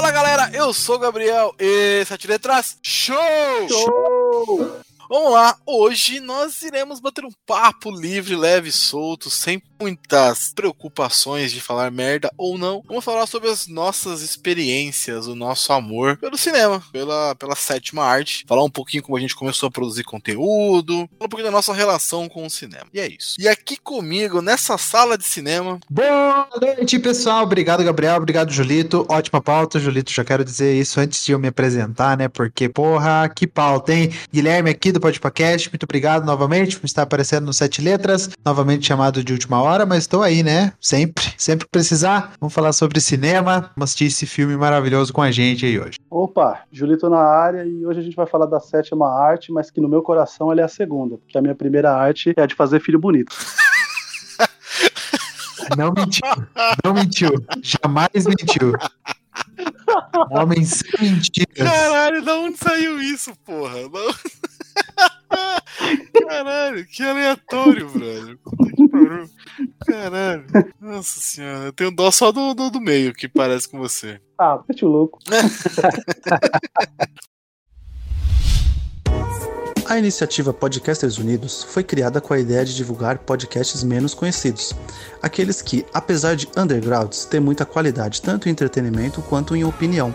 Fala galera, eu sou o Gabriel e sete letras, show! Show! Vamos lá, hoje nós iremos bater um papo livre, leve solto, sem muitas preocupações de falar merda ou não. Vamos falar sobre as nossas experiências, o nosso amor pelo cinema, pela, pela sétima arte. Falar um pouquinho como a gente começou a produzir conteúdo, falar um pouquinho da nossa relação com o cinema. E é isso. E aqui comigo, nessa sala de cinema. Boa noite, pessoal. Obrigado, Gabriel. Obrigado, Julito. Ótima pauta, Julito. Já quero dizer isso antes de eu me apresentar, né? Porque, porra, que pauta, hein? Guilherme aqui do Podcast. Muito obrigado novamente por estar aparecendo no Sete Letras, novamente chamado de última hora, mas estou aí, né? Sempre, sempre que precisar. Vamos falar sobre cinema, vamos assistir esse filme maravilhoso com a gente aí hoje. Opa, Julito na área e hoje a gente vai falar da sétima arte, mas que no meu coração ela é a segunda, porque a minha primeira arte é a de fazer filho bonito. Não mentiu, não mentiu, jamais mentiu. Homem sem mentiras. Caralho, da onde saiu isso, porra? Caralho, que aleatório, velho. Caralho. Nossa senhora, eu tenho dó só do, do, do meio que parece com você. Ah, mete o louco. A iniciativa Podcasters Unidos foi criada com a ideia de divulgar podcasts menos conhecidos, aqueles que, apesar de undergrounds, têm muita qualidade tanto em entretenimento quanto em opinião.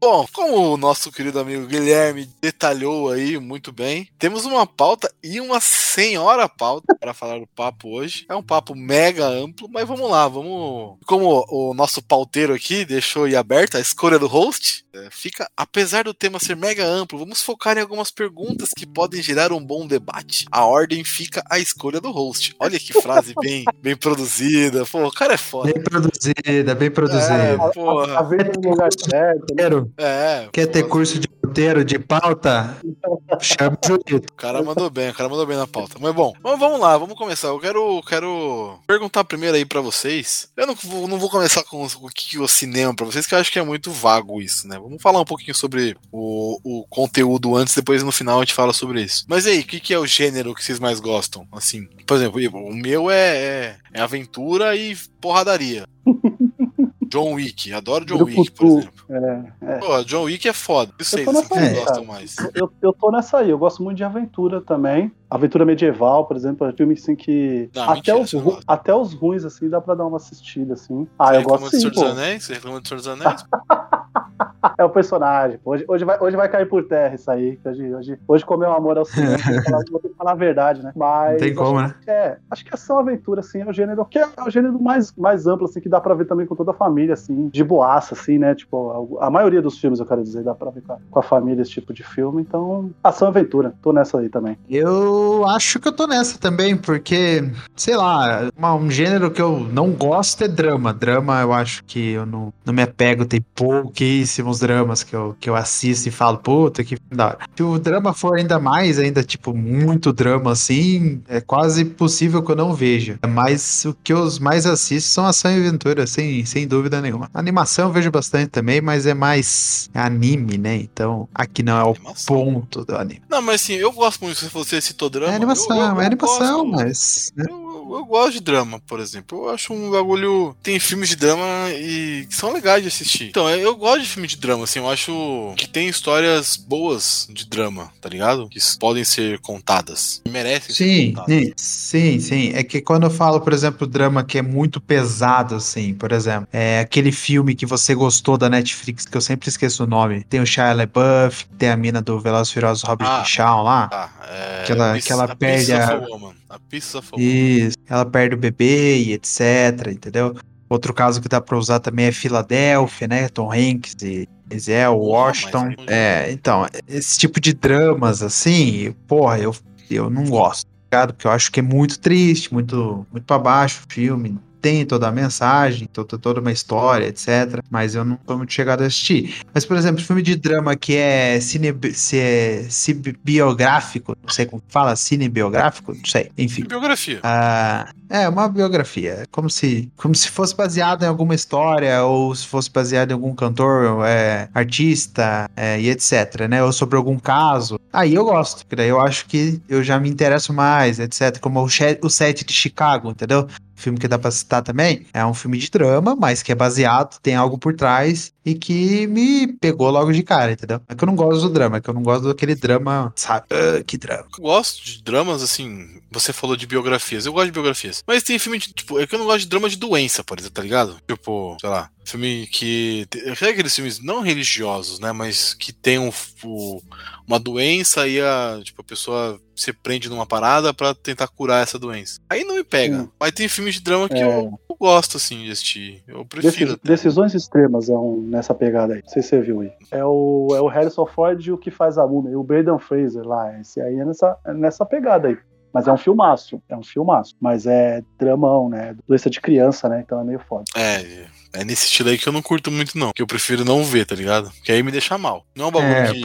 Bom, como o nosso querido amigo Guilherme detalhou aí muito bem, temos uma pauta e uma senhora pauta para falar o papo hoje. É um papo mega amplo, mas vamos lá, vamos. Como o nosso pauteiro aqui deixou aí aberta a escolha do host, é, fica, apesar do tema ser mega amplo, vamos focar em algumas perguntas que podem gerar um bom debate. A ordem fica a escolha do host. Olha que frase bem, bem produzida. Pô, o cara é foda. Bem produzida, bem produzida. É, porra. A, a, a ver no lugar certo. Né? É. Quer ter curso de roteiro, de pauta? Chama o Julito. O cara mandou bem, o cara mandou bem na pauta. Mas bom, vamos lá, vamos começar. Eu quero, quero perguntar primeiro aí para vocês. Eu não vou, não vou começar com o que é o cinema para vocês, que eu acho que é muito vago isso, né? Vamos falar um pouquinho sobre o, o conteúdo antes, depois no final a gente fala sobre isso. Mas aí, o que, que é o gênero que vocês mais gostam? Assim, por exemplo, o meu é, é, é aventura e porradaria. John Wick, adoro John Wick, por exemplo. É, é. Pô, John Wick é foda. Eu sei, tô se nessa vocês aí, gostam mais. Eu, eu tô nessa aí, eu gosto muito de aventura também. Aventura medieval, por exemplo, é filme assim que. Não, até, mentira, os, você ru- até os ruins, assim, dá pra dar uma assistida, assim. Ah, Você eu reclama gosto de sim, Senhor dos. Anéis? Você reclama de Senhor dos Anéis? É o personagem. Hoje, hoje, vai, hoje vai cair por terra isso aí. Hoje, hoje, hoje comeu amor ao cinema. Vou ter que falar a verdade, né? Mas. Não tem como, acho, que É, acho que ação aventura, assim, é o gênero que é, o gênero mais, mais amplo, assim, que dá pra ver também com toda a família, assim, de boaça, assim, né? Tipo, a, a maioria dos filmes, eu quero dizer, dá pra ver com a, com a família esse tipo de filme. Então, ação aventura. Tô nessa aí também. Eu acho que eu tô nessa também, porque, sei lá, uma- um gênero que eu não gosto é drama. Drama eu acho que eu não, não me apego, tem pouquíssimos dramas que eu, que eu assisto e falo, puta, que da hora. Se o drama for ainda mais, ainda tipo, muito drama assim, é quase possível que eu não veja. Mas o que eu mais assisto são ação e aventura, sem, sem dúvida nenhuma. Animação eu vejo bastante também, mas é mais anime, né? Então, aqui não é o Animação. ponto do anime. Não, mas assim, eu gosto muito, se você citou drama. É animação, eu, eu- eu é animação, gosto. mas. né? Eu, gosto de drama, por exemplo. Eu acho um bagulho. Tem filmes de drama e que são legais de assistir. Então, eu, eu gosto de filme de drama, assim. Eu acho que tem histórias boas de drama, tá ligado? Que podem ser contadas. Merecem ser Sim, contadas. sim, sim. É que quando eu falo, por exemplo, drama que é muito pesado, assim, por exemplo, é aquele filme que você gostou da Netflix, que eu sempre esqueço o nome. Tem o Shia LaBeouf, tem a mina do Velozes Furiosos Robert Ah. Shaw lá. Tá, é, Que ela- Pieces- que ela a perde a- a Woman. A a Woman. Isso, ela perde o bebê e etc, entendeu? Outro caso que dá pra usar também é Filadélfia, né? Tom Hanks e Denzel Washington. mas aí- É, então, esse tipo de dramas assim, porra, eu, eu não gosto, tá ligado? Porque eu acho que é muito triste, muito, muito pra baixo o filme. Tem toda a mensagem, toda, toda uma história, etc. Mas eu não tô muito chegado a assistir. Mas, por exemplo, filme de drama que é, cine, se é cinebiográfico, não sei como fala, cinebiográfico, não sei, enfim. Biografia. Ah, é, uma biografia. Como se, como se fosse baseado em alguma história, ou se fosse baseado em algum cantor, é, artista, é, e etc, né? Ou sobre algum caso. Aí eu gosto, porque daí eu acho que eu já me interesso mais, etc. Como o, o set de Chicago, entendeu? Filme que dá pra citar também, é um filme de drama, mas que é baseado, tem algo por trás e que me pegou logo de cara, entendeu? É que eu não gosto do drama, é que eu não gosto daquele drama, sabe? Ah, que drama. Eu gosto de dramas, assim. Você falou de biografias. Eu gosto de biografias. Mas tem filme de. Tipo, é que eu não gosto de drama de doença, por exemplo, tá ligado? Tipo, sei lá. Filme que. Aqueles filmes não religiosos, né? Mas que tem um, o- uma doença e a, tipo, a pessoa se prende numa parada pra tentar curar essa doença. Aí não me pega. Hum. Mas tem filmes de drama que É. eu, eu gosto, assim, de assistir. Eu prefiro. Até. decisões extremas é um, nessa pegada aí. Não sei se você viu aí. É o, é o Harrison Ford e o que faz a múmia. E o Braden Fraser lá. Esse aí é nessa, é nessa pegada aí. Mas é um filmaço. É um filmaço. Mas é dramão, né? Doença de criança, né? Então é meio foda. É, é nesse estilo aí que eu não curto muito, não. Que eu prefiro não ver, tá ligado? Porque aí me deixa mal. Não é um bagulho É, que.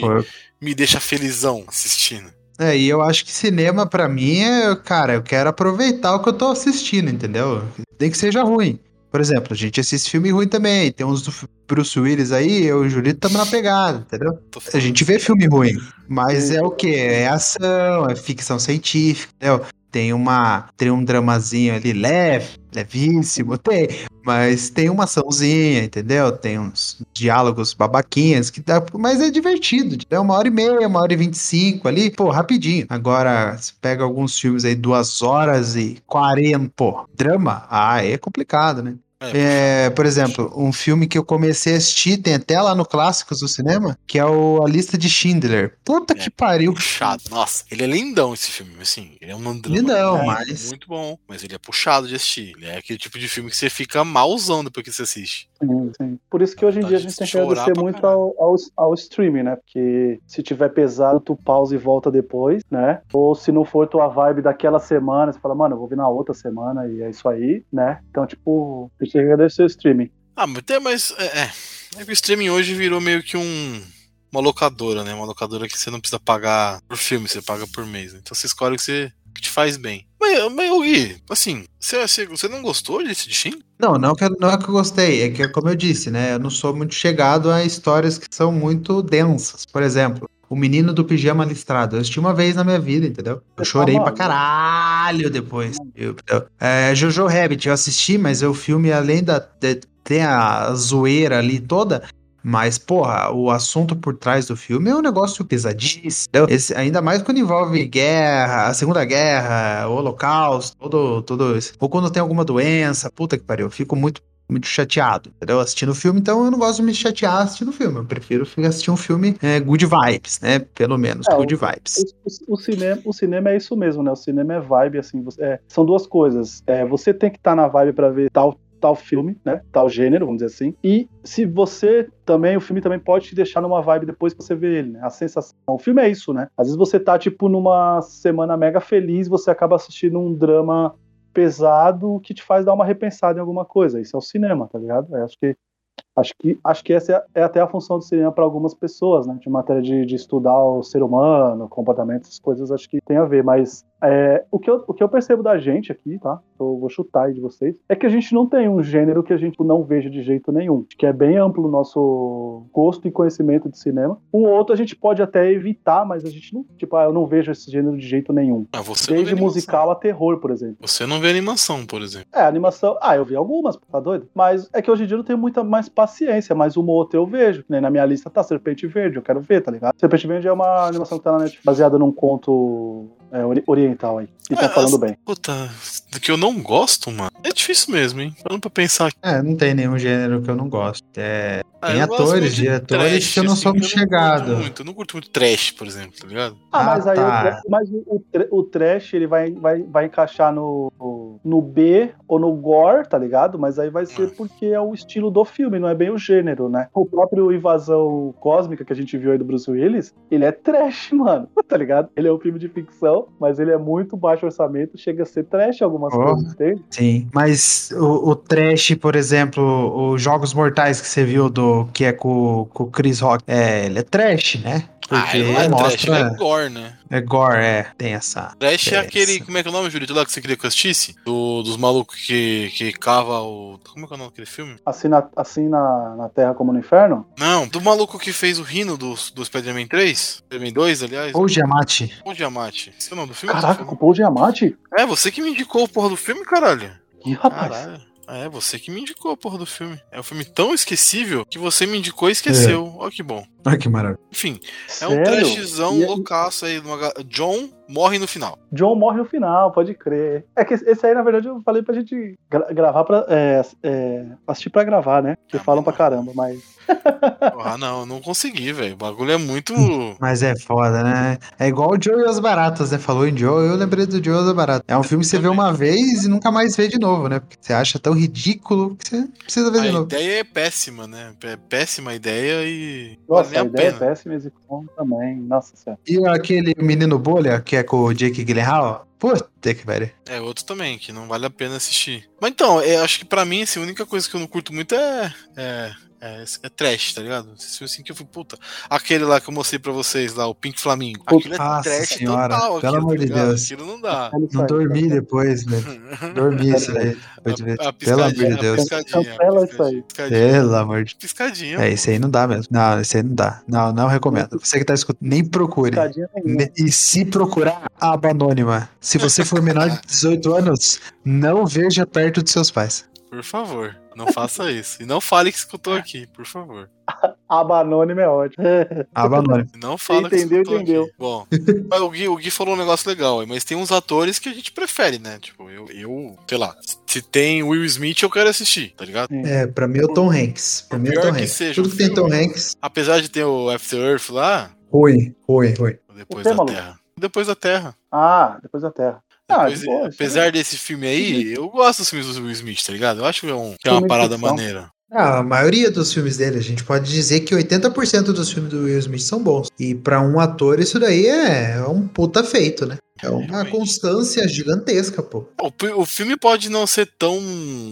Me deixa felizão assistindo. É, e eu acho que cinema, pra mim, é, cara, eu quero aproveitar o que eu tô assistindo, entendeu? Nem que seja ruim. Por exemplo, a gente assiste filme ruim também. Tem uns do Bruce Willis aí, eu e o Julito estamos na pegada, entendeu? A gente vê filme ruim, mas é o quê? É ação, é ficção científica, entendeu? Tem uma, tem um dramazinho ali leve, levíssimo, tem, mas tem uma açãozinha, entendeu? Tem uns diálogos babaquinhas que dá, mas é divertido, é uma hora e meia, uma hora e vinte e cinco ali, pô, rapidinho. Agora, você pega alguns filmes aí, duas horas e quarenta, pô, drama, ah, é complicado, né? É, por exemplo, um filme que eu comecei a assistir, tem até lá no Clássicos do Cinema, que é o A Lista de Schindler. Puta É. que pariu. puxado. Nossa, ele é lindão esse filme, assim. Ele é um drama Lindão, muito, mas- muito bom. Mas ele é puxado de assistir. Ele é aquele tipo de filme que você fica malzão depois que você assiste. Sim, sim. Por isso que hoje em dia a gente tem que agradecer muito ao, ao, ao streaming, né? Porque se tiver pesado, tu pausa e volta depois, né? Ou se não for tua vibe daquela semana, você fala, mano, eu vou vir na outra semana e é isso aí, né? Então, tipo, a gente tem que agradecer o streaming. Ah, mas. É, é. É que o streaming hoje virou meio que um. Uma locadora, né? Uma locadora que você não precisa pagar por filme, você paga por mês. né? Então você escolhe o que, você, que te faz bem. Mas, mas Gui, assim, você, você, você não gostou desse de Shin? Não, não que, eu- não é que eu gostei, é que, como eu disse, né? Eu não sou muito chegado a histórias que são muito densas. Por exemplo, O Menino do Pijama Listrado. Eu assisti uma vez na minha vida, entendeu? Eu Você chorei tá pra caralho depois. Eu- eu- é, Jojo Rabbit, eu assisti, mas o filme, além da. de- tem a zoeira ali toda. Mas, porra, o assunto por trás do filme é um negócio pesadíssimo. Esse- ainda mais quando envolve guerra, a Segunda Guerra, o Holocausto, todo, todo isso. Ou quando tem alguma doença, puta que pariu. Eu fico muito, muito chateado, entendeu? Assistindo o filme, então eu não gosto de me chatear assistindo o filme. Eu prefiro fi- assistir um filme é, good vibes, né? Pelo menos, É, good vibes. O, o- o cinema, o cinema é isso mesmo, né? O cinema é vibe, assim. você- é, são duas coisas. É, você tem que estar na vibe pra ver tal tal filme, né? Tal gênero, vamos dizer assim. E se você também, o filme também pode te deixar numa vibe depois que você vê ele, né? A sensação. O filme é isso, né? Às vezes você tá, tipo, numa semana mega feliz, você acaba assistindo um drama pesado que te faz dar uma repensada em alguma coisa. Isso é o cinema, tá ligado? Eu acho que Acho que, acho que essa é, é até a função do cinema para algumas pessoas, né? De matéria de, de estudar o ser humano, comportamento, essas coisas, acho que tem a ver. Mas é, o, que eu, o que eu percebo da gente aqui, tá? Eu vou chutar aí de vocês, é que a gente não tem um gênero que a gente não veja de jeito nenhum. Que é bem amplo o nosso gosto e conhecimento de cinema. Um outro a gente pode até evitar, mas a gente não. Tipo, ah, eu não vejo esse gênero de jeito nenhum. Ah, você não Desde musical a terror, por exemplo. Você não vê animação, por exemplo. É, animação. Ah, eu vi algumas, tá doido? Mas é que hoje em dia eu não tenho muita mais paciência, mas uma ou outra eu vejo. Nem na minha lista tá Serpente Verde, eu quero ver, tá ligado? Serpente Verde é uma animação que tá na Netflix, baseada num conto é, ori- oriental aí. E tá É, falando as- bem. Puta, do que eu não gosto, mano. É difícil mesmo, hein? Falando pra pensar aqui. É, não tem nenhum gênero que eu não gosto. É, Ah, Tem atores, diretores que eu não sou muito eu não chegado. curto muito, eu não curto muito trash, por exemplo, tá ligado? Ah, Ah, mas aí tá. o, tra- mas o, o trash ele vai, vai, vai encaixar no, no- no B ou no gore, tá ligado? Mas aí vai ser porque é o estilo do filme, não é bem o gênero, né? O próprio Invasão Cósmica que a gente viu aí do Bruce Willis, ele é trash, mano, tá ligado? Ele é um filme de ficção, mas ele é muito baixo orçamento, chega a ser trash algumas Oh. coisas dele. Sim. Mas o, o trash, por exemplo, os Jogos Mortais que você viu do que é com, com o Chris Rock, é, ele é trash, né? Ah, ele não é trash, mostra. ele é gore, né? É gore, é. Tem essa. Trash é É, aquele. Como é que é o nome, Júlio? lá que você queria que eu assistisse? Do, dos malucos que, que cava o. Como é que é o nome daquele filme? Assim na, assim na, na Terra como no Inferno? Não, do maluco que fez o Rino do, do Spider-Man 3? Spider-Man 2, aliás. Ou Giamatti. O Diamante. Esse é o nome do filme? Caraca, com o Paul Giamatti? É, você que me indicou a porra do filme, caralho. Ih, rapaz. Caralho. É, você que me indicou a porra do filme. É um filme tão esquecível que você me indicou e esqueceu. Olha que bom. Olha que maravilha. Enfim, é um Sério? trashzão E- loucaço aí. Uma... ga- John morre no final. John morre no final, pode crer. É que esse aí, na verdade, eu falei pra gente gra- gravar pra. É, é, assistir pra gravar, né? Porque Ah, falam mas pra caramba, mas. Ah, não, eu não consegui, velho. O bagulho é muito. Mas é foda, né? É igual o Joe e as Baratas, né? Falou em Joe, eu lembrei do Joe e as Baratas. É um filme que você vê uma vez e nunca mais vê de novo, né? Porque você acha tão ridículo que você precisa ver A de novo. ideia é péssima, né? É péssima a ideia e. Nossa, vale a pena. é péssima, execução também. Nossa senhora. E aquele menino bolha, que é com o Jake Gyllenhaal, puta que pariu. É outro também, que não vale a pena assistir. Mas então, eu acho que pra mim, assim, a única coisa que eu não curto muito é. É, é, é trash, tá ligado? Esse filme assim que eu fui, puta. Aquele lá que eu mostrei pra vocês lá, o Pink Flamingo. Aquilo é trash senhora, total. pelo aquilo, amor tá de ligado? Deus. Aquilo não dá. Não dormi depois, velho. Dormi isso aí. A, a Pelo amor de Deus. piscadinha, a piscadinha. Pelo amor de Piscadinha. É, isso aí não dá mesmo. Não, isso aí não dá. Não, não recomendo. Você que tá escutando, nem procure. E se procurar, aba anônima. Se você for menor de 18 anos, não veja perto de seus pais. Por favor, não faça isso. E não fale que escutou aqui, por favor. Aba anônima é ótimo. Aba anônima. Não fala que Entendeu, escutou entendeu. aqui. Bom, mas o Gui, o Gui falou um negócio legal, mas tem uns atores que a gente prefere, né? Tipo, eu, eu, sei lá, se tem Will Smith, eu quero assistir, tá ligado? É, pra mim é o Tom Hanks. Pra mim é o Tom que Hanks. seja Tudo que tem Tom. Hanks, Apesar de ter o After Earth lá, ruim, ruim, ruim. depois da? Terra. Depois da Terra. Ah, depois da Terra. Ah, Depois- boa, apesar desse filme aí, eu gosto dos filmes do Will Smith, tá ligado? Eu acho que é, um- que é uma parada maneira. Ah, a maioria dos filmes dele, a gente pode dizer que 80% dos filmes do Will Smith são bons. E pra um ator, isso daí é um puta feito, né? É uma constância gigantesca, pô. O, o filme pode não ser tão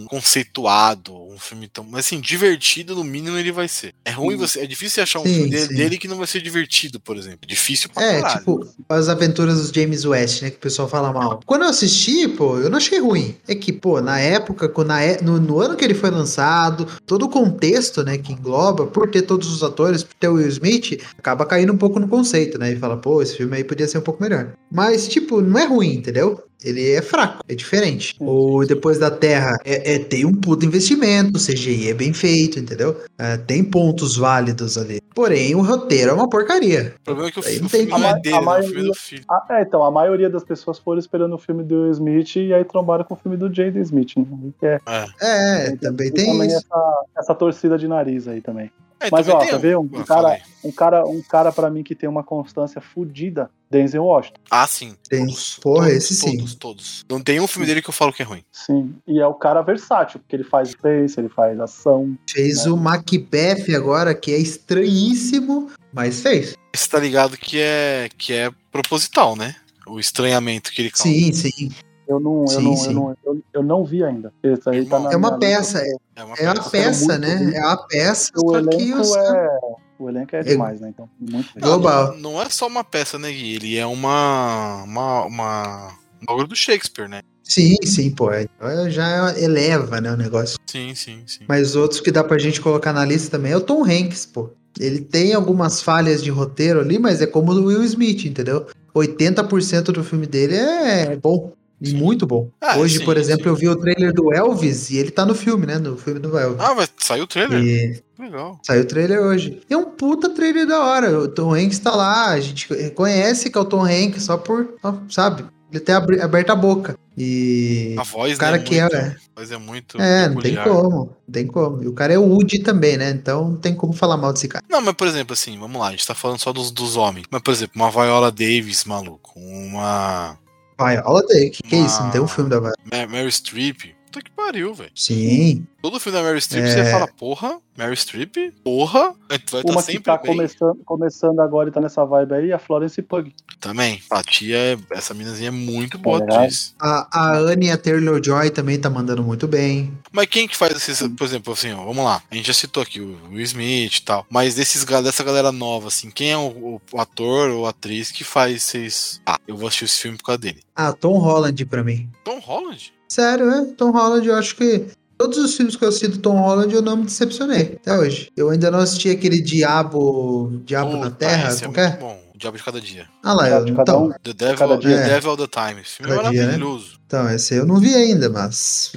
conceituado, um filme tão. Mas assim, divertido, no mínimo, ele vai ser. É ruim você. É difícil você achar um Sim, filme dele, dele que não vai ser divertido, por exemplo. Difícil pra É, caralho. tipo, as aventuras dos James West, né? Que o pessoal fala mal. Quando eu assisti, pô, eu não achei ruim. É que, pô, na época, na é- no, no ano que ele foi lançado, todo o contexto, né, que engloba, por ter todos os atores, por ter o Will Smith, acaba caindo um pouco no conceito, né? E fala, pô, esse filme aí podia ser um pouco melhor. Mas, tipo, não é ruim, entendeu? Ele é fraco, é diferente. Sim, O Depois da Terra é, é- tem um puto investimento, o CGI é bem feito, entendeu? É, tem pontos válidos ali. Porém, o roteiro é uma porcaria. O problema é que o, Aí fi- não o tem filme A é dele, né? a filme é do maioria- filho. Ah, é, então, a maioria das pessoas foram esperando o filme do Smith e aí trombaram com o filme do Jaden Smith, né? Que é, É, também tem isso. essa, essa torcida de nariz aí também. É, Mas, ó, tá vendo? Um Ah, cara- fala aí. Um cara, um cara para mim que tem uma constância fodida, Denzel Washington. Ah, sim. Tem. Todos, Porra, todos, esse sim. Todos, todos. Não tem um filme dele que eu falo que é ruim. Sim. E é o cara versátil, porque ele faz face, ele faz ação. Fez o Macbeth agora, que é estranhíssimo, mas fez. Você tá ligado que é, que é proposital, né? O estranhamento que ele causa. Sim, sim. Eu não, eu Sim, não, sim. eu não, eu, eu não vi ainda. Esse aí tá na É uma minha peça, É uma É uma peça. peça, muito né? bom. É uma peça, O só que elenco os... é. O elenco é demais, né? Então, muito. Não, Global. Não, não é só uma peça, né, Gui? Ele é uma. uma, uma um bagulho do Shakespeare, né? Sim, sim, pô. é- Já eleva, né, o negócio. Sim, sim, sim. Mas outros que dá pra gente colocar na lista também é o Tom Hanks, pô. Ele tem algumas falhas de roteiro ali, mas é como o do Will Smith, entendeu? 80% do filme dele é bom. Sim. muito bom. Ah, Hoje, sim, por exemplo, sim. eu vi o trailer do Elvis e ele tá no filme, né? No filme do Elvis. Ah, mas saiu o trailer? E Legal. saiu o trailer hoje. E é um puta trailer da hora. O Tom Hanks tá lá, a gente reconhece que é o Tom Hanks só por, ó, sabe? Ele abri- aberto a boca. E. A voz, o cara né, que muito, é- A voz é muito. É, não tem peculiar. como. Não tem como. E o cara é o Woody também, né? Então não tem como falar mal desse cara. Não, mas por exemplo, assim, vamos lá, a gente tá falando só dos, dos homens. Mas, por exemplo, uma Viola Davis, maluco. Uma. Viola Day, que que é isso? Não tem um filme da Viola. Ma- Meryl Streep. Puta que pariu, velho. Sim. Todo filme da Meryl Streep É. você fala, porra, Meryl Streep, porra, vai estar Uma que sempre tá bem. começando, começando agora e tá nessa vibe aí, a Florence Pug. Também, a tia, é- essa minazinha é muito boa ligado? atriz. A, a Anne a Taylor-Joy também tá mandando muito bem. Mas quem que faz esses, por exemplo, assim, ó, vamos lá, a gente já citou aqui o Will Smith e tal, mas desses, dessa galera nova, assim, quem é o, o ator ou atriz que faz vocês... Ah, eu vou assistir esse filme por causa dele. Ah, Tom Holland pra mim. Tom Holland? Sério, é? Tom Holland, eu acho que todos os filmes que eu assisti do Tom Holland eu não me decepcionei até hoje. Eu ainda não assisti aquele Diabo, Diabo na Puta, Terra, esse é como que é? muito bom. O Diabo de Cada Dia. Ah lá, Diabo de eu, Cada então, Um. The Devil, Cada dia, The é. Devil All the Time. Esse filme é Cada dia, né? maravilhoso. então, esse eu não vi ainda, mas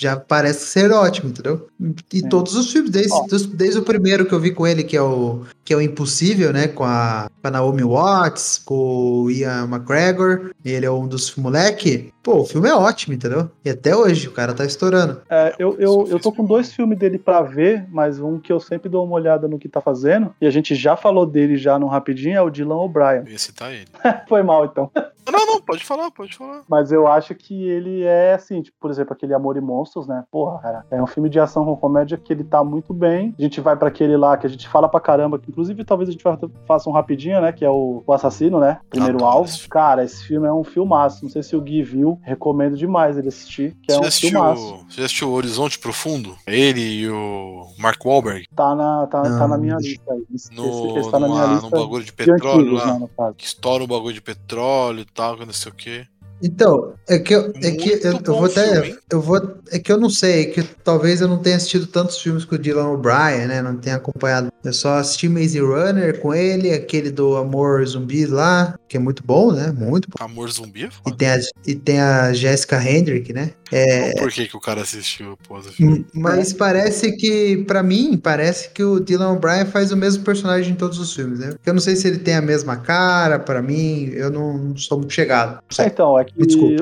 já parece ser ótimo, entendeu? E Sim. todos os filmes, desde, dos- desde o primeiro que eu vi com ele, que é o, que é o Impossível, né? Com a, com a Naomi Watts, com o Ian McGregor, ele é um dos moleque. Pô, o filme é ótimo, entendeu? E até hoje o cara tá estourando. É, eu, eu, eu tô com dois filmes dele pra ver, mas um que eu sempre dou uma olhada no que tá fazendo, e a gente já falou dele já no rapidinho, é o Dylan O'Brien. Ia citar ele. Foi mal, então. Não, não, pode falar, pode falar. Mas eu acho que ele é assim, tipo, por exemplo, aquele Amor e Monstros, né? Porra, cara, é um filme de ação com comédia que ele tá muito bem. A gente vai pra aquele lá que a gente fala pra caramba, que inclusive talvez a gente fa- faça um rapidinho, né? Que é o, o Assassino, né? Primeiro Adoro alvo. esse. Cara, esse filme é um filmaço. Não sei se o Gui viu, recomendo demais ele assistir, que é Você, um já assistiu, filmaço. você assistiu o Horizonte Profundo? Ele e o Mark Wahlberg Tá na, tá, tá Não, na minha lista aí. Esse, no, esse tá na minha numa- lista. no bagulho de de petróleo antigos, lá. né. Que estoura o bagulho de petróleo e tal, que não sei o que. Então, é que eu, é que eu, eu vou até. filme, eu vou. É que eu não sei, é que talvez eu não tenha assistido tantos filmes com o Dylan O'Brien, né? Não tenha acompanhado. Eu só assisti Maze Runner com ele, aquele do Amor Zumbi lá, que é muito bom, né? Muito bom. Amor Zumbi é E foda. tem a, e tem a Jessica Hendrick, né? É, Por que, que o cara assistiu pô, do filme? Hum, Mas parece que, pra mim, parece que o Dylan O'Brien faz o mesmo personagem em todos os filmes, né? Eu não sei se ele tem a mesma cara, pra mim, eu não, não sou muito chegado. É, então, é que,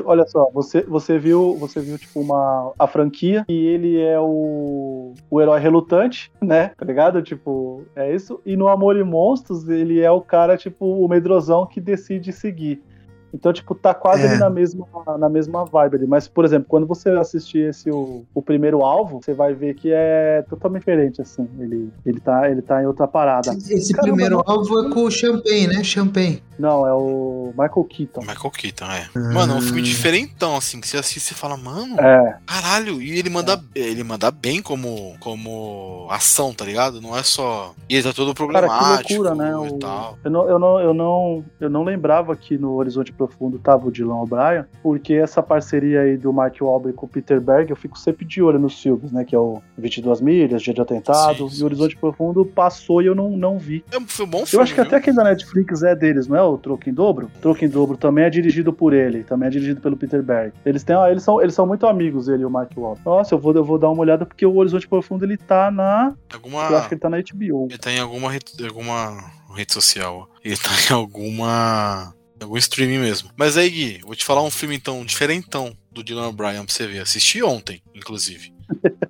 olha só, você, você viu, você viu, tipo, uma, a franquia e ele é o, o herói relutante, né? Tá ligado? Tipo, é isso. E no Amor e Monstros, ele é o cara, tipo, o medrosão que decide seguir. Então, tipo, tá quase É. ali na mesma, na mesma vibe ali. Mas, por exemplo, quando você assistir esse, o, o primeiro alvo, você vai ver que é totalmente diferente, assim. Ele, ele, tá, ele tá em outra parada. Esse Caramba, primeiro não- alvo é com o Champagne, né? Champagne. Não, é o Michael Keaton. Michael Keaton, é. Ah. Mano, é um filme diferentão, assim, que você assiste e fala, mano, É, caralho, e ele manda, ele manda bem como, como ação, tá ligado? Não é só. E ele tá todo Cara, problemático que loucura, né? e O- tal. Eu não, eu, não, eu, não, eu não lembrava que no Horizonte Profundo tava o Dylan O'Brien, porque essa parceria aí do Mark Wahlberg com o Peter Berg, eu fico sempre de olho nos filmes, né? Que é o 22 Milhas, Dia de Atentado, Sim, e sim, o Horizonte Profundo passou e eu não, não vi. É um um bom Eu filme. acho que até viu? aquele da Netflix é deles, não é o Troco em Dobro? Troco em Dobro também é dirigido por ele, também é dirigido pelo Peter Berg. Eles, têm, eles, são, eles são muito amigos, ele e o Mark Wahlberg. Nossa, eu vou, eu vou dar uma olhada porque o Horizonte Profundo ele tá na. Alguma. Eu acho que ele tá na HBO. Ele tá em alguma alguma rede social. Ele tá em alguma. Algum streaming mesmo. Mas aí, Gui, vou te falar um filme então, diferentão do Dylan O'Brien pra você ver. Assisti ontem, inclusive.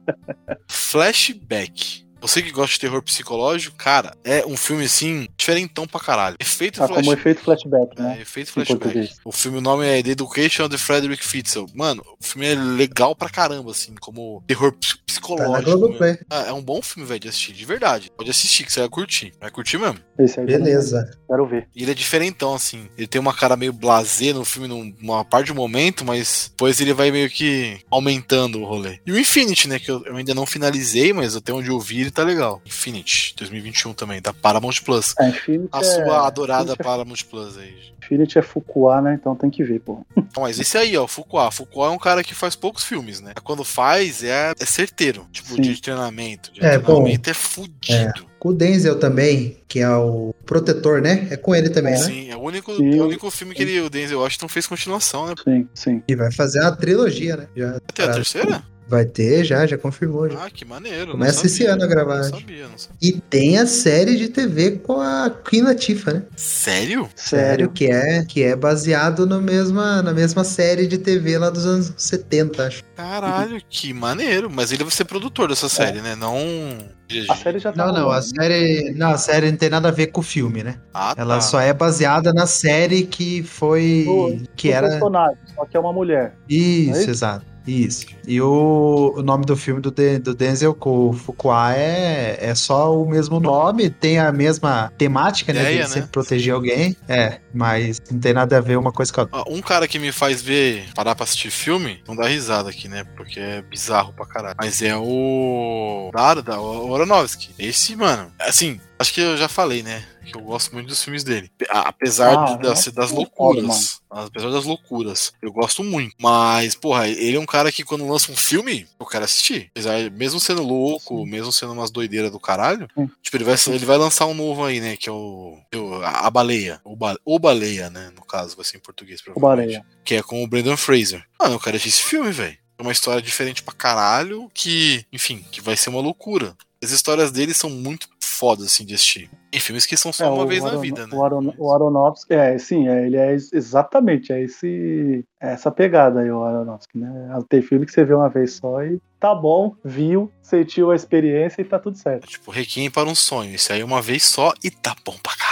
Flashback. Você que gosta de terror psicológico, cara, é um filme assim, diferentão pra caralho. Efeito Tá como flashback. efeito flashback, né? É, efeito flashback. O filme, o nome é The Education of the Frederick Fitzel. Mano, o filme é legal pra caramba, assim, como terror Tá psicológico. Ah, é um bom filme, velho, de assistir, de verdade. Pode assistir, que você vai curtir. Vai curtir mesmo. Esse aí Beleza. Quero ver. E ele é diferentão, assim. Ele tem uma cara meio blasé no filme numa parte do momento, mas depois ele vai meio que aumentando o rolê. E o Infinity, né? Que eu, eu ainda não finalizei, mas até onde eu vi ele tá legal. Infinity, 2021 também, da Paramount Plus. É, Infinity A é, sua adorada Infinity é- Paramount Plus aí. Infinity é Fuqua, né? Então tem que ver, pô. Então, mas esse aí, ó, Fuqua. Fuqua é um cara que faz poucos filmes, né? Quando faz, é, é certeiro. Tipo, Sim. de treinamento. De É, treinamento é fudido. Com o Denzel também, que é o protetor, né? É com ele também, né? Sim, é o único, Sim. é o único filme que ele, o Denzel Washington fez continuação, né? Sim, sim. E vai fazer a trilogia, né? Já Até a terceira? Vai ter, já, já confirmou. Já. Ah, que maneiro. Começa não esse sabia, ano a gravar, Não sabia, não sabia. E tem a série de TV com a Queen Latifah, né? Sério? Sério. que é, que é baseado no mesma, na mesma série de TV lá dos anos 70, acho. Caralho, que maneiro. Mas ele vai ser produtor dessa série, né? Não. A série já tá Não, não, a série, não, a série não tem nada a ver com o filme, né? Ah, Ela tá. só é baseada na série que foi Do- que Do era personagem, só que é uma mulher. isso, É isso? exato. Isso. E o, o nome do filme do, De- do Denzel Fuqua é, é só o mesmo nome, tem a mesma temática, né? De Ideia, né? sempre proteger alguém. É, mas não tem nada a ver uma coisa com a outra. Um cara que me faz ver, parar pra assistir filme, não dá risada aqui, né? Porque é bizarro pra caralho. Mas é o. Da, da, o Aronofsky. Esse, mano, assim, acho que eu já falei, né? Que eu gosto muito dos filmes dele. Apesar Ah, de- das, é das loucuras. Apesar das loucuras. Eu gosto muito. Mas, porra, ele é um cara que quando lança um filme, eu quero assistir. Apesar, mesmo sendo louco, mesmo sendo umas doideiras do caralho. Sim. Tipo, ele vai, ele vai lançar um novo aí, né? Que é o. o- a, Baleia. O, ba, o Baleia, né? No caso, vai ser em português. O provavelmente Baleia. que é com o Brendan Fraser. Mano, eu quero assistir esse filme, velho. É uma história diferente pra caralho, que, enfim, que vai ser uma loucura. As histórias dele são muito fodas, assim, de assistir. Tem filmes que são só É, uma vez na Aron- vida, né? O, Aron, o Aronofsky, é, sim, é, ele é ex- exatamente, é esse, é essa pegada aí, o Aronofsky, né? Tem filme que você vê uma vez só e tá bom, viu, sentiu a experiência e tá tudo certo. Tipo, Requiem para um sonho. Esse aí é uma vez só e tá bom pra caralho.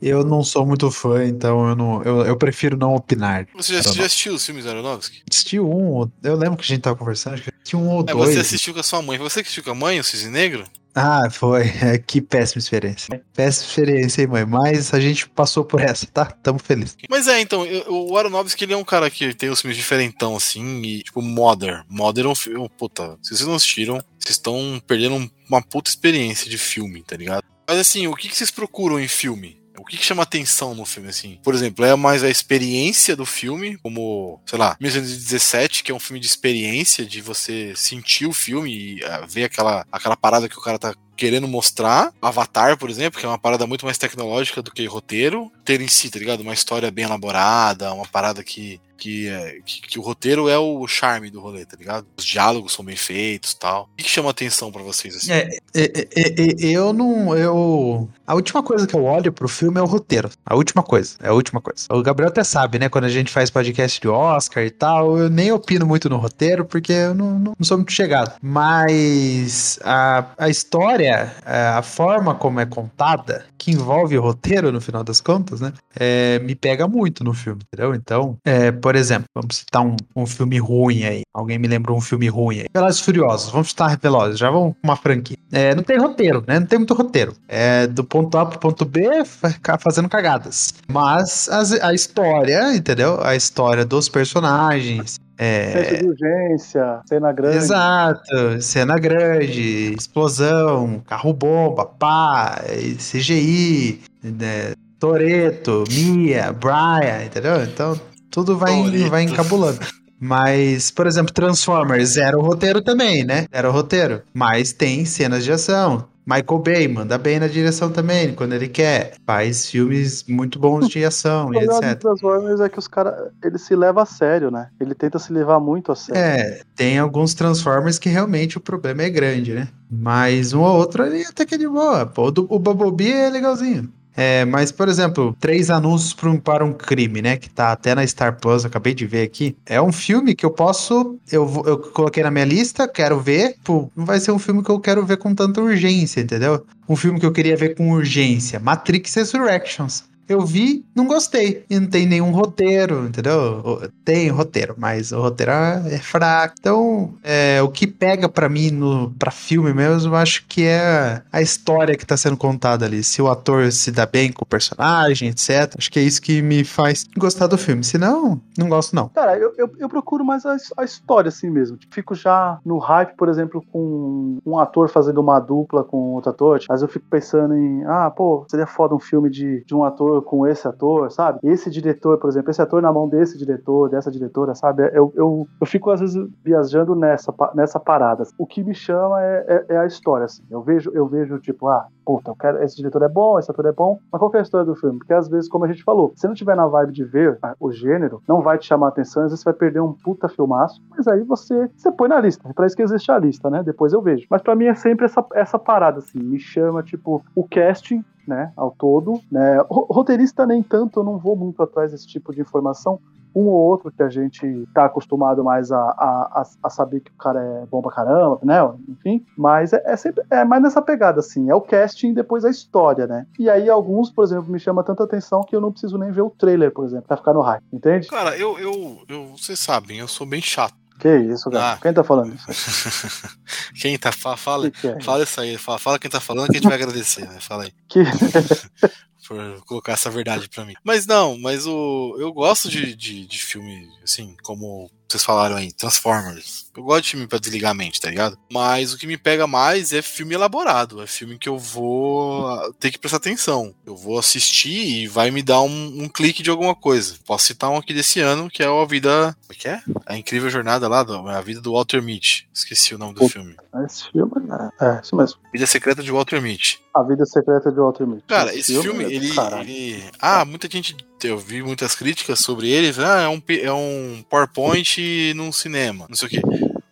Eu não sou muito fã, então eu, não, eu, eu prefiro não opinar. Você já, Aronofsky. já assistiu os filmes do Aronofsky? Assisti um, eu lembro que a gente tava conversando, acho que assisti um ou É, dois. você assistiu com a sua mãe. Você que assistiu com a mãe, o Cisne Negro? Ah, foi. É, que péssima experiência. Péssima experiência, hein, mãe? Mas a gente passou por essa, tá? Tamo felizes. Mas é, então, o Aronofsky, ele é um cara que tem os filmes diferentão, assim, e, tipo, Mother. Mother é um filme, puta, se vocês não assistiram, vocês estão perdendo um- uma puta experiência de filme, tá ligado? Mas assim, o que, que vocês procuram em filme? O que, que chama atenção no filme, assim? Por exemplo, é mais a experiência do filme, como, sei lá, 1917, que é um filme de experiência, de você sentir o filme e ah, ver aquela, aquela parada que o cara tá querendo mostrar. Avatar, por exemplo, que é uma parada muito mais tecnológica do que roteiro. Ter em si, tá ligado? Uma história bem elaborada, uma parada que. Que, é, que, que o roteiro é o charme do rolê, tá ligado? Os diálogos são bem feitos tal. O que, chama atenção pra vocês assim? É, é, é, é, eu não. Eu. A última coisa que eu olho pro filme é o roteiro. A última coisa. É a última coisa. O Gabriel até sabe, né? Quando a gente faz podcast de Oscar e tal, eu nem opino muito no roteiro, porque eu não, não, não sou muito chegado. Mas a, a história, a forma como é contada, que envolve o roteiro no final das contas, né? é, me pega muito no filme, entendeu? Então, é, por exemplo, vamos citar um, um filme ruim aí. Alguém me lembrou um filme ruim aí. Velozes Furiosos, vamos citar Velozes, já vamos com uma franquia. É, não tem roteiro, né? Não tem muito roteiro. É do ponto A pro ponto B, ficar fazendo cagadas. Mas as- a história, entendeu? A história dos personagens, é, de urgência, cena grande. Exato, cena grande, explosão, carro bomba, pá, CGI, né, Toreto, Mia, Brian, entendeu? Então tudo vai, vai encabulando. Mas, por exemplo, Transformers, zero roteiro também, né? Zero roteiro. Mas tem cenas de ação. Michael Bay manda bem na direção também, quando ele quer. Faz filmes muito bons de ação O e problema do etc. Transformers é que os caras, ele se leva a sério, né? Ele tenta se levar muito a sério. É, tem alguns Transformers que realmente o problema é grande, né? Mas um ou outro ali até que é de boa. Pô, o, do- o Bumblebee é legalzinho. É, mas, por exemplo, Três Anúncios para um, Crime, né? Que tá até na Star Plus, acabei de ver aqui. É um filme que eu posso. Eu, eu coloquei na minha lista, quero ver. Pô, não vai ser um filme que eu quero ver com tanta urgência, entendeu? Um filme que eu queria ver com urgência. Matrix Resurrections. Eu vi, não gostei. E não tem nenhum roteiro, entendeu? Tem roteiro, mas o roteiro é fraco. Então, é, o que pega pra mim no para filme mesmo, eu acho que é a história que tá sendo contada ali. Se o ator se dá bem com o personagem, etc. Acho que é isso que me faz gostar do filme. Se não, não gosto não. Cara, eu, eu, eu procuro mais a, a história assim mesmo. Tipo, Fico já no hype, por exemplo, com um ator fazendo uma dupla com outro ator. Mas eu fico pensando em, ah, pô, seria foda um filme de, de um ator com esse ator, sabe? Esse diretor, por exemplo, esse ator na mão desse diretor, dessa diretora, sabe? Eu, eu, eu fico às vezes viajando nessa, nessa parada. O que me chama é, é, é a história, assim. Eu vejo, eu vejo, tipo, ah, puta, eu quero, esse diretor é bom, esse ator é bom, mas qual é a história do filme? Porque às vezes, como a gente falou, se não tiver na vibe de ver ah, o gênero, não vai te chamar a atenção, às vezes você vai perder um puta filmaço, mas aí você, você põe na lista, é pra isso que existe a lista, né? Depois eu vejo. Mas pra mim é sempre essa, essa parada, assim, me chama, tipo, o casting, né, ao todo, né, Ro- roteirista nem tanto, eu não vou muito atrás desse tipo de informação, um ou outro que a gente tá acostumado mais a, a, a, saber que o cara é bom pra caramba, né? Enfim. Mas é, é sempre é mais nessa pegada, assim. É o casting e depois a história, né? E aí alguns, por exemplo, me chama tanta atenção que eu não preciso nem ver o trailer, por exemplo, pra ficar no hype. Entende? Cara, eu, eu, eu, vocês sabem, eu sou bem chato. Que isso, cara. Ah. Quem tá falando isso? Quem tá, fa- O fala, que, que é? fala isso aí, fala, fala quem tá falando que a gente vai agradecer, né? Fala aí. Que... por colocar essa verdade pra mim. Mas não, mas o eu gosto de, de, de filme, assim, como vocês falaram aí, Transformers. Eu gosto de filme pra desligar a mente, tá ligado? Mas o que me pega mais é filme elaborado. É filme que eu vou ah, ter que prestar atenção. Eu vou assistir e vai me dar um, um clique de alguma coisa. Posso citar um aqui desse ano, que é a vida. Como é que é? A incrível jornada lá, do- a vida do Walter Mitty. Esqueci o nome do Puta. filme. Esse filme, né? É, isso mesmo. Vida Secreta de Walter Mitty. A Vida Secreta de Walter Mitty. Cara, esse filme, é do ele, ele. Ah, muita gente. Eu vi muitas críticas sobre ele. Ah, é um, é um PowerPoint num cinema. Não sei o quê.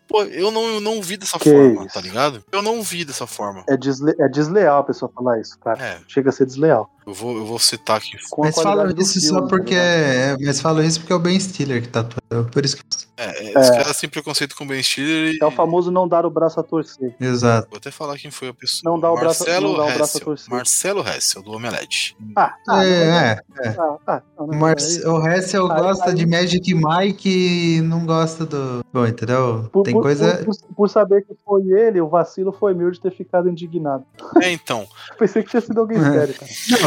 Pô, eu não, eu não vi dessa Que forma, isso. tá ligado? Eu não vi dessa forma. É, desle- é desleal a pessoa falar isso, cara. É, Chega a ser desleal. Eu vou, eu vou citar aqui. Mas do isso filme, só tá porque ligado? é, mas falam isso porque é o Ben Stiller que tá atuando. Por isso que. É, é, Os caras têm preconceito com o Ben Stiller e. É o famoso não dar o braço a torcer. Exato. Vou até falar quem foi a pessoa. Não dá o braço- Marcelo não dá o braço a torcer. Marcelo Hessel, do Omelete. Ah, ah, é, não, é. mas- ah, ah, não, não, Marce- aí- o Hessel aí- gosta aí- de Magic Mike e não gosta do. Bom, entendeu? Por, Tem por- coisa. por, por- por saber que foi ele, o vacilo foi meu de ter ficado indignado. É, então. Pensei que tinha sido alguém É. sério, cara. Não,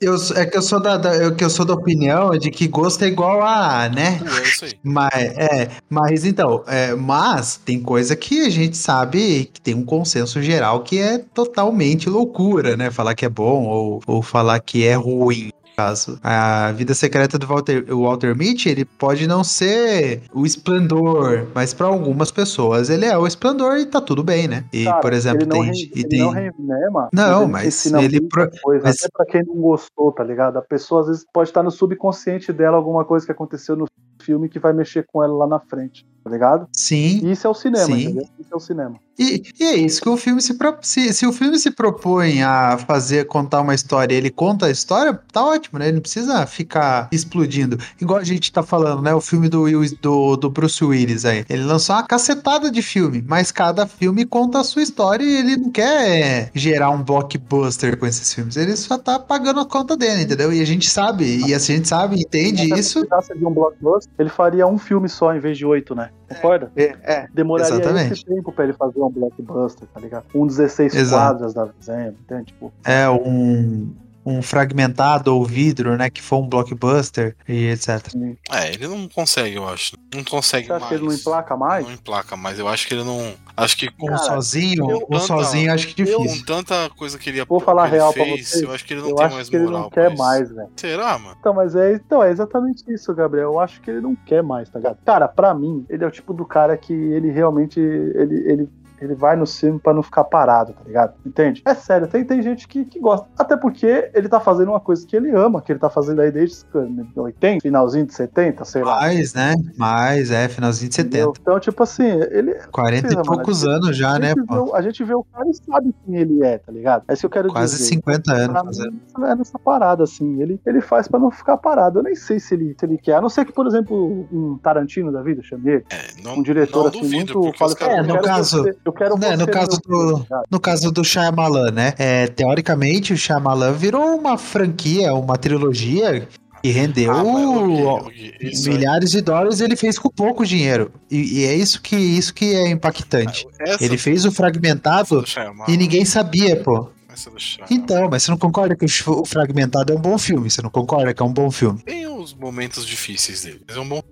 eu, é que eu sou da, da- eu, que eu sou da opinião de que gosto é igual a, né? É isso aí. Mas, é, mas então, é, mas tem coisa que a gente sabe que tem um consenso geral que é totalmente loucura, né? Falar que é bom ou, ou falar que é ruim. Caso. A vida secreta do Walter, Walter Mitty, ele pode não ser o esplendor, mas para algumas pessoas ele é o esplendor e tá tudo bem, né? E, Cara, por exemplo, ele não, tem, re- e ele tem não renema. Não, mas ele pro- coisa, mas- Até pra quem não gostou, tá ligado? A pessoa às vezes pode estar no subconsciente dela alguma coisa que aconteceu no filme que vai mexer com ela lá na frente, tá ligado? sim, E isso é o cinema, Sim. entendeu? Isso é o cinema. E, e é isso que o filme se, pro- se se o filme se propõe a fazer contar uma história, ele conta a história, tá ótimo, né? Ele não precisa ficar explodindo. Igual a gente tá falando, né? O filme do, Will- do, do Bruce Willis aí. Ele lançou uma cacetada de filme, mas cada filme conta a sua história e ele não quer gerar um blockbuster com esses filmes. Ele só tá pagando a conta dele, entendeu? E a gente sabe, e a gente sabe, entende isso. Se precisasse de um blockbuster, ele faria um filme só em vez de oito, né? Concorda? É, é. Demoraria Exatamente. esse tempo pra ele fazer um blockbuster, tá ligado? Um 16 Exato. quadras da Zema, entende? Tipo, É um, um fragmentado ou vidro, né? Que for um blockbuster e etc. É, ele não consegue, eu acho. Não consegue você acha mais. que ele não emplaca mais? Não emplaca mais. Eu acho que ele não. Acho que com, Cara, sozinho, eu- um tanta- sozinho acho que com difícil. tanta coisa que ele, Vou falar ele real pra fez, vocês, eu acho que ele não Eu tem acho mais que ele moral. não quer pra mais, velho. Será, mano? Então, mas é, então, é exatamente isso, Gabriel. Eu acho que ele não quer mais, tá ligado? Cara, pra mim, ele é o tipo do cara que ele realmente. Ele, ele, ele vai no filme pra não ficar parado, tá ligado? Entende? É sério, tem, tem gente que, que gosta. Até porque ele tá fazendo uma coisa que ele ama, que ele tá fazendo aí desde 80, finalzinho de 70, sei lá. Mais, né? Mais, é, finalzinho de 70. Entendeu? Então, tipo assim, ele. 40 precisa, e poucos mano. anos já, né, vê, a gente vê o cara e sabe quem ele é, tá ligado? É isso que eu quero Quase dizer. 50 anos Pra fazendo. é nessa parada, assim. Ele, ele faz pra não ficar parado. Eu nem sei se ele, se ele quer. A não ser que, por exemplo, um Tarantino da vida, chame ele. É, não, Um diretor não assim, duvido, muito. Fala, os caras. É, no caso- você- eu quero né, você no caso do-? No caso do Shyamalan, né? É, teoricamente, o Shyamalan virou uma franquia, uma trilogia que rendeu Ah, mas, ok, ok, isso aí- milhares de dólares e ele fez com pouco dinheiro. E, e é isso que, isso que é impactante. Essa Ele fez o fragmentado e ninguém sabia, pô. Do. Então, mas você não concorda que o o Fragmentado é um bom filme? Você não concorda que é um bom filme? Tem os momentos difíceis dele. Mas é um bom.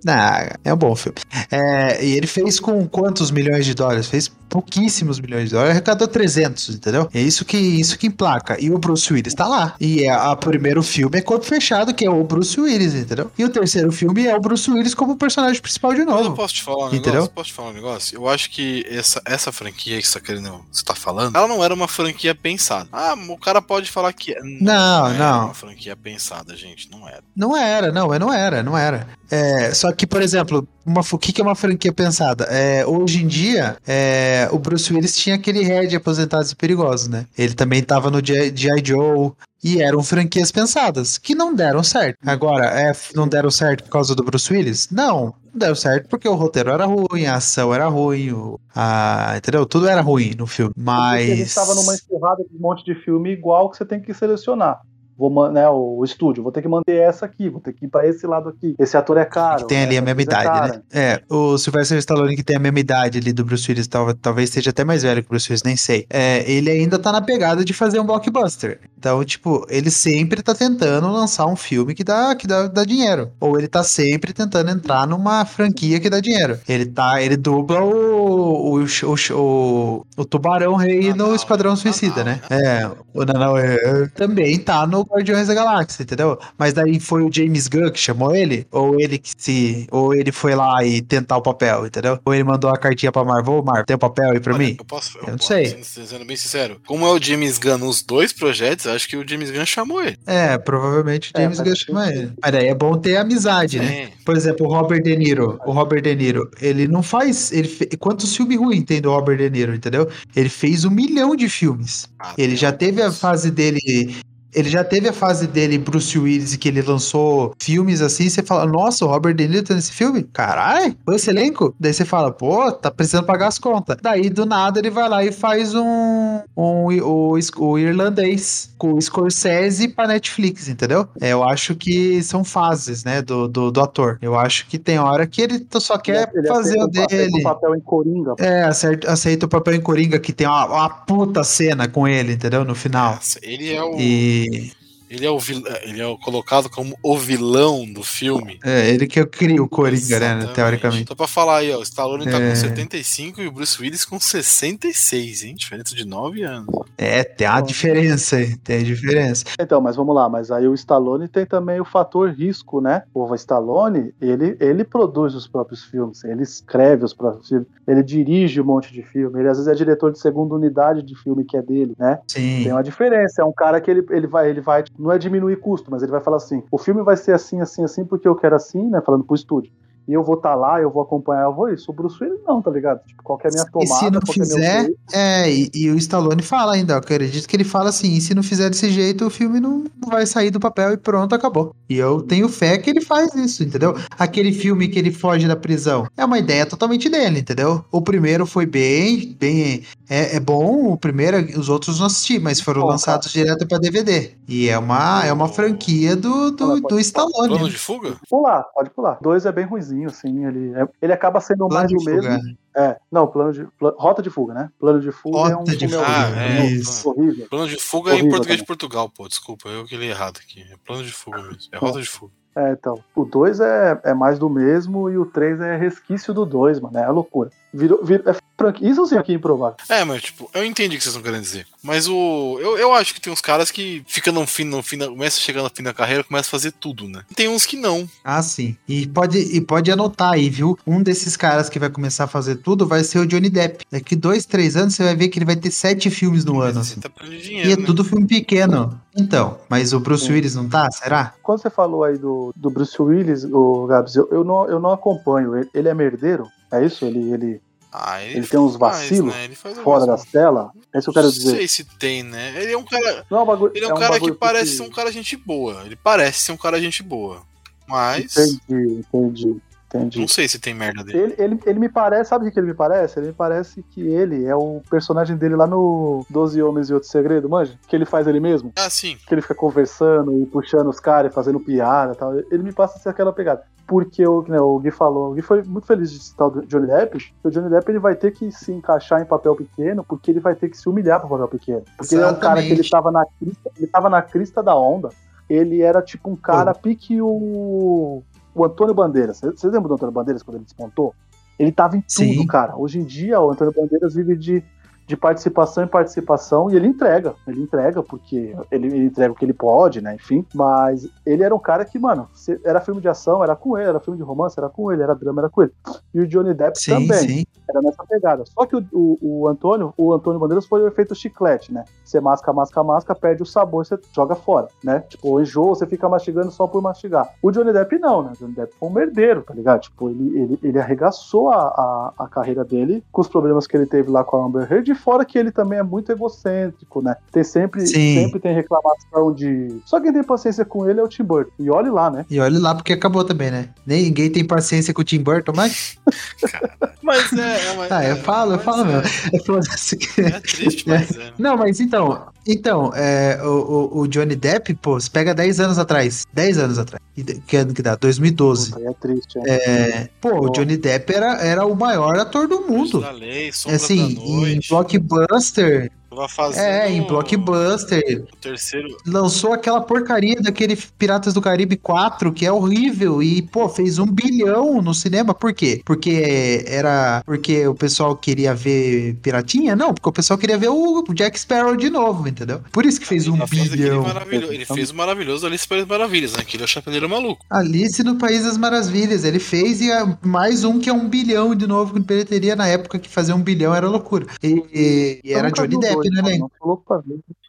É um bom filme. É, e ele fez com quantos milhões de dólares? Fez pouquíssimos milhões de dólares, arrecadou 300, entendeu? É isso que, isso que emplaca. E o Bruce Willis tá lá. E é, a primeiro filme é Corpo Fechado, que é o Bruce Willis, entendeu? E o terceiro filme é o Bruce Willis como personagem principal de Mas eu novo. posso te falar um Entendeu? negócio? Posso te falar um negócio? Eu acho que essa, essa franquia que você tá querendo. Você tá falando, ela não era uma franquia pensada. Ah, o cara pode falar que é. Não, é não. uma franquia pensada, gente. Não era. Não era, não, não era, não era. É, só que, por exemplo, uma, o que, que é uma franquia pensada? É, hoje em dia, é, o Bruce Willis tinha aquele Red Aposentados e Perigosos, né? Ele também tava no G.I. Joe. E eram franquias pensadas, que não deram certo. Agora, é, não deram certo por causa do Bruce Willis? Não. Não deu certo porque o roteiro era ruim, a ação era ruim, o, a, entendeu? Tudo era ruim no filme. Mas. Porque ele estava numa encerrada de um monte de filme igual que você tem que selecionar. Vou, né, o, o estúdio, vou ter que manter essa aqui, vou ter que ir pra esse lado aqui. Esse ator é caro. que tem ali a essa mesma atriz é idade, cara. né? É, o Sylvester Stallone que tem a mesma idade ali do Bruce Willis, tal- talvez seja até mais velho que o Bruce Willis, nem sei. É, ele ainda tá na pegada de fazer um blockbuster. Então, tipo, ele sempre tá tentando lançar um filme que dá, que dá, dá dinheiro. Ou ele tá sempre tentando entrar numa franquia que dá dinheiro. Ele tá, ele dubla o, o, o, o, o Tubarão Rei no Nanau, Esquadrão né? Suicida, Nanau, né? É, o Nanau é, também tá no Guardiões da Galáxia, entendeu? Mas daí foi o James Gunn que chamou ele? Ou ele que se. Ou ele foi lá e tentar o papel, entendeu? Ou ele mandou a cartinha pra Marvel, ô Marvel, tem o papel aí pra Olha, mim? Eu posso. Eu não posso, sei. Sendo, sendo bem sincero. Como é o James Gunn nos dois projetos, eu acho que o James Gunn chamou ele. É, provavelmente o É, James faz Gunn chama sentido. ele. Mas daí é bom ter amizade, né? Sim. Por exemplo, o Robert De Niro. O Robert De Niro, ele não faz. Ele fe... Quantos filmes ruins tem do Robert De Niro, entendeu? Ele fez um milhão de filmes. Ah, Ele já teve a fase dele. Ele já teve a fase dele, Bruce Willis, que ele lançou filmes assim. Você fala, nossa, o Robert De Niro tá nesse filme? Caralho, foi esse elenco? Daí você fala, pô, tá precisando pagar as contas. Daí do nada ele vai lá e faz um. um o, o irlandês com o Scorsese pra Netflix, entendeu? É, eu acho que são fases, né, do, do, do ator. Eu acho que tem hora que ele só quer Ele fazer aceita o aceita dele. um papel em Coringa. É, acerta, aceita o papel em Coringa, que tem uma, uma puta cena com ele, entendeu? No final. Nossa, ele é o. E Eh, Ele é o vil... ele é o colocado como o vilão do filme. é, ele que cria o Coringa, né? Teoricamente. Então, pra falar aí, ó, o Stallone tá É. com 75 e o Bruce Willis com 66, hein? Diferença de 9 anos. É, tem a diferença aí, tem a diferença. Então, mas vamos lá, mas aí o Stallone tem também o fator risco, né? O Stallone, ele, ele produz os próprios filmes, ele escreve os próprios filmes, ele dirige um monte de filme, ele às vezes é diretor de segunda unidade de filme que é dele, né? Sim. Tem uma diferença, é um cara que ele, ele vai, ele vai, não é diminuir custo, mas ele vai falar assim, o filme vai ser assim, assim, assim, porque eu quero assim, né? Falando pro estúdio. E eu vou estar lá, eu vou acompanhar, eu vou isso. O Bruce Willis não, tá ligado? Tipo, qual que é a minha E tomada, se não é fizer, jeito. é, e, e o Stallone fala ainda, eu acredito que ele fala assim, e se não fizer desse jeito, o filme não, não vai sair do papel e pronto, acabou. E eu tenho fé que ele faz isso, entendeu? Aquele filme que ele foge da prisão, é uma ideia totalmente dele, entendeu? O primeiro foi bem, bem, é, é bom, o primeiro, os outros não assisti, mas foram Bom, lançados direto pra DVD. E é uma, é uma franquia do, do, do Stallone. Plano de fuga? Pular, pode pular. Dois é bem ruizinho, assim. Ele, é- ele acaba sendo Plano mais de do mesmo. fuga. É, não, plano de. pla- Rota de fuga, né? Plano de fuga é um Rota de filme fuga, horrível. Ah, é, isso. horrível. Plano de fuga é em português de também. Portugal, pô. Desculpa, eu que li errado aqui. É plano de fuga mesmo. É rota de fuga. É, então. O 2 é, é mais do mesmo e o 3 é resquício do 2, mano. É a loucura. Virou, virou, é franquia. Isso sim aqui é improvável. É, mas tipo, eu entendi o que vocês estão querendo dizer. Mas o. Eu, eu acho que tem uns caras que ficam no fim, no fim da, começa a chegar no fim da carreira, começa a fazer tudo, né? E tem uns que não. Ah, sim. E pode, e pode anotar aí, viu? Um desses caras que vai começar a fazer tudo vai ser o Johnny Depp. Daqui dois, três anos você vai ver que ele vai ter sete filmes no ano. Mas assim. você tá perdendo E dinheiro. é né? tudo filme pequeno. Então, mas o Bruce Sim. Willis não tá? Será? Quando você falou aí do, do Bruce Willis, o Gabs, eu, eu, não, eu não acompanho. Ele, ele é merdeiro? É isso? Ele, ele Ah, ele tem uns faz, vacilos né? Ele faz fora das telas? É isso que eu quero Não dizer. sei se tem, né? Ele é um cara. Não é um bagulho. Ele é um, cara que parece ser um cara gente boa. Ele parece ser um cara gente boa. Mas. Entendi, entendi, entendi. Não sei se tem merda dele. Ele, ele, ele me parece, sabe o que ele me parece? Ele me parece que ele é o personagem dele lá no Doze Homens e Outro Segredo, manja? Que ele faz ele mesmo. Ah, sim. Que ele fica conversando e puxando os caras e fazendo piada e tal. Ele me passa a ser aquela pegada. Porque o, né, o Gui falou, o Gui foi muito feliz de citar o Johnny Depp, que o Johnny Depp ele vai ter que se encaixar em papel pequeno, porque ele vai ter que se humilhar pro papel pequeno. Porque ele é um cara que ele Exatamente. tava na crista, ele tava na crista da onda. Ele era tipo um cara pique o, o Antônio Bandeiras. Vocês lembram do Antônio Bandeiras quando ele despontou? Ele tava em tudo, Sim. cara. Hoje em dia, o Antônio Bandeiras vive de, de participação em participação e ele entrega. Ele entrega porque ele, ele entrega o que ele pode, né? Enfim. Mas ele era um cara que, mano, era filme de ação, era com ele, era filme de romance, era com ele, era drama, era com ele. E o Johnny Depp Sim, também. sim. Era nessa pegada. Só que o, o, o Antônio, o Antônio Bandeiras foi o efeito chiclete, né? Você masca, masca, masca, perde o sabor, você joga fora, né? Tipo, enjoa, você fica mastigando só por mastigar. O Johnny Depp não, né? O Johnny Depp foi um merdeiro, tá ligado? Tipo, ele, ele, ele arregaçou a, a, a carreira dele com os problemas que ele teve lá com a Amber Heard, fora que ele também é muito egocêntrico, né? Tem sempre, Sim. sempre tem reclamação de. Só quem tem paciência com ele é o Tim Burton. E olhe lá, né? E olha lá porque acabou também, né? Nem ninguém tem paciência com o Tim Burton, mas. Mas é. é mas, Ah, eu é, falo, eu falo é, mesmo. É que- É triste, mas é. Não, mas então, então, é, o, o- o Johnny Depp, pô, você pega 10 anos atrás. 10 anos atrás. Que ano que dá? 2012. Puta, aí é triste? É, pô, o Johnny Depp era, era o maior ator do mundo. Da lei, sombra Assim, da em noite. blockbuster. Vai fazer É, em blockbuster. O terceiro. Lançou aquela porcaria daquele Piratas do Caribe 4, que é horrível. E, pô, fez um bilhão no cinema. Por quê? Porque era. Porque o pessoal queria ver Piratinha? Não, porque o pessoal queria ver o Jack Sparrow de novo, entendeu? Por isso que fez um fez aquele bilhão. maravilhoso- Ele fez o maravilhoso Alice País Maravilhas, né? Que ele é o chapeleiro maluco. Alice no País das Maravilhas. Ele fez e é mais um que é um bilhão de novo com bilheteria na época que fazer um bilhão era loucura. E, e- e era vi Johnny Depp, dois, né, mano,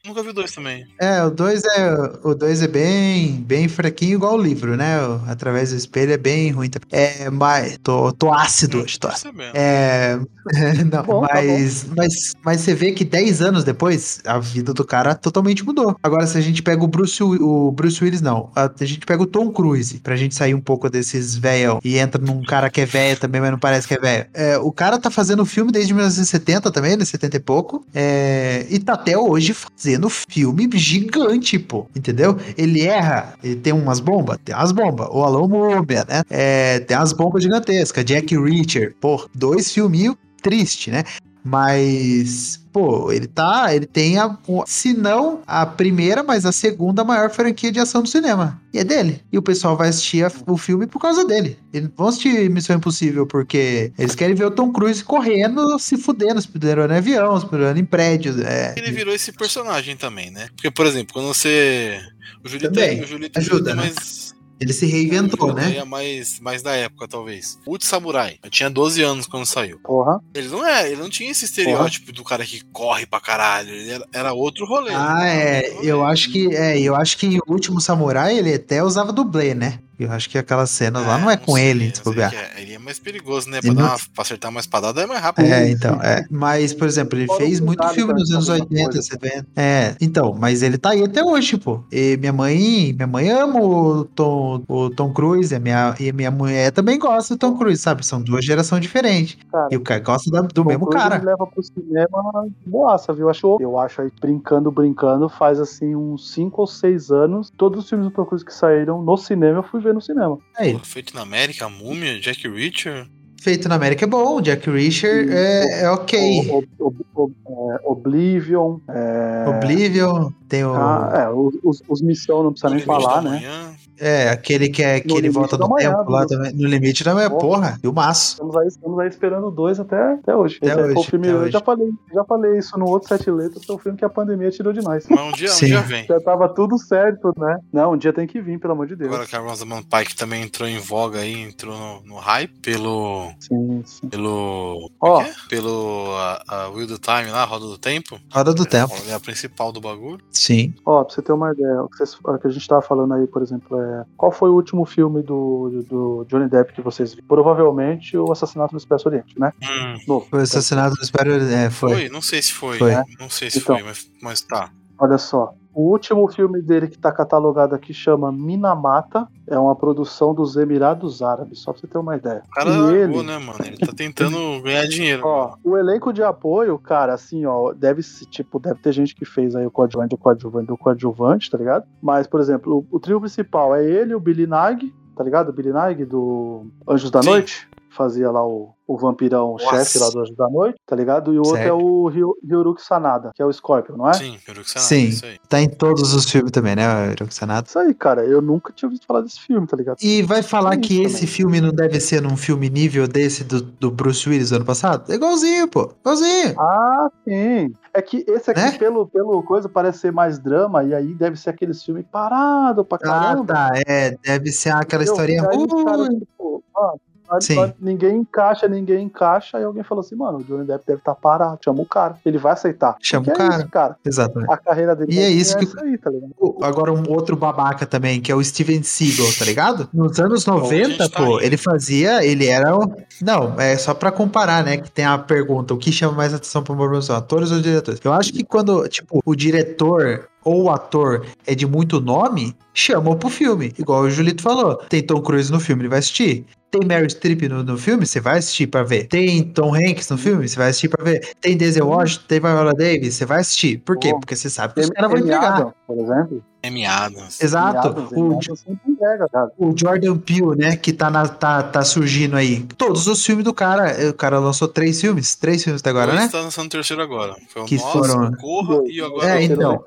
Nunca vi dois também. É, o 2 é o dois é bem bem fraquinho igual o livro, né? O Através do espelho é bem ruim. também. É, mas tô, tô ácido hoje, tô ácido. É, não, Bom, tá mas, mas, mas você vê que 10 anos depois, a vida do cara totalmente mudou. Agora, se a gente pega o Bruce, o Bruce Willis, não. A, a gente pega o Tom Cruise, pra gente sair um pouco desses velhão e entra num cara que é velho também, mas não parece que é velho. É, o cara tá fazendo filme desde 1970 também, né? 70 e pouco. É, e tá até hoje fazendo filme gigante, pô. Entendeu? Ele erra, ele tem umas bombas? Tem umas bombas. O Alô Múmia, né? É, tem umas bombas gigantescas. Jack Reacher, pô, dois filminhos triste, né? Mas, pô, ele tá. Ele tem a. Se não a primeira, mas a segunda maior franquia de ação do cinema. E é dele. E o pessoal vai assistir a- o filme por causa dele. Eles vão assistir Missão Impossível porque eles querem ver o Tom Cruise correndo, se fudendo, se puderando em avião, se puderando em prédios. É. Ele virou esse personagem também, né? Porque, por exemplo, quando você. O Julito, Também. o Julito, Ajuda, o Julito é né? Ele se reinventou, né? É mais, mais da época, talvez. O de Samurai. Eu tinha 12 anos quando saiu. Porra. Ele não é, ele não tinha esse estereótipo do cara que corre pra caralho. Ele era, era outro rolê. Ah, é. Rolê. Eu acho que. É, eu acho que o último samurai ele até usava dublê, né? Eu acho que aquelas cenas lá não é com sei, ele, eu se bobear. é. Ele é mais perigoso, né? Ele Pra, não- uma, pra acertar uma espadada é mais rápido. É, então, é. Mas, por exemplo, ele fez muito filme nos anos fazer uma 80, coisa. você vê. É, então, mas ele tá aí até hoje, pô. E minha mãe, minha mãe ama o Tom, o Tom Cruise, e a minha, e a minha mulher também gosta do Tom Cruise, sabe? São duas gerações diferentes. Cara, E o cara gosta da- do Tom mesmo Cruise cara. me leva pro cinema boaça, viu? Acho, eu acho aí, brincando, brincando, faz assim uns 5 ou 6 anos. Todos os filmes do Tom Cruise que saíram no cinema, eu fui ver no cinema. Pô, Feito na América, a Múmia, Jack Reacher. feito na América é bom, Jack Reacher é, é ok. O- o- o- o- é, Oblivion. É, Oblivion, tem o. ah, é, os, os- os Missão não precisa nem falar, né? Manhã. É, aquele que, é, que ele volta no Manhã, tempo lá no- também. No limite da manhã, Porra. porra, filmaço. Estamos aí, estamos aí esperando dois até, até hoje. Até Esse foi hoje, o filme, até eu hoje. já falei, já falei isso no outro Sete Letras, foi o filme que a pandemia tirou de nós. Mas um dia, um Sim. dia vem. Já tava tudo certo, né? Não, um dia tem que vir, pelo amor de Deus. Agora que a Rosamund Pike também entrou em voga aí, entrou no, no hype pelo. Sim, sim. pelo. Ó. é é? Pelo a, a Wheel do Time lá, Roda do Tempo. Roda do tempo. É a principal do bagulho. Sim. Ó, pra você ter uma ideia, o que, vocês- o que a gente tava falando aí, por exemplo, é. Qual foi o último filme do, do Johnny Depp que vocês viram? Provavelmente o Assassinato no Expresso Oriente, né? Hum, Novo. Foi o assassinato do Espero. É, foi. foi? Não sei se foi. Foi. Não sei se Então. foi, mas, mas tá. Olha só. O último filme dele que tá catalogado aqui chama Minamata. É uma produção dos Emirados Árabes, só pra você ter uma ideia. O cara e largou, ele, né, mano? Ele tá tentando ganhar dinheiro. Ó, o elenco de apoio, cara, assim, ó, deve se, tipo, deve ter gente que fez aí o coadjuvante, o coadjuvante, o coadjuvante, tá ligado? Mas, por exemplo, o, o trio principal é ele, o Billy Nag, tá ligado? O Billy Nag do Anjos da Sim. Noite, fazia lá o, o vampirão Nossa. chefe lá do Anjos da Noite, tá ligado? E o outro Certo. é o Ryu- Ryuruki Sanada, que é o Scorpion, não é? Sim, Peru que Sim. Isso aí. Tá em todos os filmes também, né, Hiroxanato? Isso aí, cara, eu nunca tinha ouvido falar desse filme, tá ligado? E vai falar É que isso esse também. filme não deve ser num filme nível desse do, do Bruce Willis do ano passado? É igualzinho, pô. Igualzinho. Ah, sim. É que esse aqui, Né? pelo, pelo coisa, parece ser mais drama, e aí deve ser aquele filme parado pra Ah, caramba. tá. É, deve ser aquela Entendeu? historinha. Ruim. tipo, ah, Mas- Sim. mas ninguém encaixa, ninguém encaixa. Aí alguém falou assim, mano, o Johnny Depp deve estar parado. Chama o cara. Ele vai aceitar. Chama o é cara. isso, cara. Exatamente. A carreira dele E vai é isso que- essa aí, tá Agora, um outro babaca também, que é o Steven Seagal, tá ligado? Nos anos a 90, gente tá pô, ele fazia. Ele era. o- Não, é só pra comparar, né? Que tem a pergunta: o que chama mais atenção pra uma produção? Atores ou diretores? Eu acho que quando, tipo, o diretor ou o ator é de muito nome, chamam pro filme. Igual o Julito falou. Tem Tom Cruise no filme, ele vai assistir. Tem Meryl Streep no, no filme, você vai assistir pra ver. Tem Tom Hanks no filme, você vai assistir pra ver. Tem Denzel Washington, tem Viola Davis, você vai assistir. Por quê? Porque você sabe que os caras vão entregar. Por exemplo. Amy Adams. Exato. Adams, O, Adams o Jordan Peele, né, que tá, na, tá, tá surgindo aí. Todos os filmes do cara. O cara lançou três filmes. Três filmes até agora, Dois né? tá lançando o terceiro agora. Foi o Que Nós, foram- o Corra e agora É, o então.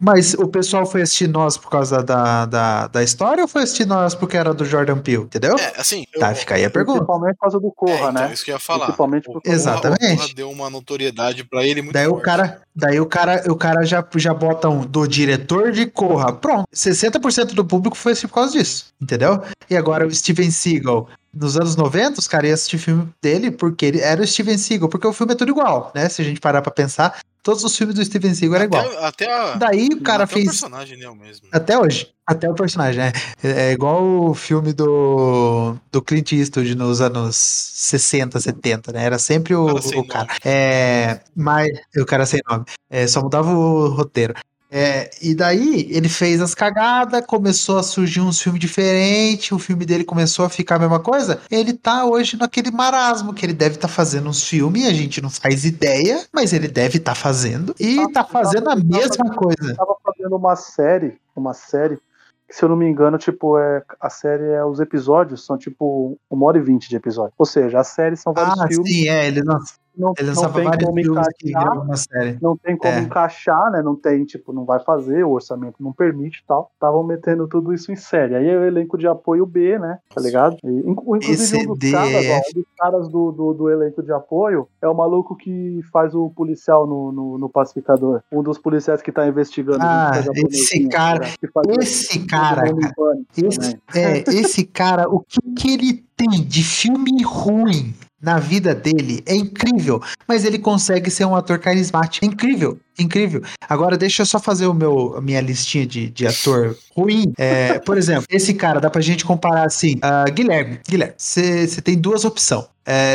Mas o pessoal foi assistir nós por causa da, da, da história ou foi assistir nós porque era do Jordan Peele, entendeu? É, assim. Tá, eu- fica aí a pergunta. Principalmente por causa do É, Corra, então, né? isso que eu ia falar. Principalmente O por Corra- Exatamente. O Corra deu uma notoriedade pra ele muito Daí o forte. cara, daí o cara, o cara já, já bota um do diretor de Corra. Pronto. 60% do público foi por causa disso, entendeu? E agora o Steven Seagal. Nos anos 90, os caras iam assistir filme dele porque ele era o Steven Seagal, porque o filme é tudo igual, né? Se a gente parar pra pensar, todos os filmes do Steven Seagal eram igual. Até, a, Daí o cara até fez. o personagem né, o mesmo. Até hoje. Até o personagem, né? É igual o filme do, do Clint Eastwood nos anos 60, 70, né? Era sempre o, O cara o cara. É, mas o cara sem nome. É, só mudava o roteiro. É, e daí ele fez as cagadas, começou a surgir uns filmes diferentes, o filme dele começou a ficar a mesma coisa. Ele tá hoje naquele marasmo que ele deve estar fazendo uns filmes, a gente não faz ideia, mas ele deve estar fazendo. E tá fazendo a mesma coisa. tava fazendo uma série, uma série, que se eu não me engano, tipo, é, a série é, os episódios são tipo uma hora e vinte de episódio. Ou seja, a série são vários Ah, filmes, sim, é, ele não, não, ele não tem como encaixar, não tem como É. encaixar, né? Não tem, tipo, não vai fazer, o orçamento não permite e tal. Estavam metendo tudo isso em série. Aí é o elenco de apoio B, né? Tá ligado? E, inclu- inclusive um dos caras, ó, um dos caras do, do, do elenco de apoio é o maluco que faz o policial no, no, no pacificador. Um dos policiais que tá investigando. Ah, esse japonesinha, cara- faz Esse cara, pânico Esse, é, esse cara, o que, que ele tem de filme ruim na vida dele. É incrível, mas ele consegue ser um ator carismático. É incrível, incrível. Agora, deixa eu só fazer o meu, a minha listinha de, de ator ruim. É, por exemplo, esse cara, dá pra gente comparar assim: ah, Guilherme, Guilherme, você tem duas opções.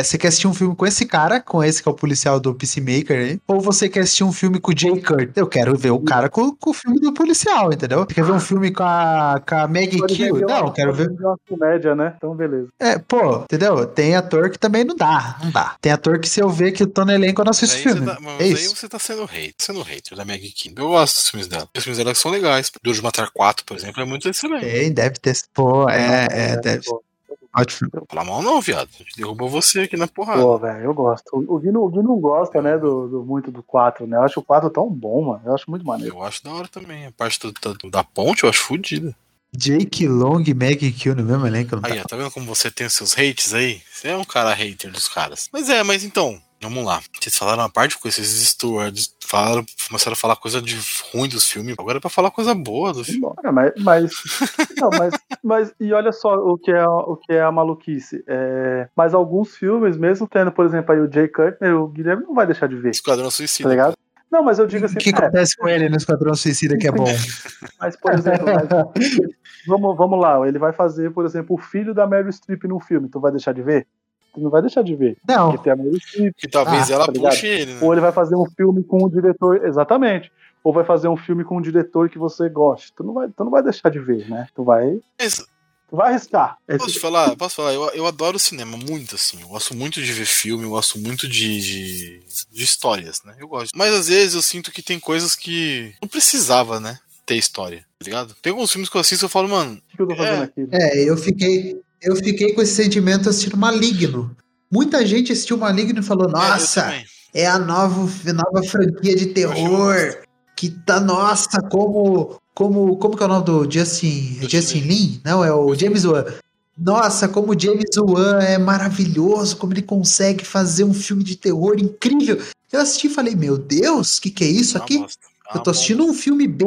Você quer assistir um filme com esse cara, com esse que é o policial do Peacemaker aí, ou você quer assistir um filme com o Jay Kurt? Eu quero ver o cara com, com o filme do policial, entendeu? Você quer ver um filme com a, com a Maggie vender Não, uma- eu quero ver. uma comédia, né? Então, beleza. É, pô, entendeu? Tem ator que também não dá, não dá. Tem ator que se eu ver que eu tô no elenco, eu não assisto Aí filme. você tá, mas é aí isso. você tá sendo hater, sendo hater da Maggie King. Eu gosto dos filmes dela. Os filmes dela são legais. Duro de Matar 4, por exemplo, é muito excelente. Tem, deve ter. Pô, é, é, deve. Pô, Ótimo. Fala mal não, viado. A gente derrubou você aqui na porrada. Pô, velho, eu gosto. O, o, Gui não, o Gui não gosta, né, do, do- muito do 4, né? Eu acho o 4 tão bom, mano. Eu acho muito maneiro. Eu acho da hora também. A parte do- do- da ponte eu acho fodida. Jake Long e Maggie Kill no mesmo elenco, tá? Aí, ó, tá vendo como você tem os seus hates aí? Você é um cara hater dos caras. Mas é, mas então, vamos lá. Vocês falaram uma parte com esses stewards, falaram, começaram a falar coisa de ruim dos filmes. Agora é pra falar coisa boa do filme. Embora, mas, mas, não, mas, mas e olha só o que é, o que é a maluquice. É, mas alguns filmes, mesmo tendo, por exemplo, aí o Jay Cutler, o Guilherme não vai deixar de ver, Esquadrão tá Suicida. ligado? Não, mas eu digo assim, O que é, acontece com ele no Esquadrão Suicida que é bom? mas por exemplo, mas- vamos, vamos lá, ele vai fazer, por exemplo, o filho da Meryl Streep num filme, tu vai deixar de ver? Tu não vai deixar de ver, Não, porque tem a Meryl Streep. Que talvez Ah, ela tá ligado? puxe ele, né? Ou ele vai fazer um filme com um diretor. Exatamente. Ou vai fazer um filme com um diretor que você goste. Tu não vai, tu não vai deixar de ver, né? Tu vai, Mas, tu vai arriscar. Esse- posso te falar? Posso falar? Eu, eu adoro cinema, muito assim. Eu gosto muito de ver filme, eu gosto muito de, de, de histórias, né? Eu gosto. Mas às vezes eu sinto que tem coisas que não precisava, né? Ter história, tá ligado? Tem alguns filmes que eu assisto e eu falo, mano, O que eu tô fazendo É. aqui? é, eu fiquei, eu fiquei com esse sentimento assistindo Maligno. Muita gente assistiu Maligno e falou: é, Nossa, é a nova, nova franquia de terror. Que tá, nossa, como. Como, como que é o nome do Justin. Justin Justin Lin? Não, é o James Wan. Nossa, como o James Wan é maravilhoso, como ele consegue fazer um filme de terror incrível. Eu assisti e falei, meu Deus, o que, que é isso É aqui? É Eu tô assistindo um filme B.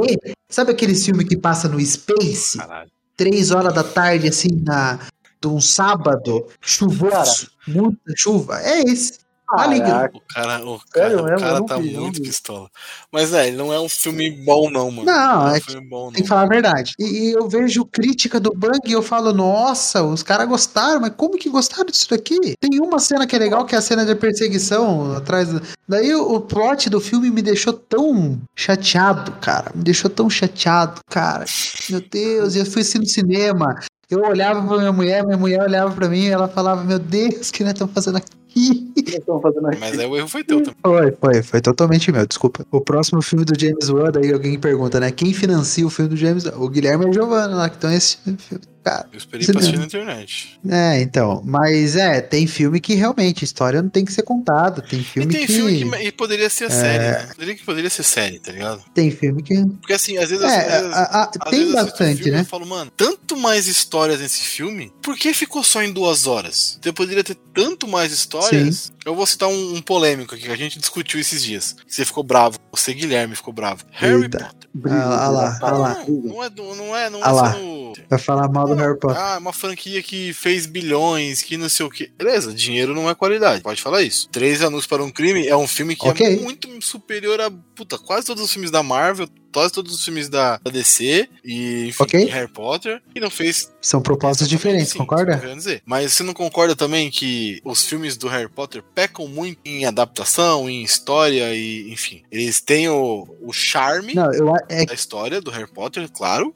Sabe aquele filme que passa no Space? Caralho. Três horas da tarde, assim, na, de um sábado chuvoso, muita chuva, é esse. Maligno. Caraca, O cara, o cara, Sério o cara Eu não tá vi, não muito pistola. Mas é, não é um filme bom, não, mano. Não, é um é filme bom, Tem não. que falar a verdade. E, e eu vejo crítica do bug e eu falo, nossa, os caras gostaram, mas como que gostaram disso daqui? Tem uma cena que é legal, que é a cena de perseguição atrás. do- Daí o, o plot do filme me deixou tão chateado, cara. Me deixou tão chateado, cara. Meu Deus, eu fui assim no cinema. Eu olhava pra minha mulher, minha mulher olhava pra mim e ela falava, meu Deus, o que nós estamos fazendo aqui? fazendo aqui? Mas aí o erro foi teu também. Foi, foi, foi totalmente meu, desculpa. O próximo filme do James Wan, daí alguém pergunta, né? Quem financia o filme do James Wan? O Guilherme e a Giovanna lá, que estão nesse filme. Cara, Eu esperei pra assistir na internet. é, então. Mas é, tem filme que realmente, história não tem que ser contada. Tem E filme tem que. filme que e poderia ser série, né? Poderia que poderia ser série, tá ligado? Tem filme que. Porque assim, às vezes. É, às a- a- às tem vezes bastante, filme e né? Eu falo, mano, tanto mais histórias nesse filme, por que ficou só em duas horas? Então poderia ter tanto mais histórias. Eu vou citar um, um polêmico aqui que a gente discutiu esses dias. Você ficou bravo, você, Guilherme, ficou bravo. Harry Eita. Potter. Brilho, Ah, ah lá, ah lá. Não, não é, não é, não Ah é lá. sendo- Vai falar mal do Harry Potter. Ah, é uma franquia que fez bilhões, que não sei o que. Beleza, dinheiro não é qualidade. Pode falar isso. Três Anúncios para um Crime é um filme que Ok. é muito superior a puta, quase todos os filmes da Marvel, quase todos os filmes da, DC e enfim, Ok. e Harry Potter. E não fez. São propósitos diferentes, Sim, concorda? Mas você não concorda também que os filmes do Harry Potter pecam muito em adaptação, em história e, enfim. Eles têm o, o charme Não, eu é da história do Harry Potter, claro.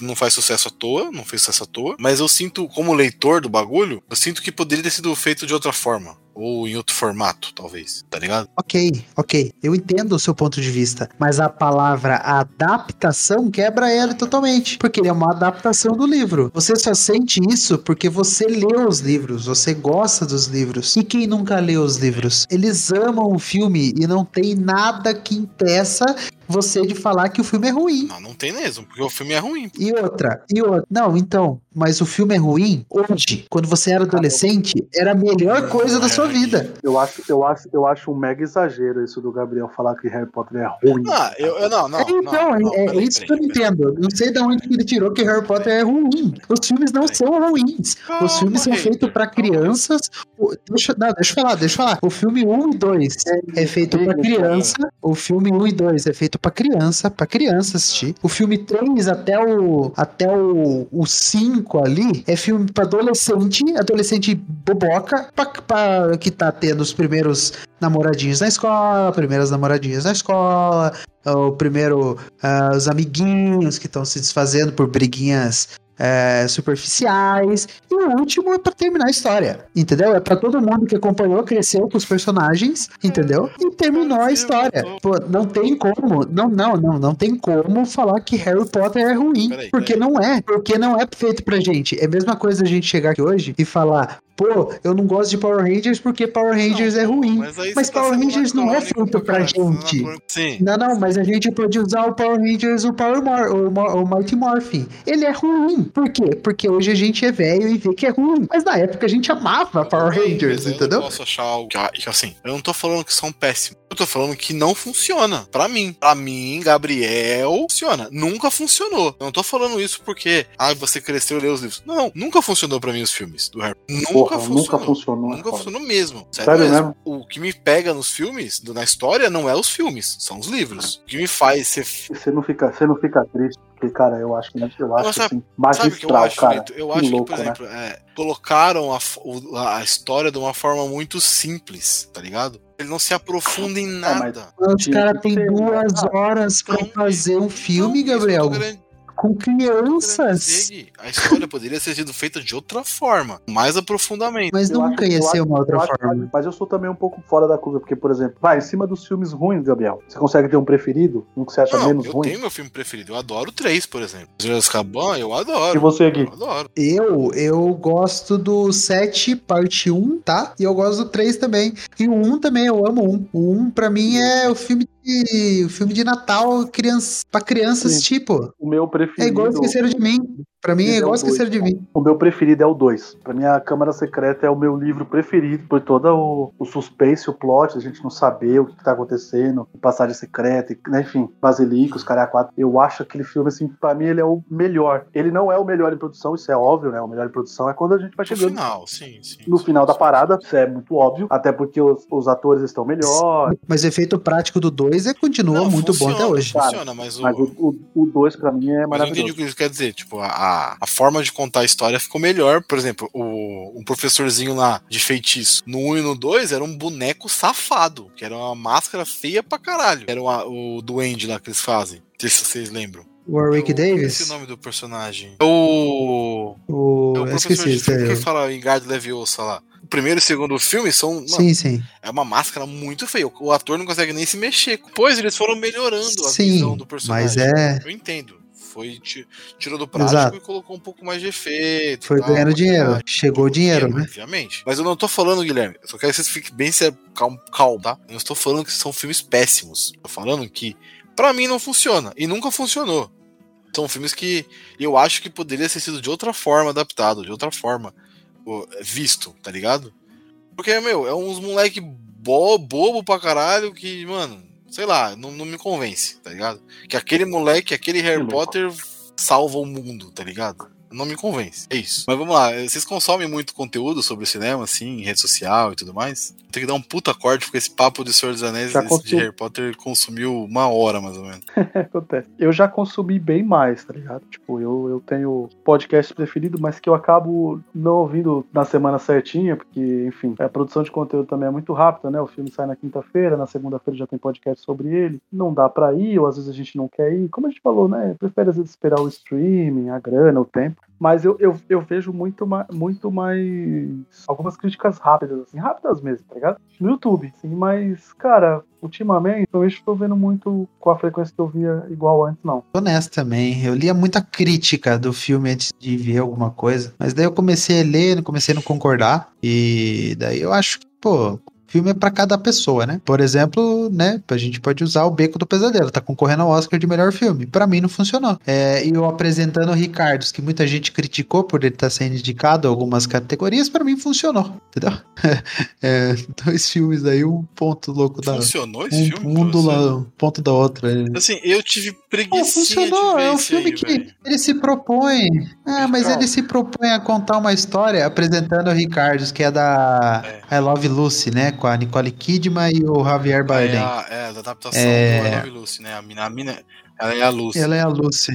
Não faz sucesso à toa, não fez sucesso à toa. Mas eu sinto, como leitor do bagulho, eu sinto que poderia ter sido feito de outra forma. Ou em outro formato, talvez. Tá ligado? Ok, ok. Eu entendo o seu ponto de vista, mas a palavra adaptação quebra ele totalmente, porque ele é uma adaptação do livro. Você só sente isso porque você leu os livros, você gosta dos livros. E quem nunca leu os livros? Eles amam o filme e não tem nada que impeça você de falar que o filme é ruim. Não, não tem mesmo, porque o filme é ruim. E outra, e outra. Não, então, mas o filme é ruim hoje. Quando você era adolescente, era a melhor coisa da sua vida. Eu acho, eu, acho, eu acho um mega exagero isso do Gabriel falar que Harry Potter é ruim. Ah, eu, eu não, não. É, então, não, não, é, é isso que eu entendo. Não sei de onde ele tirou que Harry Potter é ruim. Os filmes não são ruins. Os filmes são feitos pra calma. crianças. O- Deixa, não, deixa eu falar, deixa eu falar. O filme 1 e 2 é feito pra criança. O filme 1 e 2 é feito pra criança, pra criança assistir. O filme 3 até o até o, o 5 ali é filme pra adolescente, adolescente boboca, pra, pra- que tá tendo os primeiros namoradinhos na escola, primeiras namoradinhas na escola, o primeiro ah, os amiguinhos que estão se desfazendo por briguinhas é, superficiais. E o último é pra terminar a história, entendeu? É pra todo mundo que acompanhou, cresceu com os personagens, entendeu? E terminou a história. Pô, não tem como, não, não, não, não tem como falar que Harry Potter é ruim, porque não é, porque não é feito pra gente. É a mesma coisa a gente chegar aqui hoje e falar, pô, eu não gosto de Power Rangers porque Power Rangers Não, é ruim. Mas, Mas tá Power Rangers não é feito pra tá gente. Sim. Não, não, mas a gente pode usar o Power Rangers, o Power Mor o, o Mighty Morphin. Ele é ruim. Por quê? Porque hoje a gente é velho e vê que é ruim. Mas na época a gente amava Power Rangers, eu entendeu? não posso achar algo que, assim, eu não tô falando que são péssimos. Eu tô falando que não funciona. Pra mim. Pra mim, Gabriel, funciona. Nunca funcionou. Eu não tô falando isso porque, ah, você cresceu e leu os livros. Não, nunca funcionou pra mim os filmes do Harry. Nunca Porra, funcionou. nunca funcionou. Nunca funcionou mesmo. Sério, Sério mesmo. mesmo? O que me pega nos filmes, na história, não é os filmes, são os livros. O que me faz ser. Você não fica, você não fica triste, porque, cara, eu acho, eu acho Mas sabe- assim, Sabe o que eu magistral, acho, cara. Lito? Eu que acho louco, que, por né? exemplo, é, colocaram a, a história de uma forma muito simples, tá ligado? Ele não se aprofunda em Ah, mas- nada. Os caras que têm duas né? horas pra fazer um filme, que Gabriel. Com crianças. A história poderia ter sido feita de outra forma, mais aprofundamento. Mas Eu nunca acho- ia eu ser uma outra eu acho- forma. Mas eu sou também um pouco fora da curva, porque, por exemplo, vai, em cima dos filmes ruins, Gabriel, você consegue ter um preferido? Um que você acha Não, menos eu ruim? tenho meu filme preferido. Eu adoro três, por exemplo. Os Caban, eu adoro. E você, Gui? Eu adoro. Eu, eu gosto do 7, parte 1, tá? E eu gosto do 3 também. E o 1 também, eu amo o 1. O 1, pra mim, é o filme o filme de Natal criança, pra crianças, tipo. O meu É preferido. igual Esqueceram de Mim. Pra mim é é igual esquecer dois. de mim. O meu preferido é o 2. Pra mim, a Câmara Secreta é o meu livro preferido, por todo o, o suspense, o plot, a gente não saber o que tá acontecendo, passagem secreta, né, enfim, Basilicos, Cara 4. Eu acho aquele filme, assim, pra mim ele é o melhor. Ele não é o melhor em produção, isso é óbvio, né? O melhor em produção é quando a gente vai No chegando final, sim, sim. no sim, final da sim. parada, isso é muito óbvio, até porque os, os atores estão melhor. Mas o efeito prático do 2 é, continua Não, muito funciona, bom até hoje. Funciona, mas o. Mas o 2 pra mim é Mas eu entendi maravilhoso. o que isso quer dizer. Tipo, a, a forma de contar a história ficou melhor. Por exemplo, o, um professorzinho lá de feitiço no 1 e no 2 era um boneco safado, que era uma máscara feia pra caralho. Era uma- o duende lá que eles fazem. Não sei se vocês lembram. Warwick Eu Davis? Esqueci o nome do personagem. É o. O... É o professor esqueci. de filme sério. que fala em Garde Leviosa lá. O primeiro e o segundo filme são. mano, Sim, sim. é uma máscara muito feia. O ator não consegue nem se mexer. Depois eles foram melhorando a Sim, visão do personagem. mas é. Eu entendo. Foi ti- tirou do prático Exato. e colocou um pouco mais de efeito. Foi tal, ganhando dinheiro. maquiagem. Chegou o dinheiro, né? Obviamente. Mas eu não tô falando, Guilherme. Eu só quero que vocês fiquem bem calmo, calmo, tá? Eu não estou falando que são filmes péssimos. Tô falando que, pra mim, não funciona. E nunca funcionou. São filmes que eu acho que poderia ter sido de outra forma adaptado, de outra forma visto, tá ligado? Porque, meu, é uns moleque bo bobo pra caralho que, mano, sei lá, não, não me convence, tá ligado? Que aquele moleque, aquele Harry. Potter salva o mundo, tá ligado? Não me convence. É isso. Mas vamos lá, vocês consomem muito conteúdo sobre o cinema, assim, em rede social e tudo mais? Tem que dar um puta corte, porque esse papo de Senhor dos Anéis Já de. Harry Potter consumiu uma hora, mais ou menos. Acontece. Eu já consumi bem mais, tá ligado? Tipo, eu, eu tenho podcast preferido, mas que eu acabo não ouvindo na semana certinha, porque, enfim, a produção de conteúdo também é muito rápida, né? O filme sai na quinta-feira, na segunda-feira já tem podcast sobre ele. Não dá pra ir, ou às vezes a gente não quer ir. Como a gente falou, né? Prefere às vezes esperar o streaming, a grana, o tempo. Mas eu, eu, eu vejo muito, ma muito mais. algumas críticas rápidas, assim, rápidas mesmo, tá ligado? No YouTube, assim, mas, cara, ultimamente eu estou vendo muito com a frequência que eu via igual antes, não. Nessa também. Eu lia muita crítica do filme antes de ver alguma coisa. Mas daí eu comecei a ler, comecei a não concordar. E daí eu acho que, pô. Filme é pra cada pessoa, né? Por exemplo, né? A gente pode usar o Beco do Pesadelo, tá concorrendo ao Oscar de melhor filme. Pra mim não funcionou. É, e eu apresentando o Ricardo, que muita gente criticou por ele estar sendo indicado a algumas categorias, pra mim funcionou, entendeu? É, dois filmes aí, um ponto louco da Funcionou esse um, filme? um do lado, um ponto da outra. é. Assim, eu tive preguiça funcionou, de ver é um filme aí, que velho. ele se propõe. Ah, mas Calma. ele se propõe a contar uma história apresentando o Ricardo, que é da I Love Lucy, né? Com a Nicole Kidman e o Javier É Bardem. a, é a adaptação É. do Lucy, né? A mina, a mina ela é a Lucy. Ela é a Lucy,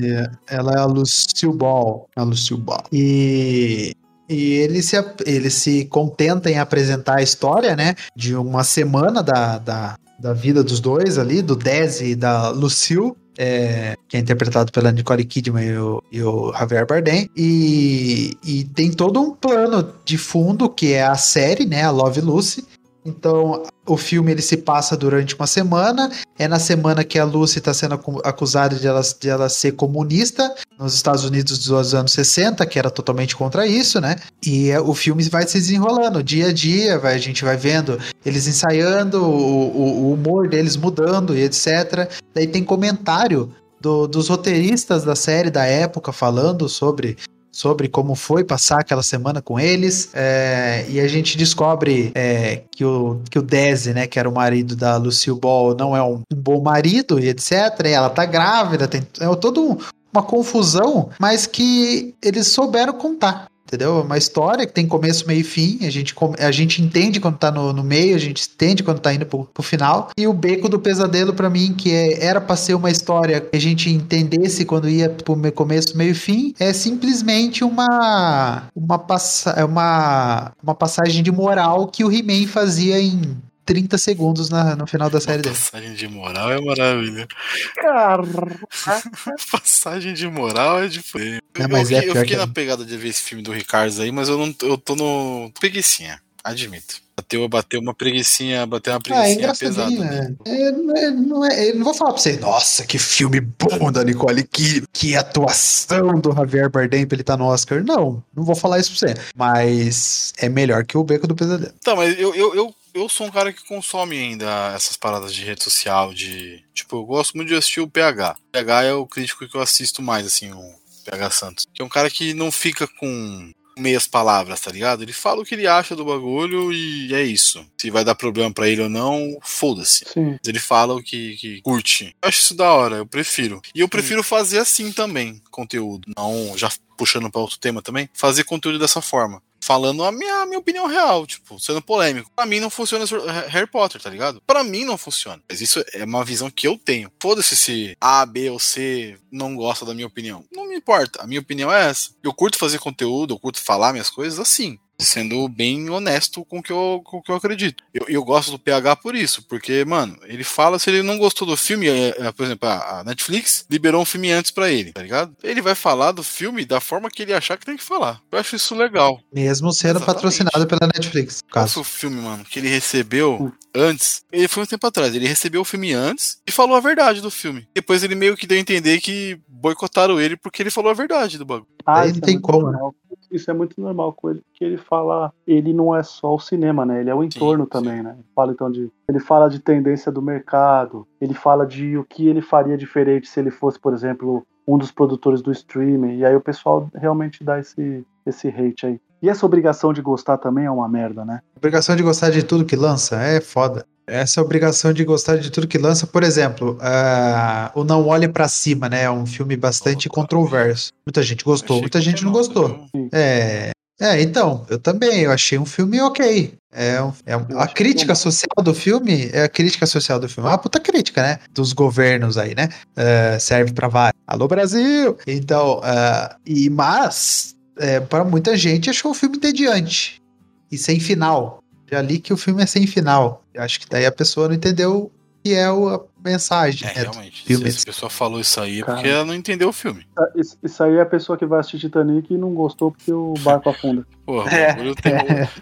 ela é a Lucille Ball. A Lucille Ball. E. E ele se, ele se contenta em apresentar a história, né? De uma semana da, da, da vida dos dois ali, do Desi e da Lucille. é, que é interpretado pela Nicole Kidman e o, e o Javier Bardem. E, e tem todo um plano de fundo que é a série, né? A Love Lucy. Então, o filme ele se passa durante uma semana. É na semana que a Lucy está sendo acu- acusada de ela, de ela ser comunista nos Estados Unidos dos anos 60, que era totalmente contra isso, né? E é, o filme vai se desenrolando dia a dia, vai, a gente vai vendo eles ensaiando, o, o- o humor deles mudando e etc. Daí tem comentário do- dos roteiristas da série da época falando sobre sobre como foi passar aquela semana com eles. é, e a gente descobre é, que, o, que o Desi, né, que era o marido da Lucille Ball, não é um, um bom marido e etc. E ela tá grávida, tem é todo um- uma confusão, mas que eles souberam contar. Entendeu? É uma história que tem começo, meio e fim. A gente, a gente entende quando tá no, no meio, a gente entende quando tá indo pro, pro final. E o Beco do Pesadelo, pra mim, que é- era pra ser uma história que a gente entendesse quando ia pro me- começo, meio e fim, é simplesmente uma, uma, passa, é uma, uma passagem de moral que o He-Man fazia em 30 segundos na- no final da série dele. Passagem de moral é maravilha. Cara, Passagem de moral é de freio. É, eu, mas eu é fiquei, eu pior fiquei que- na pegada de ver esse filme do Ricardo aí, mas eu não eu tô no. preguicinha, admito. Bateu, bateu uma preguicinha, bateu uma Ah, é pesada. né? É, não, é, não, é, eu não vou falar pra você, nossa, que filme bom da Nicole Kidman, que atuação do Javier Bardem pra ele estar no Oscar. Não, não vou falar isso pra você. Mas é melhor que o Beco do Pesadelo. Tá, mas eu, eu, eu, eu sou um cara que consome ainda essas paradas de rede social, de. Tipo, eu gosto muito de assistir o PH. O PH é o crítico que eu assisto mais, assim, o PH Santos. Que é um cara que não fica com meias palavras, tá ligado? Ele fala o que ele acha do bagulho e é isso. Se vai dar problema para ele ou não, foda-se. Sim. Ele fala o que, que curte. Eu acho isso da hora, eu prefiro. E eu prefiro fazer assim também, conteúdo. Não, já puxando para outro tema também, fazer conteúdo dessa forma. Falando a minha, a minha opinião real, tipo, sendo polêmico. Pra mim não funciona Harry Potter, tá ligado? Pra mim não funciona. Mas isso é uma visão que eu tenho. Foda-se se A, B ou C não gosta da minha opinião. Não me importa. A minha opinião é essa. Eu curto fazer conteúdo, eu curto falar minhas coisas assim sendo bem honesto com o que eu, com o que eu acredito. Eu, eu gosto do PH por isso, porque, mano, ele fala se ele não gostou do filme, é, é, por exemplo, a, Netflix liberou um filme antes para ele, tá ligado? Ele vai falar do filme da forma que ele achar que tem que falar. Eu acho isso legal. Mesmo sendo Exatamente. patrocinado pela Netflix. Foi o filme, mano, que ele recebeu antes? Ele foi um tempo atrás, ele recebeu o filme antes e falou a verdade do filme. Depois ele meio que deu a entender que boicotaram ele porque ele falou a verdade do bagulho. Ah, Aí não tem como, né? Isso é muito normal com ele, porque ele fala, ele não é só o cinema, né? Ele é o entorno sim, também, sim. né? Ele fala então de, ele fala de tendência do mercado, ele fala de o que ele faria diferente se ele fosse, por exemplo, um dos produtores do streaming. E aí o pessoal realmente dá esse esse hate aí. E essa obrigação de gostar também é uma merda, né? Obrigação de gostar de tudo que lança é foda. Essa obrigação de gostar de tudo que lança, por exemplo, uh, o Não Olhe para Cima, né? É um filme bastante controverso. Muita gente gostou, muita gente não gostou. É, é, então, eu também, eu achei um filme ok. É, é a crítica social do filme é a crítica social do filme. É uma puta crítica, né? Dos governos aí, né? Uh, serve pra vários. Alô, Brasil! Então, uh, e mas, é, para muita gente, achou o filme entediante e sem final. Já li que o filme é sem final. Eu acho que daí a pessoa não entendeu o que é a mensagem. É, né, realmente. Filme. Se a pessoa falou isso aí é porque ela não entendeu o filme. Ah, isso, isso, aí é a pessoa que vai assistir Titanic e não gostou porque o barco afunda. Porra, é.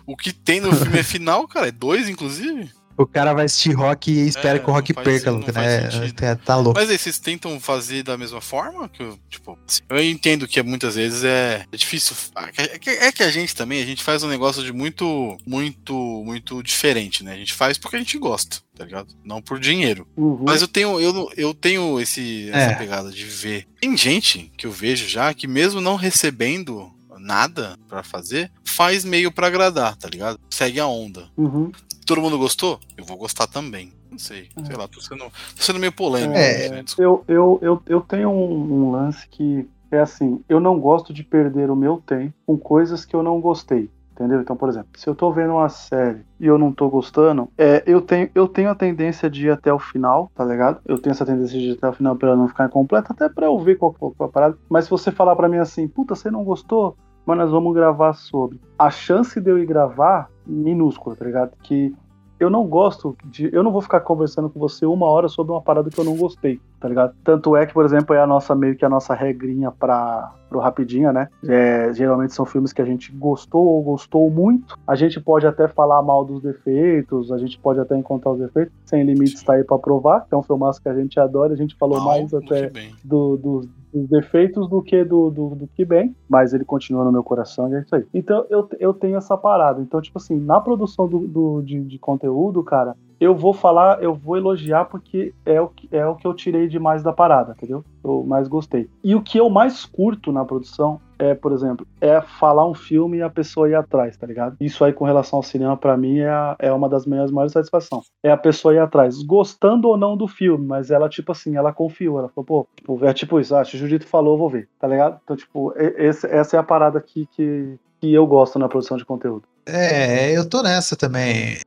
o, o, que tem no filme é final, cara. É dois, inclusive. O cara vai assistir rock e espera é, que o rock perca, né? É, tá louco. Mas aí, vocês tentam fazer da mesma forma? Que eu, tipo, assim, eu entendo que muitas vezes é, é difícil. É que, é que a gente também, a gente faz um negócio de muito, muito, muito diferente, né? A gente faz porque a gente gosta, tá ligado? Não por dinheiro. Uhum. Mas eu tenho, eu, eu tenho esse, essa é. pegada de ver. Tem gente que eu vejo já que mesmo não recebendo nada para fazer, faz meio para agradar, tá ligado? Segue a onda. Uhum todo mundo gostou, eu vou gostar também. Não sei, é. sei lá, tô sendo, tô sendo meio polêmico. É, né? eu, eu, eu, eu tenho um, um lance que é assim, eu não gosto de perder o meu tempo com coisas que eu não gostei. Entendeu? Então, por exemplo, se eu tô vendo uma série e eu não tô gostando, é, eu, tenho, eu tenho a tendência de ir até o final, tá ligado? Eu tenho essa tendência de ir até o final pra ela não ficar incompleta, até pra eu ver qual, qual, qual a parada. Mas se você falar para mim assim, puta, você não gostou? Mas nós vamos gravar sobre. A chance de eu ir gravar, minúscula, tá ligado? Que eu não gosto de. Eu não vou ficar conversando com você uma hora sobre uma parada que eu não gostei, tá ligado? Tanto é que, por exemplo, é a nossa meio que a nossa regrinha para pro Rapidinha, né? É, geralmente são filmes que a gente gostou ou gostou muito. A gente pode até falar mal dos defeitos, a gente pode até encontrar os defeitos. Sem Limites está aí para provar, é um filmaço que a gente adora. A gente falou mais até do, do, dos defeitos do que do, do, do, que bem, mas ele continua no meu coração e é isso aí. Então eu, eu tenho essa parada. Então, tipo assim, na produção do, do de, de conteúdo, cara, eu vou falar, eu vou elogiar porque é o, que, é o que eu tirei de mais da parada, entendeu? Eu mais gostei. E o que eu mais curto na produção é, por exemplo, é falar um filme e a pessoa ir atrás, tá ligado? Isso aí com relação ao cinema, para mim, é, a, é uma das minhas maiores satisfações. É a pessoa ir atrás, gostando ou não do filme, mas ela, tipo assim, ela confiou, ela falou, pô, é tipo isso, ah, se o Judito falou, vou ver, tá ligado? Então, tipo, esse, essa é a parada aqui que, que eu gosto na produção de conteúdo. É, eu tô nessa também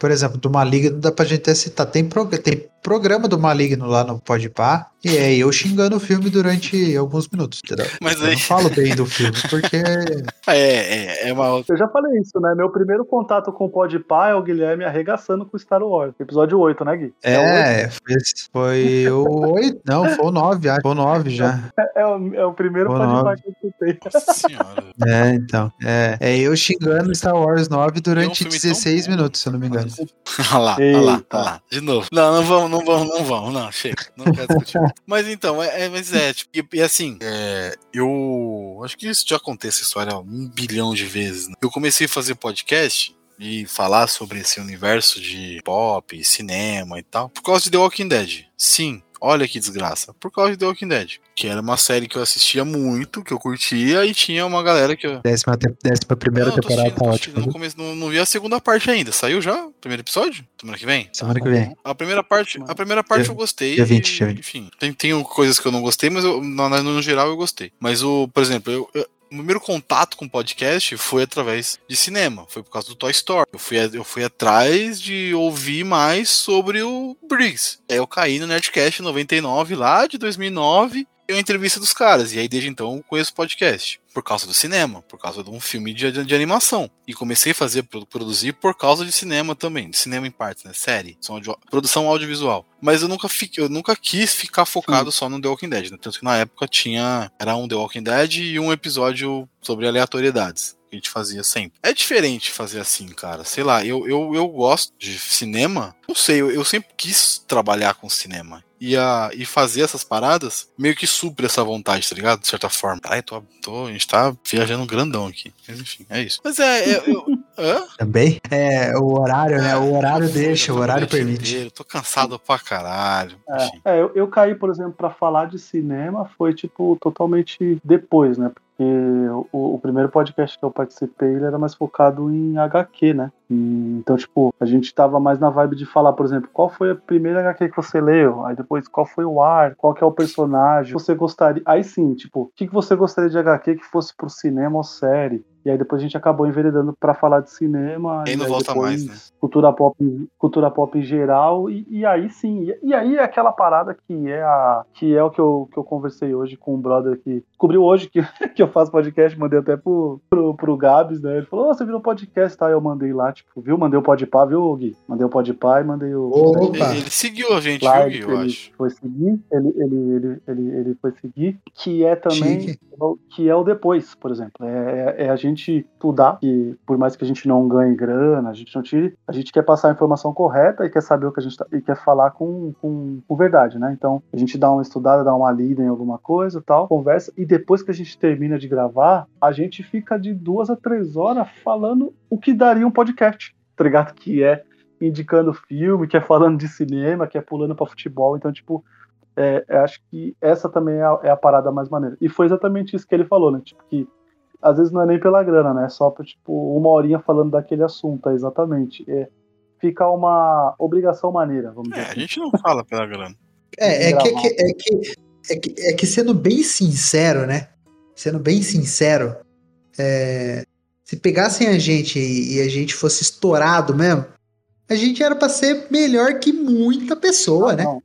por exemplo, do Maligno dá pra gente até citar. Tem, tem programa do Maligno lá no Podpah, e é eu xingando o filme durante alguns minutos, entendeu? Mas eu aí... não falo bem do filme, porque... é, é, é uma Eu já falei isso, né? Meu primeiro contato com o Podpah é o Guilherme arregaçando com Star Wars. Episódio 8, né, Gui? É, é foi o 8, não, foi o 9, acho. Foi o 9 já. É, é, o, é o primeiro Podpah que eu escutei. Nossa senhora. É, então. É, é eu xingando Star Wars 9 durante um 16 minutos, se eu não me engano. olha lá, olha lá, olha lá. De novo. Não, não vamos, não vamos, não vamos, não, chega. Não quero discutir. mas então, é, é, mas é, tipo, e, e assim, é, eu acho que isso já contei essa história um bilhão de vezes. Né? Eu comecei a fazer podcast e falar sobre esse universo de pop, cinema e tal, por causa de The Walking Dead. Sim, olha que desgraça. Por causa de The Walking Dead que era uma série que eu assistia muito, que eu curtia, e tinha uma galera que eu. Décima, te- décima primeira Não, temporada tá ótima. Não, não, não vi a segunda parte ainda. Saiu já? O primeiro episódio? Semana que vem? Semana que vem. A primeira parte, a primeira parte Dia- eu gostei. dia 20, e, dia 20. Enfim, tem, tem coisas que eu não gostei, mas eu, no, no geral eu gostei. Mas o, por exemplo, eu, eu- o primeiro contato com podcast foi através de cinema. Foi por causa do Toy Story. Eu fui, eu fui atrás de ouvir mais sobre o Briggs. Aí eu caí no Nerdcast 99 lá de 2009 e uma entrevista dos caras. E aí desde então eu conheço podcast. Por causa do cinema, por causa de um filme de, de, de animação. E comecei a fazer, pro- produzir por causa de cinema também. De cinema em partes, né? Série, audio- produção audiovisual. Mas eu nunca, fiquei, eu nunca quis ficar focado só no The Walking Dead. Né? Tanto que na época tinha. Era um The Walking Dead e um episódio sobre aleatoriedades. Que a gente fazia sempre. É diferente fazer assim, cara. Sei lá, eu, eu, eu gosto de cinema. Não sei, eu, eu sempre quis trabalhar com cinema. E, a, e fazer essas paradas meio que supre essa vontade, tá ligado? De certa forma. Ai, tô, tô, a gente tá viajando grandão aqui. Mas enfim, é isso. Mas é. é eu, hã? Também? É, o horário, né? O horário Foda, deixa, o horário permite. inteiro, Tô cansado pra caralho. Enfim. É, eu, eu caí, por exemplo, pra falar de cinema foi, tipo, totalmente depois, né? Porque o, o primeiro podcast que eu participei, ele era mais focado em HQ, né? Então, tipo, a gente tava mais na vibe de falar, por exemplo, qual foi a primeira HQ que você leu? Aí depois, qual foi o ar? Qual que é o personagem? Você gostaria... Aí sim, tipo, o que, que você gostaria de HQ que fosse pro cinema ou série? E aí depois a gente acabou enveredando pra falar de cinema. E aí não aí volta depois mais, né? Cultura pop, cultura pop em geral. E, e aí sim. E, e aí é aquela parada que é a que é o que eu, que eu conversei hoje com um brother que descobriu hoje que, que eu faço podcast, mandei até pro, pro, pro Gabs, né? Ele falou, "Ô, você virou podcast, tá? Eu mandei lá, tipo, viu? Mandei o podpá, viu, Gui? Mandei o podpá e mandei o. Opa! Ele, ele seguiu a gente, Lá viu, Gui, eu ele acho. foi seguir, ele, ele, ele, ele, ele foi seguir, que é também Chique. que é o depois, por exemplo. É, é a gente estudar, que por mais que a gente não ganhe grana, a gente não tire, a gente quer passar a informação correta e quer saber o que a gente tá, e quer falar com, com, com verdade, né? Então a gente dá uma estudada, dá uma lida em alguma coisa tal, conversa, e depois que a gente termina de gravar, a gente fica de duas a três horas falando o que daria um podcast, tá ligado? Que é indicando filme, que é falando de cinema, que é pulando pra futebol. Então, tipo, é, acho que essa também é a, é a parada mais maneira. E foi exatamente isso que ele falou, né? Tipo, que às vezes não é nem pela grana, né? É só pra, tipo, uma horinha falando daquele assunto, é exatamente. É, fica uma obrigação maneira, vamos É, dizer a assim. gente não fala pela grana. É, é que, é, que, é, que, é, que, é que sendo bem sincero, né? Sendo bem sincero, é, se pegassem a gente e, e a gente fosse estourado mesmo, a gente era pra ser melhor que muita pessoa, Ah, né? não.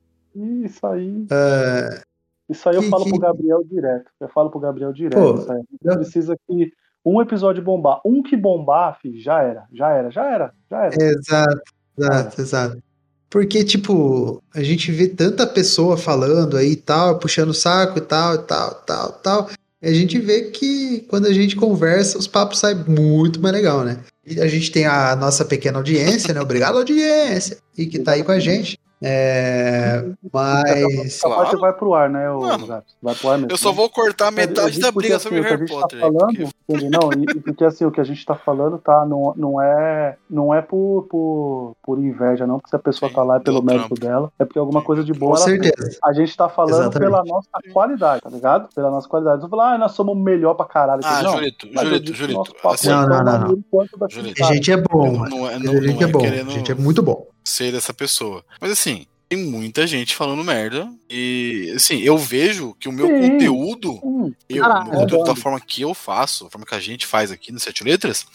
Isso aí, Ah, isso aí eu que- falo que- pro Gabriel direto. Eu falo pro Gabriel direto. Pô, isso aí. Eu- precisa que um episódio bombar. Um que bombar, filho, já era. Já era, já era, já era. Exato, exato, exato. Porque, tipo, a gente vê tanta pessoa falando aí e tal, puxando o saco e tal, e tal, tal, tal. E a gente vê que quando a gente conversa, os papos saem muito mais legal, né? E a gente tem a nossa pequena audiência, né? Obrigado, audiência! E que tá aí com a gente. É, mas. Claro. vai pro ar, né, ô Mano? Vai pro ar mesmo. Eu só vou cortar metade da briga assim, sobre o que a Harry gente Potter. Tá aí, falando, porque-? Não, e, porque assim, o que a gente tá falando, tá, não, não é, não é por, por, por inveja, não, porque se a pessoa Sim, tá lá é pelo mérito dela, é porque alguma coisa de boa Com certeza. A gente tá falando Exatamente. pela nossa qualidade, tá ligado? Pela nossa qualidade. Não falar, ah, nós somos melhor pra caralho. Ah, não, Julito, eu Julito, Julito. Assim, é Não, não, não, Julito. A gente é bom, mano. é, A gente é é bom. A gente é muito bom. Ser dessa pessoa. Mas assim, tem muita gente falando merda. E assim, eu vejo que o meu Sim. conteúdo, Hum, eu, meu conteúdo da Verdade. forma que eu faço, a forma que a gente faz aqui no Sete Letras,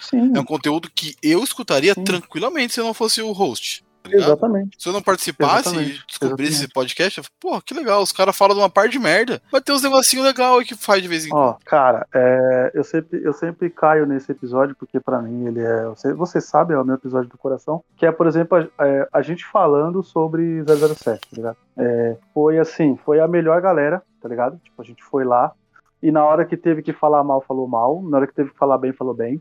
sim, é um conteúdo que eu escutaria Sim. tranquilamente se eu não fosse o host. Tá ligado? exatamente. Se eu não participasse Exatamente, e descobrisse exatamente. esse podcast, eu falei, pô, que legal, os caras falam de uma par de merda. Mas tem uns negocinhos legais aí que faz de vez em quando. Ó, cara, é, eu, sempre, eu sempre caio nesse episódio, porque pra mim ele é. Você, você sabe, é o meu episódio do coração. Que é, por exemplo, a, é, a gente falando sobre 007, tá ligado? É, foi assim, foi a melhor galera, tá ligado? Tipo, a gente foi lá. E na hora que teve que falar mal, falou mal. Na hora que teve que falar bem, falou bem.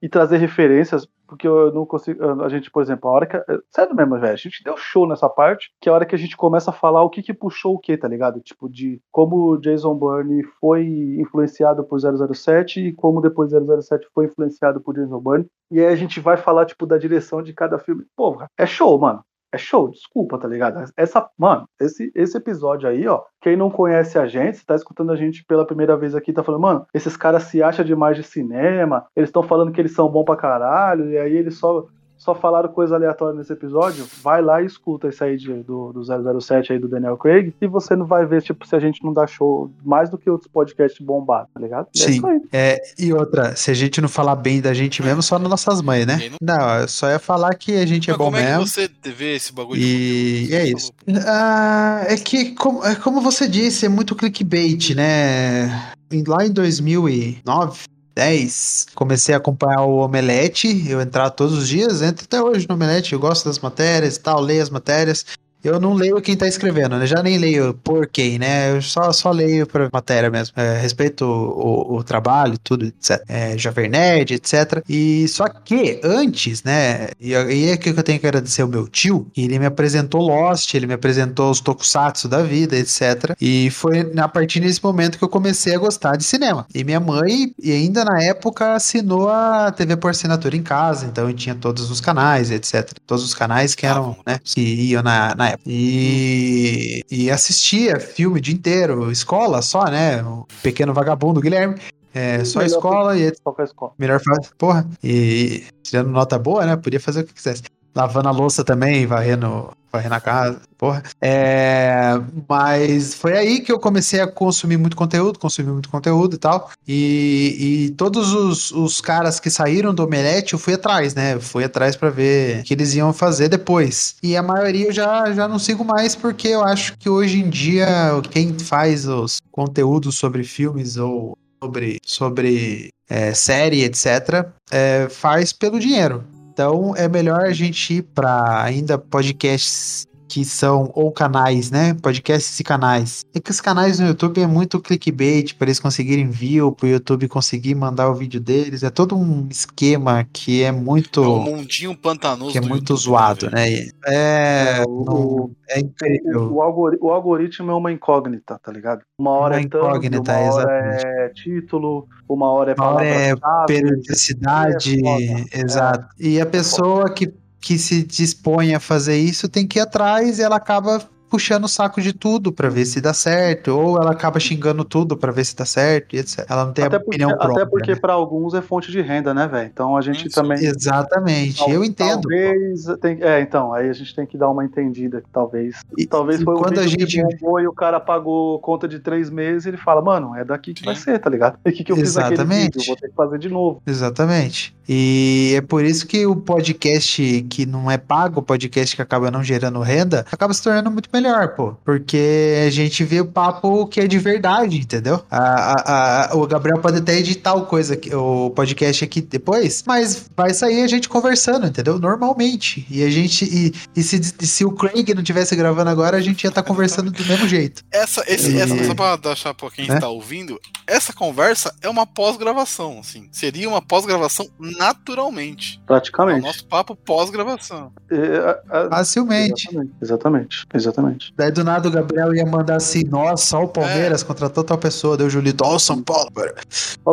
E trazer referências, porque eu não consigo. A gente, por exemplo, a hora que. Sério mesmo, velho, a gente deu show nessa parte, que é a hora que a gente começa a falar o que que puxou o que, tá ligado? Tipo, de como o Jason Bourne foi influenciado por 007 e como depois 007 foi influenciado por Jason Bourne. E aí a gente vai falar, tipo, da direção de cada filme. Pô, é show, mano. É show, desculpa, tá ligado? Essa, mano, esse, esse episódio aí, ó, quem não conhece a gente, tá escutando a gente pela primeira vez aqui, tá falando, mano, esses caras se acham demais de cinema, eles estão falando que eles são bons pra caralho, e aí eles só só falaram coisa aleatória nesse episódio, vai lá e escuta isso aí de, do, do 007 aí do Daniel Craig e você não vai ver, tipo, se a gente não dá show mais do que outros podcasts bombados, tá ligado? E é Sim. É, é, e outra, se a gente não falar bem da gente mesmo, só nas nossas mães, né? Não, não só ia falar que a gente é Mas é bom mesmo. Como é que você vê esse bagulho? E é isso. Ah, é que, como, é como você disse, é muito clickbait, né? Lá em 2009, 2010, comecei a acompanhar o Omelete. Eu entrava todos os dias, entro até hoje no Omelete. Eu gosto das matérias e tal, leio as matérias. Eu não leio quem tá escrevendo, né? Já nem leio por quem, né? Eu só, só leio pra matéria mesmo. É, respeito o, o, o, trabalho, tudo, etc. É, Jovem Nerd, etc. E só que antes, né? E, e é que eu tenho que agradecer o meu tio, ele me apresentou Lost, ele me apresentou os tokusatsu da vida, etc. E foi a partir desse momento que eu comecei a gostar de cinema. E minha mãe, e ainda na época, assinou a TV por assinatura em casa, então eu tinha todos os canais, etc. Todos os canais que eram, né? Que iam na, na época. E, e assistia filme o dia inteiro, escola só, né? O Pequeno Vagabundo Guilherme. É, só escola e. Escola. Melhor fase, porra. E tirando nota boa, né? Podia fazer o que quisesse. Lavando a louça também, varrendo varrer na casa, porra. É, mas foi aí que eu comecei a consumir muito conteúdo, consumir muito conteúdo e tal. E, e todos os, os caras que saíram do Omelete, eu fui atrás, né? fui atrás para ver o que eles iam fazer depois. E a maioria eu já, já não sigo mais, porque eu acho que hoje em dia quem faz os conteúdos sobre filmes ou sobre, sobre é, série, etc., é, faz pelo dinheiro. Então é melhor a gente ir para ainda podcasts que são ou canais, né? Podcasts e canais. É que os canais no YouTube é muito clickbait para eles conseguirem view, para o YouTube conseguir mandar o vídeo deles. É todo um esquema que é muito. É um mundinho pantanoso. Que é muito YouTube, zoado, né? né? É, o, é incrível. O, algori o, algoritmo é uma incógnita, tá ligado? Uma hora uma é incógnita, uma hora é título, uma hora é uma hora é periodicidade, é exato. E a pessoa que que se dispõe a fazer isso tem que ir atrás e ela acaba puxando o saco de tudo para ver se dá certo, ou ela acaba xingando tudo para ver se dá certo, e etc. Ela não tem até a opinião porque, própria. Até porque né? para alguns é fonte de renda, né, velho? Então a gente Isso. também. Exatamente, Tal, eu entendo. Talvez. Tem, é, então, aí a gente tem que dar uma entendida que talvez. E, talvez foi um quando a gente bombou, e o cara pagou conta de três meses e ele fala, mano, é daqui que Sim. vai ser, tá ligado? E que, que eu Exatamente. fiz aquele vídeo, vou ter que fazer de novo. Exatamente. E é por isso que o podcast que não é pago, o podcast que acaba não gerando renda, acaba se tornando muito melhor, pô. Porque a gente vê o papo que é de verdade, entendeu? A, a, a, o Gabriel pode até editar o coisa, o podcast aqui depois, mas vai sair a gente conversando, entendeu? Normalmente. E a gente. E, e se, se o Craig não tivesse gravando agora, a gente ia estar tá conversando do mesmo jeito. Essa, esse, e... essa, só pra deixar pra quem está ouvindo, essa conversa é uma pós-gravação, assim. Seria uma pós-gravação naturalmente. Praticamente. É o nosso papo pós-gravação. É, é, Facilmente. Exatamente, exatamente, exatamente. Daí do nada o Gabriel ia mandar assim, nossa, só o Palmeiras é. contratou tal pessoa, deu o Julito, ó o São Paulo, cara.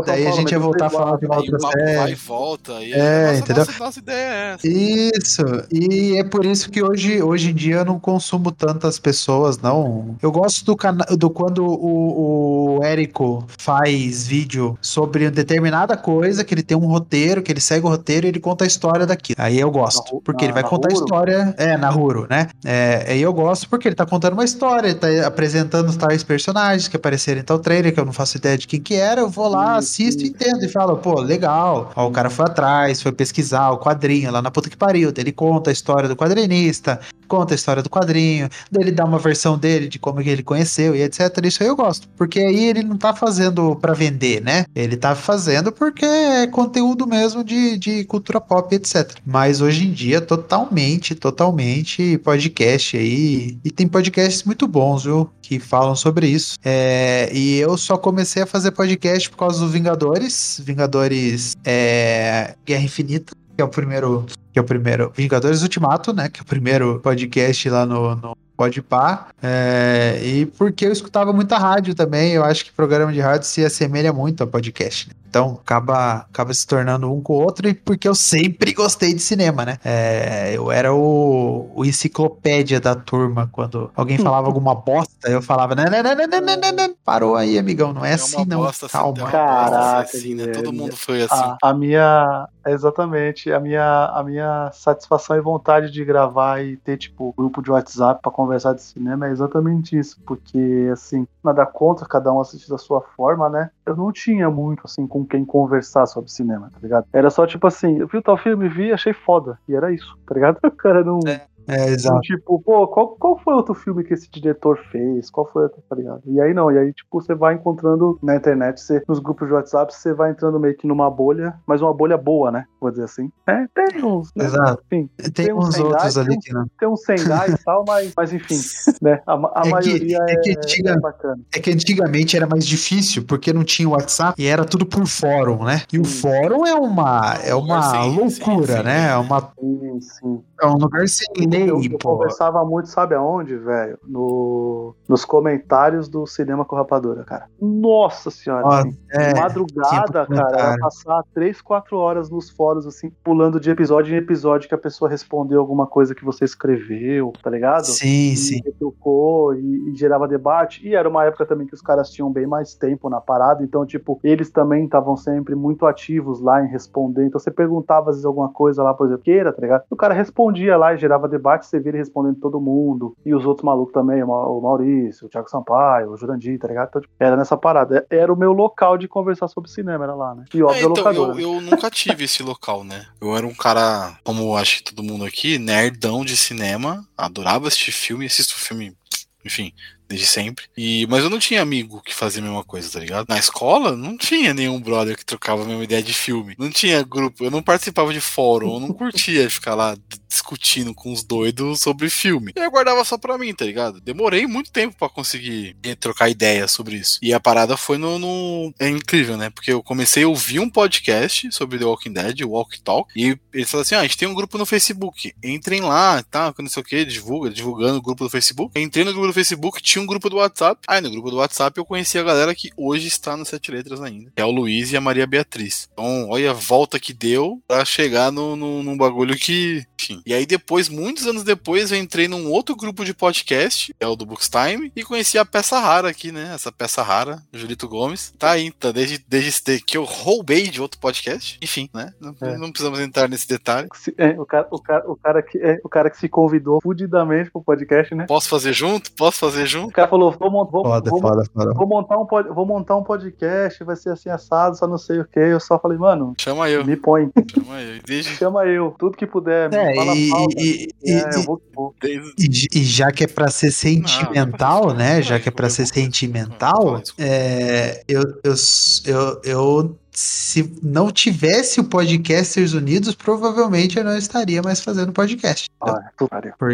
Daí Paulo, a gente ia voltar a falar de uma outra série. Vai e volta. E é, nossa, entendeu? Nossa, nossa ideia é essa. Isso, e é por isso que hoje, hoje em dia eu não consumo tantas pessoas, não. Eu gosto do, canal do quando o, o Érico faz vídeo sobre determinada coisa, que ele tem um roteiro, que ele segue o roteiro e ele conta a história daquilo. Aí eu gosto, porque na, ele vai contar a história. É, na Ruro, né? É, aí eu gosto porque ele tá contando uma história, ele tá apresentando tais personagens que apareceram em tal trailer, que eu não faço ideia de quem que era. Eu vou lá, assisto, e entendo e falo, pô, legal. Ó, o cara foi atrás, foi pesquisar o quadrinho lá na puta que pariu. Ele conta a história do quadrinista, conta a história do quadrinho, daí ele dá uma versão dele de como ele conheceu e etc. Isso aí eu gosto, porque aí ele não tá fazendo para vender, né? Ele tá fazendo porque é conteúdo mesmo de, de cultura pop, etc. Mas hoje em dia, totalmente, totalmente podcast aí. E tem podcasts muito bons, viu? Que falam sobre isso. É, e eu só comecei a fazer podcast por causa do Vingadores. Vingadores é, Guerra Infinita, que é o primeiro que é o primeiro Vingadores Ultimato, né? Que é o primeiro podcast lá no, no Podpah. É, e porque eu escutava muita rádio também, eu acho que programa de rádio se assemelha muito a podcast. Né? Então acaba, acaba se tornando um com o outro, e porque eu sempre gostei de cinema, né? É, eu era o, o enciclopédia da turma. Quando alguém falava alguma bosta, eu falava: não, não, não, não, não, não, não. parou aí, amigão, não é, assim, não. bosta, assim, Calma. é uma Caraca, assim, né? Todo mundo foi assim. A, a minha. Exatamente. A minha, a minha satisfação e vontade de gravar e ter, tipo, grupo de WhatsApp pra conversar de cinema é exatamente isso. Porque, assim, nada contra cada um assistir da sua forma, né? Eu não tinha muito, assim, com quem conversar sobre cinema, tá ligado? Era só, tipo assim, eu vi tal filme, vi, achei foda. E era isso, tá ligado? O cara não. É, exato. Tipo, pô, qual, qual foi outro filme que esse diretor fez? Qual foi outro, tá ligado? E aí não, e aí, tipo, você vai encontrando na internet, você, nos grupos de WhatsApp, você vai entrando meio que numa bolha, mas uma bolha boa, né? Vou dizer assim. É, tem uns, né? Exato. Enfim, Tem, uns uns outros ali tem, que não. tem uns Sendai e tal, mas, mas enfim, né? A, a É que- maioria é é, que antiga- é bacana. É que antigamente era mais difícil, porque não tinha WhatsApp e era tudo por fórum, né? E o Sim. fórum é uma, é uma Sim, sim, loucura, sim. né? É, uma, Sim, sim. É um lugar sem lei, Eu, eu conversava muito, sabe aonde, velho? No, nos comentários do Cinema com Rapadura, cara. Nossa senhora. Ó, assim, é, madrugada, cara, era passar 3, 4 horas nos fóruns, assim, pulando de episódio em episódio que a pessoa respondeu alguma coisa que você escreveu, tá ligado? Sim, E sim. retrucou e, e gerava debate. E era uma época também que os caras tinham bem mais tempo na parada, então, tipo, eles também estavam sempre muito ativos lá em responder. Então, você perguntava às vezes alguma coisa lá, por exemplo, queira, tá ligado? O cara respondia lá e gerava debate, você via ele respondendo todo mundo. E os outros malucos também, o Ma- o Maurício, o Thiago Sampaio, o Jurandir, tá ligado? Então, tipo, era nessa parada. Era o meu local de conversar sobre cinema, era lá, né? E É, óbvio, a então, locadora. eu, eu nunca tive esse local, né? Eu era um cara, como acho que todo mundo aqui, nerdão de cinema, adorava assistir filme, assisto filme, enfim, desde sempre. E, mas eu não tinha amigo que fazia a mesma coisa, tá ligado? Na escola, não tinha nenhum brother que trocava a mesma ideia de filme. Não tinha grupo, eu não participava de fórum, eu não curtia ficar lá discutindo com os doidos sobre filme. Eu guardava só pra mim, tá ligado? Demorei muito tempo pra conseguir eh, trocar ideia sobre isso. E a parada foi no, no- É incrível, né? Porque eu comecei a ouvir um podcast sobre The Walking Dead, o Walk Talk, e eles falaram assim: ah, a gente tem um grupo no Facebook, entrem lá, tá? Não sei o que, divulga, divulgando o grupo do Facebook. Eu entrei no grupo do Facebook, tinha um grupo do WhatsApp. Aí no grupo do WhatsApp eu conheci a galera que hoje está no Sete Letras ainda, que é o Luiz e a Maria Beatriz. Então, olha a volta que deu pra chegar no, no, num bagulho que. Enfim. E aí depois, muitos anos depois, eu entrei num outro grupo de podcast, que é o do Bookstime, e conheci a peça rara aqui, né? Essa peça rara, Julito Gomes. Tá aí, tá desde, desde que eu roubei de outro podcast. Enfim, né? Não, É. não precisamos entrar nesse detalhe. É, o, cara, o, cara, o, cara que, é, o cara que se convidou fudidamente pro podcast, né? Posso fazer junto? Posso fazer O cara falou: vou, mon- vou, Foda, vou, foda, foda. vou montar um, pod- vou montar um podcast, vai ser assim assado, só não sei o que. Eu só falei, mano, Chama eu. me põe, Chama eu. Desde, chama eu, tudo que puder, me É, fala e, pauta. e- e- É, eu vou, vou. desde, e- e já que é pra ser sentimental, Não, né? Já que é pra ser vou- sentimental, é, eu, eu, eu, eu, se não tivesse o Podcasters Unidos, provavelmente eu não estaria mais fazendo podcast. Ah,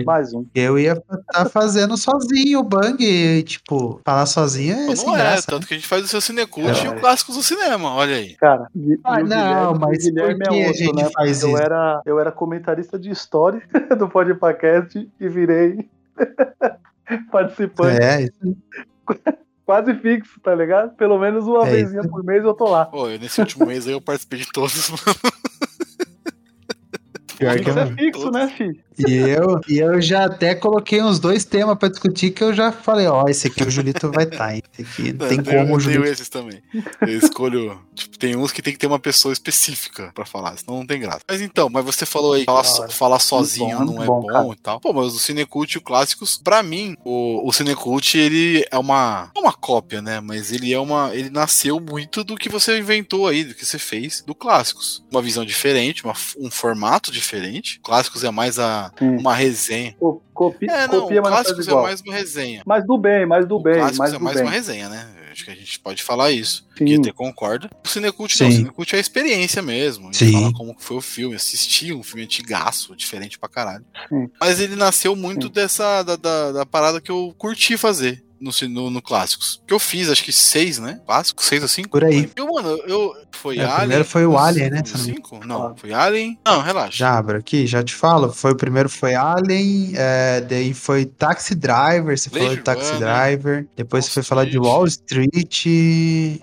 Mais um. eu ia estar fazendo sozinho o bang, e, tipo, falar sozinho é sem não é, graça. tanto que a gente faz o seu Cinecult É. e o Clássicos do Cinema, olha aí. Cara, e, Ah, e o não, Guilherme, mas o Guilherme por que é a outro, gente né? faz eu isso? Era, eu era comentarista de história do podcast e virei participante É, isso quase fixo, tá ligado? Pelo menos uma É vezinha por mês eu tô lá. Pô, nesse último mês aí eu participei de todos, mano. Pior que eu é fixo, né, filho? E eu, e eu já até coloquei uns dois temas pra discutir que eu já falei, ó, esse aqui o Julito vai estar, hein? Esse aqui não tem eu, como o eu tenho Julito. esses também. Eu escolho. Tipo, tem uns que tem que ter uma pessoa específica pra falar, senão não tem graça. Mas então, mas você falou aí, falar, so- falar sozinho bom, não é bom, bom, e tal. Pô, mas o Cinecult e o Clássicos, pra mim, o, o Cinecult, ele é uma. Não uma cópia, né? Mas ele é uma. Ele nasceu muito do que você inventou aí, do que você fez do Clássicos. Uma visão diferente, uma- um formato diferente. Clássicos é mais a, Sim. uma resenha. Co- Copi, É, não, copia, o mas não faz Clássicos é mais uma resenha. Mas do bem, mais do O bem, Clássicos mais é do mais bem. uma resenha, né? Acho que a gente pode falar isso. Até concorda. O Cinecult não, o. Cinecult é a experiência mesmo. A gente Sim. fala como que foi o filme, assistir um filme antigaço, diferente pra caralho. Sim. Mas ele nasceu muito Sim. dessa da, da, da parada que eu curti fazer. No, no, no Clássicos. Que eu fiz, acho que seis, né? Clássicos, seis ou cinco? Por aí. Eu, mano, eu. Foi É, o Alien. primeiro foi o Alien, né, não Cinco? Não, foi Alien. Não, relaxa. Já abro aqui, já te falo. Foi o primeiro foi Alien, é, daí foi Taxi Driver, você falou Blade de Taxi Runner, Driver. Depois Wall você foi falar de. Wall Street,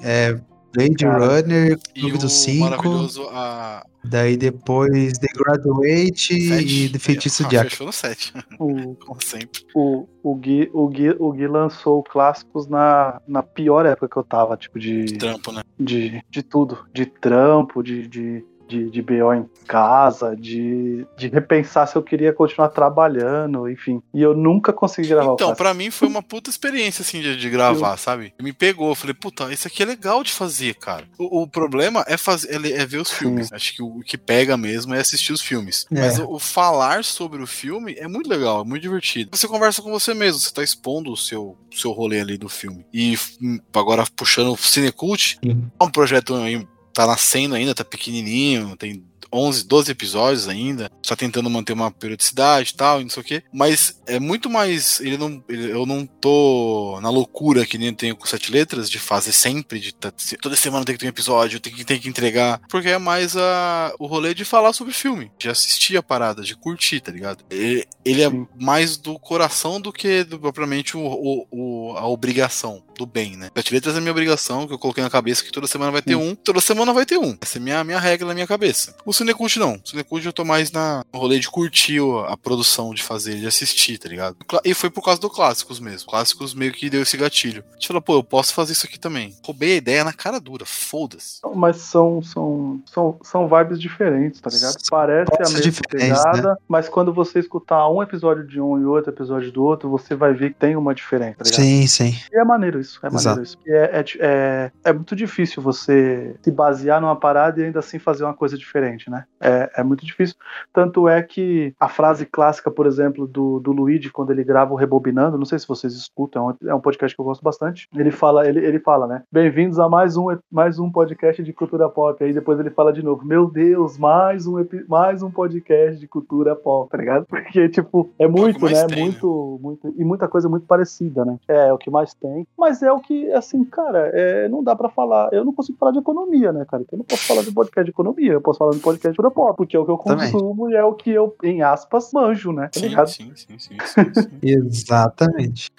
é, Blade Cara, Runner, Clube o dos Cinco. maravilhoso a Daí depois The Graduate e Sete. The Feitiço Ah, de Jack. Fechou no 7, O, como sempre. o, o, Gui, o, Gui, o Gui lançou clássicos na, na pior época que eu tava, tipo, de, Trampo, né? de, de tudo. De trampo, de, de, de, de BO em casa, de, de repensar se eu queria continuar trabalhando, enfim. E eu nunca consegui gravar o Então, pra mim foi uma puta experiência, assim, de, de gravar, sabe? Me pegou, eu falei, puta, isso aqui é legal de fazer, cara. O, o problema é, fazer, é, é ver os filmes. Acho que o, o que pega mesmo é assistir os filmes. É. Mas o, o falar sobre o filme é muito legal, é muito divertido. Você conversa com você mesmo, você tá expondo o seu, seu rolê ali do filme. E hum, agora puxando o Cinecult, Sim. é um projeto aí, tá nascendo ainda, tá pequenininho, tem 11, 12 episódios ainda, tá tentando manter uma periodicidade e tal, e não sei o quê, mas é muito mais, ele não, ele- eu não tô na loucura que nem eu tenho com sete letras, de fazer sempre, de tá- toda semana tem que ter um episódio, tem que, tem que entregar, porque é mais a, o rolê de falar sobre filme, de assistir a parada, de curtir, tá ligado? Ele, ele é mais do coração do que do- propriamente o, o- o- a obrigação do bem, né? Sete letras é minha obrigação, que eu coloquei na cabeça que toda semana vai ter um, toda semana vai ter um. Essa é a minha, minha regra na minha cabeça. O Cinecult não. O Cinecult eu tô mais na, no rolê de curtir o- a produção, de fazer, de assistir, tá ligado? E foi por causa do Clássicos mesmo. Clássicos meio que deu esse gatilho. A gente falou, pô, eu posso fazer isso aqui também. Roubei a ideia na cara dura, foda-se. Mas são, são, são, são vibes diferentes, tá ligado? Parece a mesma diferentes, pegada, mas quando você escutar um episódio de um e outro episódio do outro, você vai ver que tem uma diferença, tá ligado? Sim, sim. E é maneiro isso, é maneiro isso. É, é, é, é muito difícil você se basear numa parada e ainda assim fazer uma coisa diferente, né? É, é muito difícil. Tanto é que a frase clássica, por exemplo, do, do Luigi, quando ele grava o Rebobinando, não sei se vocês escutam, é um, é um podcast que eu gosto bastante. Ele fala, ele, ele fala, né? Bem-vindos a mais um, mais um podcast de cultura pop. Aí depois ele fala de novo, meu Deus, mais um, mais um podcast de cultura pop, tá ligado? Porque, tipo, é muito, né? tem, né? muito, muito. E muita coisa muito parecida, né? É, é o que mais tem. Mas é o que, assim, cara, é, não dá pra falar. Eu não consigo falar de economia, né, cara? Então eu não posso falar de podcast de economia, eu posso falar de podcast de cultura pop, porque é o que eu Também. consumo e é o que eu, em aspas, manjo, né? Tá Sim, sim, sim, sim, sim, sim. Exatamente.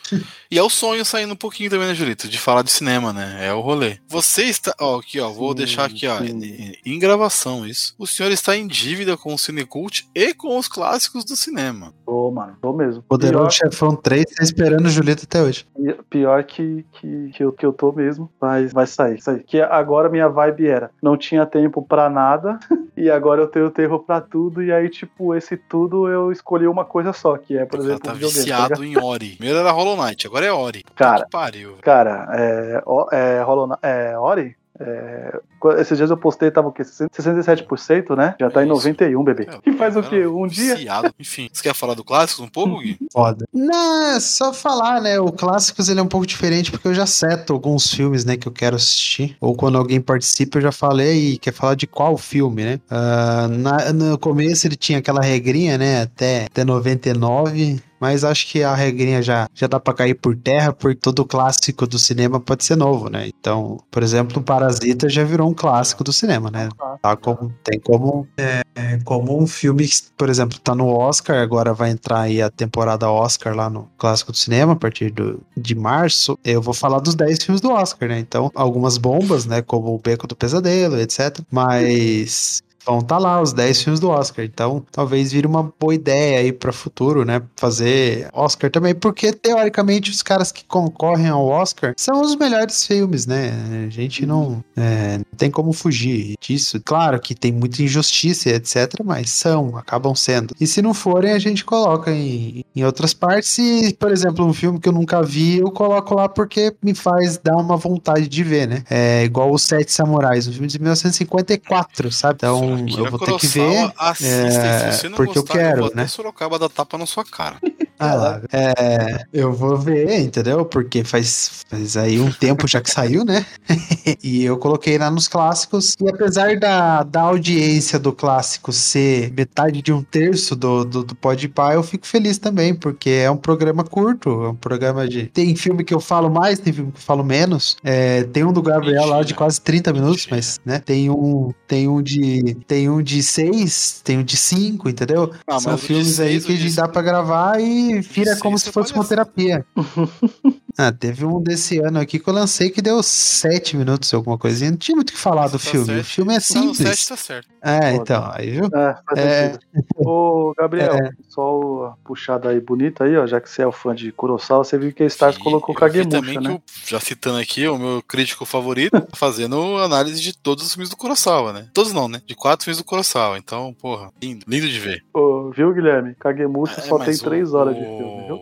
E é o sonho saindo um pouquinho também, né, Julito? De falar de cinema, né? É o rolê. Você está. Ó, aqui, ó. Vou Sim, deixar aqui, ó. Em, em gravação isso. O senhor está em dívida com o Cinecult e com os clássicos do cinema. Tô, mano, tô mesmo. Poderoso Chefão 3 tá esperando o Julito até hoje. Pior que, que, que, eu, que eu tô mesmo, mas vai sair, sair. Que agora minha vibe era, não tinha tempo pra nada, e agora eu tenho tempo pra tudo, e aí, tipo, esse tudo eu escolhi uma coisa só, que é, por exemplo, tá tá viciado ligado? em Ori. Primeiro era Hollow Knight, agora é Ori. Cara, pariu. Cara, é, é, Hollow é Ori? É, esses dias eu postei, tava o quê? 67%, né? Já tá em Isso. 91, bebê. É, E faz o quê? Um dia? Viciado. Enfim, você quer falar do clássico um pouco, Gui? Foda. Não, é só falar, né? O Clássicos ele é um pouco diferente porque eu já seto alguns filmes, né, que eu quero assistir. Ou quando alguém participa, eu já falei e quer falar de qual filme, né? Ah, na- no começo ele tinha aquela regrinha, né? Até, até 99. Mas acho que a regrinha já, já dá pra cair por terra, porque todo clássico do cinema pode ser novo, né? Então, por exemplo, o Parasita já virou um clássico do cinema, né? Tá como, tem como, é, é, como um filme que, por exemplo, tá no Oscar, agora vai entrar aí a temporada Oscar lá no Clássico do Cinema, a partir do, de março. Eu vou falar dos 10 filmes do Oscar, né? Então, algumas bombas, né? Como o Beco do Pesadelo, etc. Mas. Vão estar lá os 10 filmes do Oscar. Então, talvez vire uma boa ideia aí para futuro, né? Fazer Oscar também, porque teoricamente os caras que concorrem ao Oscar são os melhores filmes, né? A gente não, é, tem como fugir disso. Claro que tem muita injustiça, etc., mas são, acabam sendo. E se não forem, a gente coloca em, em outras partes. E, por exemplo, um filme que eu nunca vi, eu coloco lá porque me faz dar uma vontade de ver, né? É igual Os Sete Samurais, um filme de 1954, sabe? Então, Akira eu vou ter que ver. É, se você não porque eu gostar, quero, vou até né? Sorocaba dar tapa na sua cara. Ah, lá, é, eu vou ver, entendeu? Porque faz, faz aí um tempo já que saiu, né? e eu coloquei lá nos clássicos. E apesar da, da audiência do clássico ser metade de um terço do, do, do Podpah, eu fico feliz também, porque é um programa curto, é um programa de... Tem filme que eu falo mais, tem filme que eu falo menos. É, tem um do Gabriel lá de quase 30 minutos, Mentira. mas, né? Tem um, tem um de... Tem um de 6, tem um de 5, entendeu? Ah, São o filmes aí seis, o que de dá pra gravar e vira seis como é se fosse uma terapia. Ah, teve um desse ano aqui que eu lancei que deu sete minutos, alguma coisinha. Não tinha muito o que falar do Tá filme. certo. O filme é Não, o simples. 7 tá certo. É, então, aí viu? É, faz É. sentido. Ô, Gabriel, É. só uma puxada aí bonita aí, ó. Já que você é o fã de Kurosawa, você viu que a Stars E colocou eu Kagemusha, também que né? o- já citando aqui, o meu crítico favorito, tá fazendo análise de todos os filmes do Kurosawa, né? Todos não, né? De quatro filmes do Kurosawa. Então, porra, lindo, lindo de ver. Ô, viu, Guilherme? Kagemusha É, só tem três o- horas de filme, viu?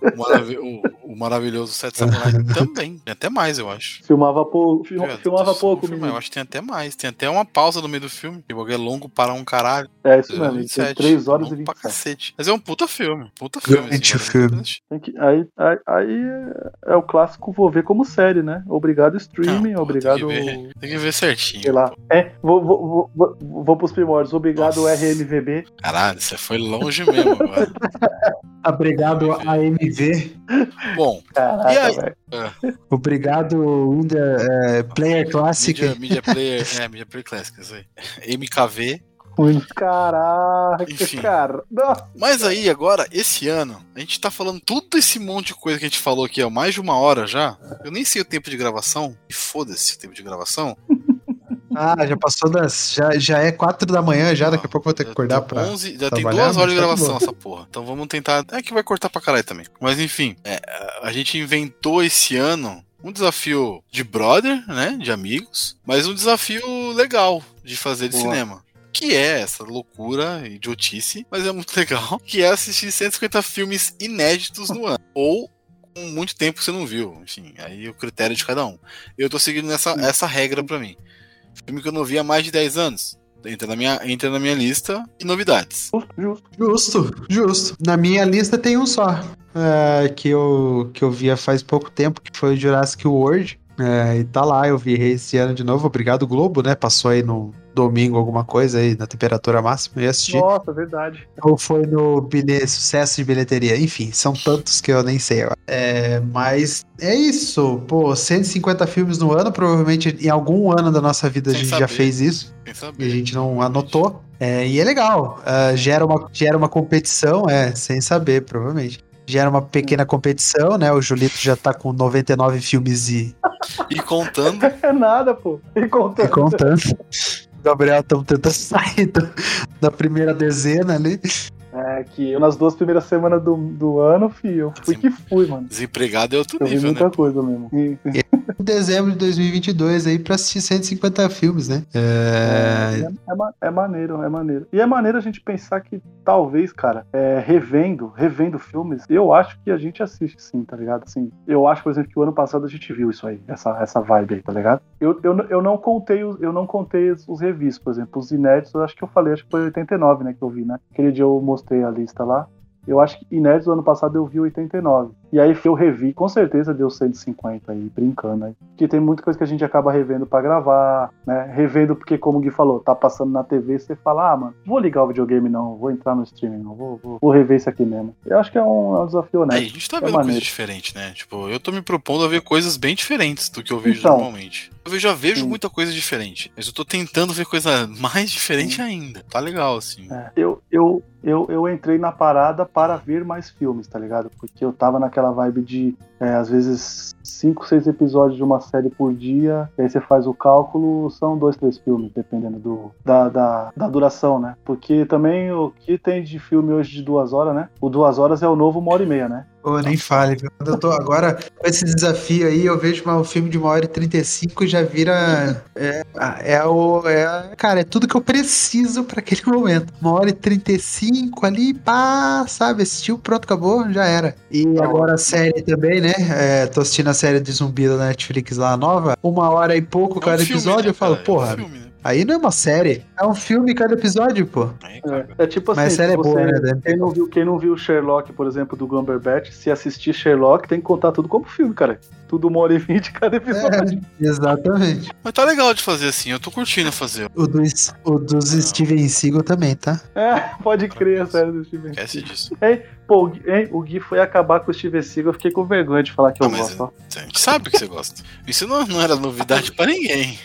O, maravi- o- o maravilhoso Sete Samurai também. Tem até mais, eu acho. Filmava pouco, fil- É, filmava pouco, filme. Eu acho que tem até mais. Tem até uma pausa no meio do filme. Que o bagulho é longo para um caralho. É isso mesmo, ele tem 27. 3 horas e Longo pra 27. cacete. Mas é um puta filme. Puta filme. Grande vale muito a filme. pena assistir. Tem que- aí, aí, aí é, é o clássico vou ver como série, né? Obrigado streaming, Não, pô, obrigado. Tem que, ver, tem que ver certinho. Sei lá. É, vou, vou, vou, vou, vou pros primórdios. Obrigado, Nossa. RMVB. Caralho, você foi longe mesmo agora. Obrigado, AMV. Bom, Caraca, E aí? velho. Obrigado, Winda, é, Player Classic. Media, media Player. É, Media Player Classic, isso aí. MKV. Caraca, Enfim. cara. Nossa. Mas aí, agora, esse ano, a gente tá falando tudo esse monte de coisa que a gente falou aqui há mais de uma hora já. Eu nem sei o tempo de gravação. E foda-se o tempo de gravação. Ah, já passou das. Já, já é quatro da manhã, já daqui a pouco eu vou ter que acordar pra. tem 11, já tem duas horas de tá gravação essa porra. Então vamos tentar. É que vai cortar pra caralho também. Mas enfim, é, a gente inventou esse ano um desafio de brother, né? De amigos, mas um desafio legal de fazer de Boa. cinema. Que é essa loucura, idiotice, mas é muito legal. Que é assistir 150 filmes inéditos no ano. Ou com muito tempo que você não viu. Enfim, aí o critério de cada um. Eu tô seguindo essa, essa regra pra mim. Filme que eu não vi há mais de 10 anos. Entra na minha, entra na minha lista e novidades. Justo, justo. Na minha lista tem um só. é, que, eu, que eu via faz pouco tempo, que foi o Jurassic World. É, e tá lá, eu vi esse ano de novo. Obrigado, Globo, né? Passou aí no domingo alguma coisa aí na temperatura máxima e assisti. Nossa, verdade. Ou foi no bilhe- sucesso de bilheteria. Enfim, são tantos que eu nem sei agora. É, mas é isso. Pô, 150 filmes no ano. Provavelmente em algum ano da nossa vida Sem a gente já saber. fez isso. Sem E a gente não anotou. É, e é legal. Ah, gera, uma, gera uma competição, é, sem saber, provavelmente. Gera uma pequena competição, né? O Julito já tá com 99 filmes e, E contando, É nada, pô. E e contando. contando. O Gabriel estamos tentando sair do- da primeira dezena ali. É que eu nas duas primeiras semanas do, do ano, filho, eu fui Sim. que fui, mano. desempregado é outro Eu vi nível, muita né? coisa mesmo. E- Em dezembro de 2022 aí pra assistir 150 filmes, né? É, É, é ma- é maneiro, é maneiro. E é maneiro a gente pensar que talvez, cara, é, revendo, revendo filmes, eu acho que a gente assiste sim, tá ligado? Assim, eu acho, por exemplo, que o ano passado a gente viu isso aí, essa, essa vibe aí, tá ligado? Eu, eu, eu não contei os, eu não contei os, os revis, por exemplo, os inéditos, eu acho que eu falei, acho que foi 89, né, que eu vi, né? Aquele dia eu mostrei a lista lá. Eu acho que inéditos do ano passado eu vi 89. E aí eu revi, com certeza deu 150 aí, brincando aí. Porque tem muita coisa que a gente acaba revendo pra gravar, né? Revendo porque, como o Gui falou, tá passando na TV, você fala, ah, mano, vou ligar o videogame não, vou entrar no streaming não, vou, vou, vou rever isso aqui mesmo. Eu acho que é um, é um desafio Aí, a honesto. gente tá É vendo coisa maneiro. diferente, né? Tipo, eu tô me propondo a ver coisas bem diferentes do que eu vejo Então. normalmente. Eu já vejo Sim. muita coisa diferente, mas eu tô tentando ver coisa mais diferente ainda. Tá legal, assim. É, eu, eu, eu, eu entrei na parada para ver mais filmes, tá ligado? Porque eu tava naquela vibe de, é, às vezes, cinco, seis episódios de uma série por dia, e aí você faz o cálculo, são dois, três filmes, dependendo do, da, da, da duração, né? Porque também o que tem de filme hoje de duas horas, né? O duas horas é o novo uma hora e meia, né? Pô, nem fale, viu? Quando eu tô agora com esse desafio aí, eu vejo um filme de uma hora e 35 e já vira. É, é o. É, cara, é tudo que eu preciso pra aquele momento. Uma hora e 35 ali, pá, sabe? Assistiu, pronto, acabou, já era. E agora a série também, né? É, tô assistindo a série de zumbi da Netflix lá nova. Uma hora e pouco É um cada filme, episódio, né, eu falo, cara? É um porra. filme, né? Aí não é uma série, é um filme cada episódio, pô. É, cara. é tipo assim, Mas a série é boa, né? Quem, não viu, quem não viu Sherlock, por exemplo, do Gumberbatch, se assistir Sherlock, tem que contar tudo como filme, cara. Tudo uma hora e vinte cada episódio. É, exatamente. Mas tá legal de fazer assim, eu tô curtindo fazer. O dos, o dos Steven Seagal também, tá? É, pode crer, a série do Steven Esquece disso. Pô, o Gui, hein, o Gui foi acabar com o Steven Seagal, eu fiquei com vergonha de falar que eu Ah, mas gosto. ó. A gente sabe que você gosta. Isso não, não era novidade pra ninguém.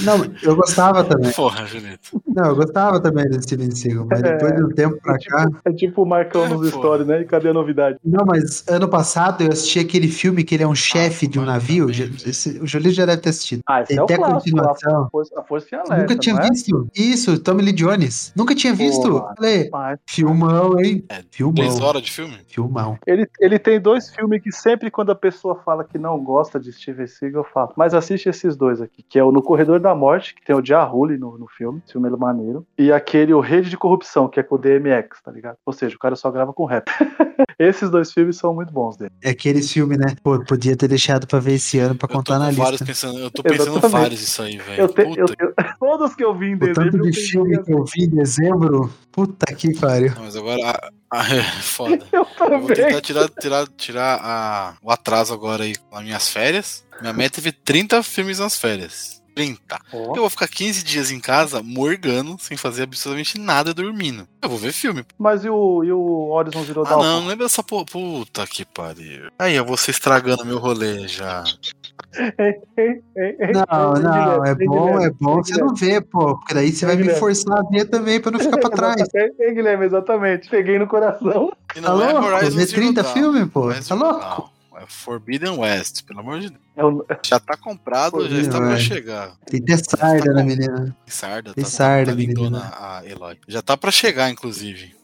Não, eu gostava também. Porra, Julito. Não, eu gostava também do Steven Seagal, mas depois de um tempo pra cá. É tipo o Marcão É, nos stories, né? E cadê a novidade? Não, mas ano passado eu assisti aquele filme que ele é um chefe de um navio. esse- o Jolito já deve ter assistido. Ah, esse Tem é o até clássico, a continuação. força, a força em alerta, Nunca tinha é? visto. Isso, Tommy Lee Jones. Nunca tinha visto. Porra. Falei, Mas filmão, hein? É, Filmão. Horas de filme? Filmão. Ele, ele tem dois filmes que sempre quando a pessoa fala que não gosta de Steven Seagal, eu falo. Mas assiste esses dois aqui, que é o No Corredor da Morte, que tem o Jahuli no, no filme, filme é maneiro, e aquele O Rede de Corrupção, que é com o DMX, tá ligado? Ou seja, o cara só grava com rap. esses dois filmes são muito bons dele. É aqueles filmes, né? Pô, podia ter deixado pra ver esse ano pra Eu contar na vários lista. pensando. Eu tô pensando Exatamente. vários isso aí, velho. Eu te, eu, todos que eu vi em O dezembro. tanto eu de filme que eu vi em dezembro, puta que pariu. Mas agora. A- a- é foda. Eu Eu vou tentar também. tirar, tirar, tirar a- o atraso agora aí nas minhas férias. Minha meta é ver 30 filmes nas férias. 30. Ó, Eu vou ficar 15 dias em casa morgando, sem fazer absolutamente nada, dormindo. Eu vou ver filme. Mas e o, e o Horizon Zero Ah, Dawn? não, não lembra dessa porra. Puta que pariu. Aí, eu vou ser estragando meu rolê já. Não, não, é bom, é bom você não ver, pô. Porque daí você vai me forçar a ver também pra não ficar pra trás. Ei, Guilherme, exatamente. Peguei no coração. E Tá não é louco? Zero 30 Dawn. filmes, pô. É Tá louco? É Forbidden West, pelo amor de Deus. É Já tá comprado, já Forbidden está pra West. chegar. Tem até sarda na menina. Sarda, Tem tá, sarda, tá lindona menina. a Eloy. Já tá pra chegar, inclusive.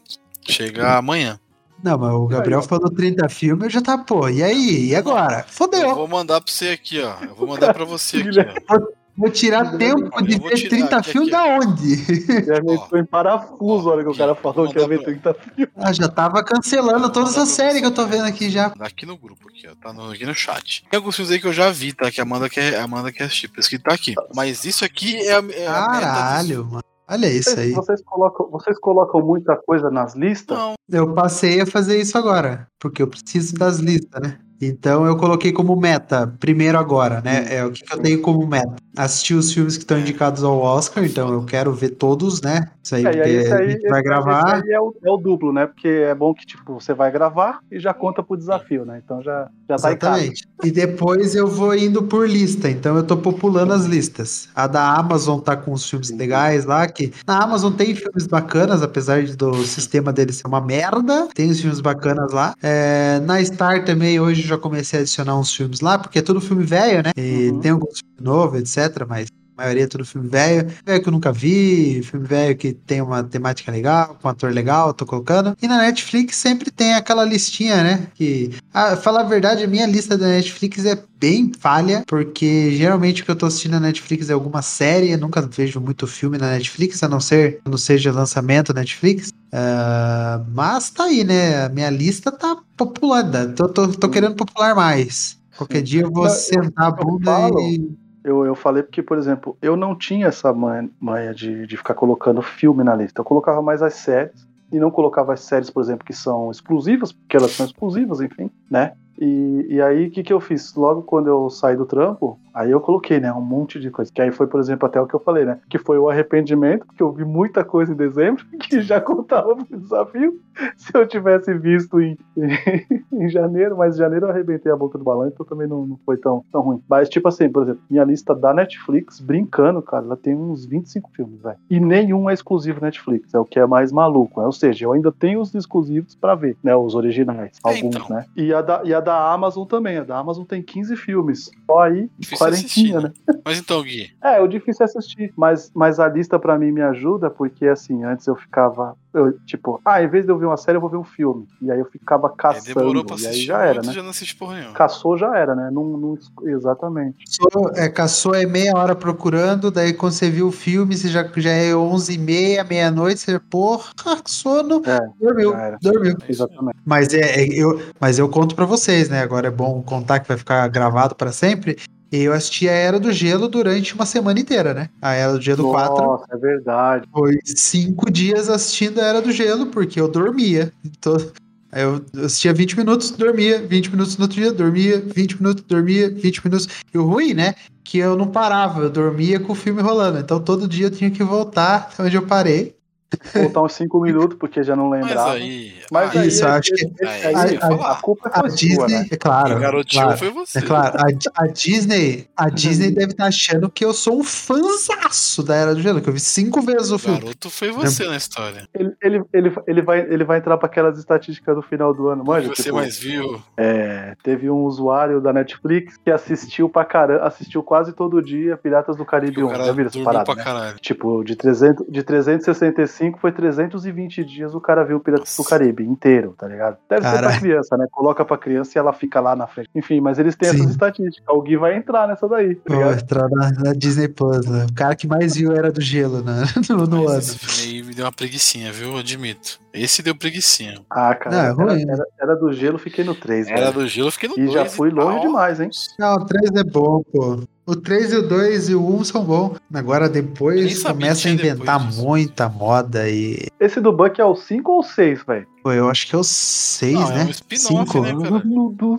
Chega amanhã. Não, mas o Gabriel falou 30 filmes, eu já tá, pô. E aí? E agora? Eu Fodeu. vou mandar pra você aqui, ó. Eu vou mandar pra você aqui, ó. Vou tirar tempo Eu de ver tirar 30 aqui, filmes aqui. da onde? Guilherme entrou em parafuso a hora que o cara falou que ia ver pra- 30 filmes. Ah, já tava cancelando todas as séries que eu tô vendo aqui já. Aqui no grupo, aqui, ó. Tá no, aqui no chat. Tem alguns filmes aí que eu já vi, tá? Que a Amanda quer, a Amanda quer assistir. Por isso que tá aqui. Mas isso aqui é a, é a meta Caralho, mano. Olha isso Vocês, aí. vocês colocam, vocês colocam muita coisa nas listas? Não, Eu passei a fazer isso agora, porque eu preciso das listas, né? Então eu coloquei como meta, primeiro agora, né? É o que, eu tenho como meta. Assistir os filmes que estão indicados ao Oscar, então eu quero ver todos, né? Isso aí, É, porque aí, vai gravar. aí é, o, é o duplo, né? Porque é bom que, tipo, você vai gravar e já conta pro desafio, né? Então já, já tá. Exatamente. E depois eu vou indo por lista, então eu tô populando as listas. A da Amazon tá com os filmes legais lá, que na Amazon tem filmes bacanas, apesar do sistema dele ser uma merda, tem os filmes bacanas lá. É, na Star também, hoje já comecei a adicionar uns filmes lá, porque é tudo filme velho, né? E Uhum. tem alguns filmes novos, etc, mas a maioria é tudo filme velho. Velho que eu nunca vi, filme velho que tem uma temática legal, com um ator legal, tô colocando. E na Netflix sempre tem aquela listinha, né? Que, ah, falar a verdade, a minha lista da Netflix é bem falha, porque geralmente o que eu tô assistindo na Netflix é alguma série, eu nunca vejo muito filme na Netflix, a não ser quando seja lançamento Netflix. Ah, mas tá aí, né? A minha lista tá populada. Tô, tô, tô querendo popular mais. Qualquer dia eu vou Não, sentar a bunda e. Eu, eu falei porque, por exemplo, eu não tinha essa manha, de, de ficar colocando filme na lista. Eu colocava mais as séries. E não colocava as séries, por exemplo, que são exclusivas, porque elas são exclusivas, enfim, né? E, e aí, o que, que eu fiz? Logo quando eu saí do trampo, aí eu coloquei, né, um monte de coisa. Que aí foi, por exemplo, até o que eu falei, né? Que foi o arrependimento, porque eu vi muita coisa em dezembro que já contava pro desafio. Se eu tivesse visto em, em janeiro, mas em janeiro eu arrebentei a boca do balão, então também não, não foi tão, tão ruim. Mas, tipo assim, por exemplo, minha lista da Netflix, brincando, cara, ela tem uns 25 filmes, velho. E nenhum é exclusivo Netflix, é o que é mais maluco. né? Ou seja, eu ainda tenho os exclusivos pra ver, né? Os originais, É, alguns, então. né? E a, da, e a da Amazon também. A da Amazon tem 15 filmes. Só aí, Difícil assistir, né? Mas então, Gui, É, o difícil é assistir. Mas, mas a lista pra mim me ajuda, porque assim, antes eu ficava. Eu, tipo, ah, em vez de eu ver uma série, eu vou ver um filme. E aí eu ficava é, caçando. demorou pra e aí já era, né? já não assiste porra nenhuma. Caçou já era, né? Não, não- exatamente. Caçou, é, caçou é meia hora procurando, daí quando você viu o filme, você já, já é 11 e meia, meia-noite, você, porra, sono, É, dormiu, dormiu. É. Exatamente. Mas é, é, eu, mas eu conto pra vocês, né? Agora é bom contar que vai ficar gravado pra sempre. Eu assisti a Era do Gelo durante uma semana inteira, né? A Era do Gelo 4 Nossa, é verdade. foi cinco dias assistindo a Era do Gelo, porque eu dormia. Então, eu assistia 20 minutos, dormia, 20 minutos no outro dia, dormia, 20 minutos, dormia, 20 minutos. E o ruim, né? Que eu não parava, eu dormia com o filme rolando. Então todo dia eu tinha que voltar até onde eu parei Voltar uns 5 minutos, porque já não Mas lembrava. aí. Mas aí, aí, Isso, eu acho que- ia a, culpa A foi sua, Disney, né? é claro. Garoteou claro. foi você. É claro, a, a Disney, a Disney deve estar achando que eu sou um fãzaço da Era do Gelo, que eu vi cinco vezes o O filme. garoto foi você na história. Ele, ele, ele, ele, vai, ele vai entrar pra aquelas estatísticas do final do ano, manja? você tipo, mais viu. é, teve um usuário da Netflix que assistiu pra caramba, assistiu quase todo dia Piratas do Caribe Que o 1. cara Já viram essa parada, pra né? caralho. Tipo, de, 300, de 365 foi 320 dias o cara viu Piratas do Nossa. Caribe inteiro, tá ligado? Deve ser Caralho. pra criança, né? Coloca pra criança e ela fica lá na frente. Enfim, mas eles têm Sim. essas estatísticas. O Gui vai entrar nessa daí, tá Vou entrar na, na Disney Plus, né? O cara que mais viu Era do Gelo né? no, no Mas ano. esse filme aí me deu uma preguicinha, viu? Admito. Esse deu preguicinha. Ah, cara, Não, é era, ruim. era- era do gelo, fiquei no 3, Era velho. do gelo, fiquei no E já dois fui longe tal. demais, hein? Não, o 3 é bom, pô. O 3 e o 2 e o 1 são bons. Agora depois começa a inventar muita moda e. Esse do Buck é o 5 ou o 6, velho? Pô, eu acho que é o 6, Não, né? é um spin-off, 5. né?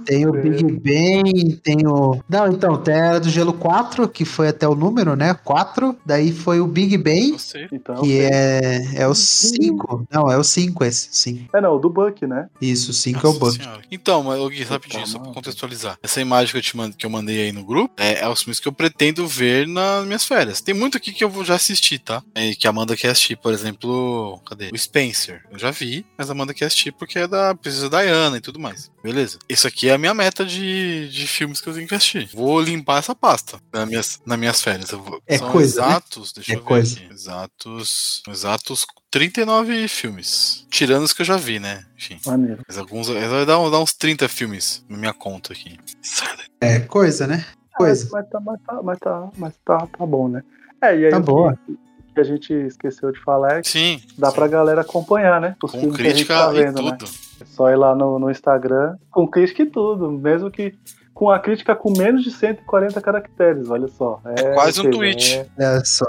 Tem o Big Bang, tem o. Não, então, tem a Era do Gelo 4, que foi até o número, né? 4. Daí foi o Big Bang. Então, é que é, é o 5. Não, é o 5 esse, sim. É, não, o do Buck, né? Isso, o 5 é o Nossa Buck. Senhora. Então, mas, ô Gui, rapidinho, só pra contextualizar. Essa imagem que eu te mando, que eu mandei aí no grupo, é, é os filmes que eu pretendo ver nas minhas férias. Tem muito aqui que eu vou já assistir, tá? É, que a Amanda quer assistir, por exemplo, cadê? O Spencer. Eu já vi, mas a Amanda quer assistir porque é da Princesa Diana e tudo mais. Beleza. Isso aqui é a minha meta de, de filmes que eu tenho que assistir. Vou limpar essa pasta nas minhas, nas minhas férias. Eu vou- É São coisa, né? exatos, deixa É eu ver coisa. aqui. Exatos, exatos 39 filmes. Tirando os que eu já vi, né? Enfim. Maneiro. Mas alguns. Vai dar, dar uns 30 filmes na minha conta aqui. É coisa, né? Coisa. Mas, mas tá, mas tá, mas tá, mas tá, tá bom, né? É, e aí Tá que- boa. Que a gente esqueceu de falar é que Sim. dá sim. pra galera acompanhar, né? Os Com filmes que a gente crítica tá e vendo, né? tudo. É só ir lá no, no Instagram, com crítica e tudo, mesmo que com a crítica com menos de 140 caracteres, olha só. É quase um seja, tweet. É, Olha só,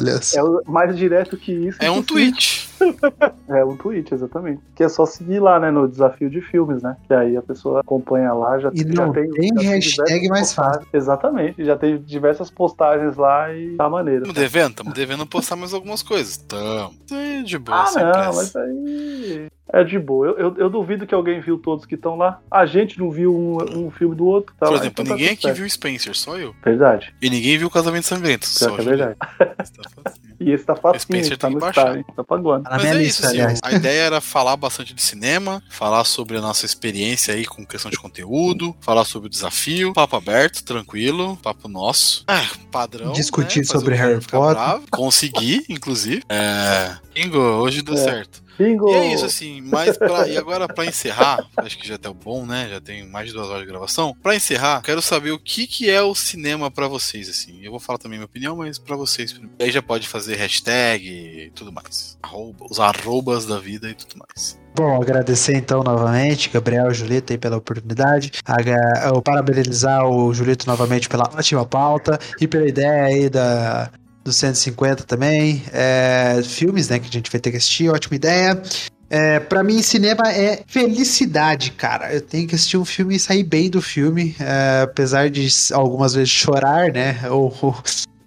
olha só. é o- mais direto que isso. É um impossível. tweet. É um tweet, exatamente. Que é só seguir lá, né, no desafio de filmes, né? Que aí a pessoa acompanha lá, já, E já não tem, tem já hashtag diversas mais postagens. Exatamente, já tem diversas postagens lá e tá maneiro. Tamo devendo? Tamo devendo postar mais algumas coisas. Tamo. É de boa, Ah, sem não, pressa. mas aí é de boa. Eu, eu, eu duvido que alguém viu todos que estão lá. A gente não viu um, um filme do outro. Tá Por lá, exemplo, então tá ninguém aqui certo. viu Spencer, só eu. Verdade. E ninguém viu Casamento Sangrento. Só que é verdade. Tá. E esse tá facinho, Spencer tá. Star, hein? Tá pagando. Tá Mas é isso, assim, a ideia era falar bastante de cinema, falar sobre a nossa experiência aí com questão de conteúdo, falar sobre o desafio, papo aberto, tranquilo, papo nosso. Ah, padrão. Discutir né? Sobre Harry Potter. bravo. Consegui, inclusive. É. Bingo, hoje deu É. certo. Bingo! E é isso, assim, mas pra, e agora pra encerrar, acho que já tá bom, né? Já tem mais de duas horas de gravação. Pra encerrar, quero saber o que, que é o cinema pra vocês, assim. Eu vou falar também minha opinião, mas pra vocês primeiro. E aí já pode fazer hashtag e tudo mais. Arroba, os arrobas da vida e tudo mais. Bom, agradecer então novamente, Gabriel e Julito aí pela oportunidade. Parabenizar o Julito novamente pela ótima pauta e pela ideia aí da, do 150 também. É, filmes, né, que a gente vai ter que assistir, ótima ideia. É, para mim, cinema é felicidade, cara. Eu tenho que assistir um filme e sair bem do filme, é, apesar de algumas vezes chorar, né? Ou, ou,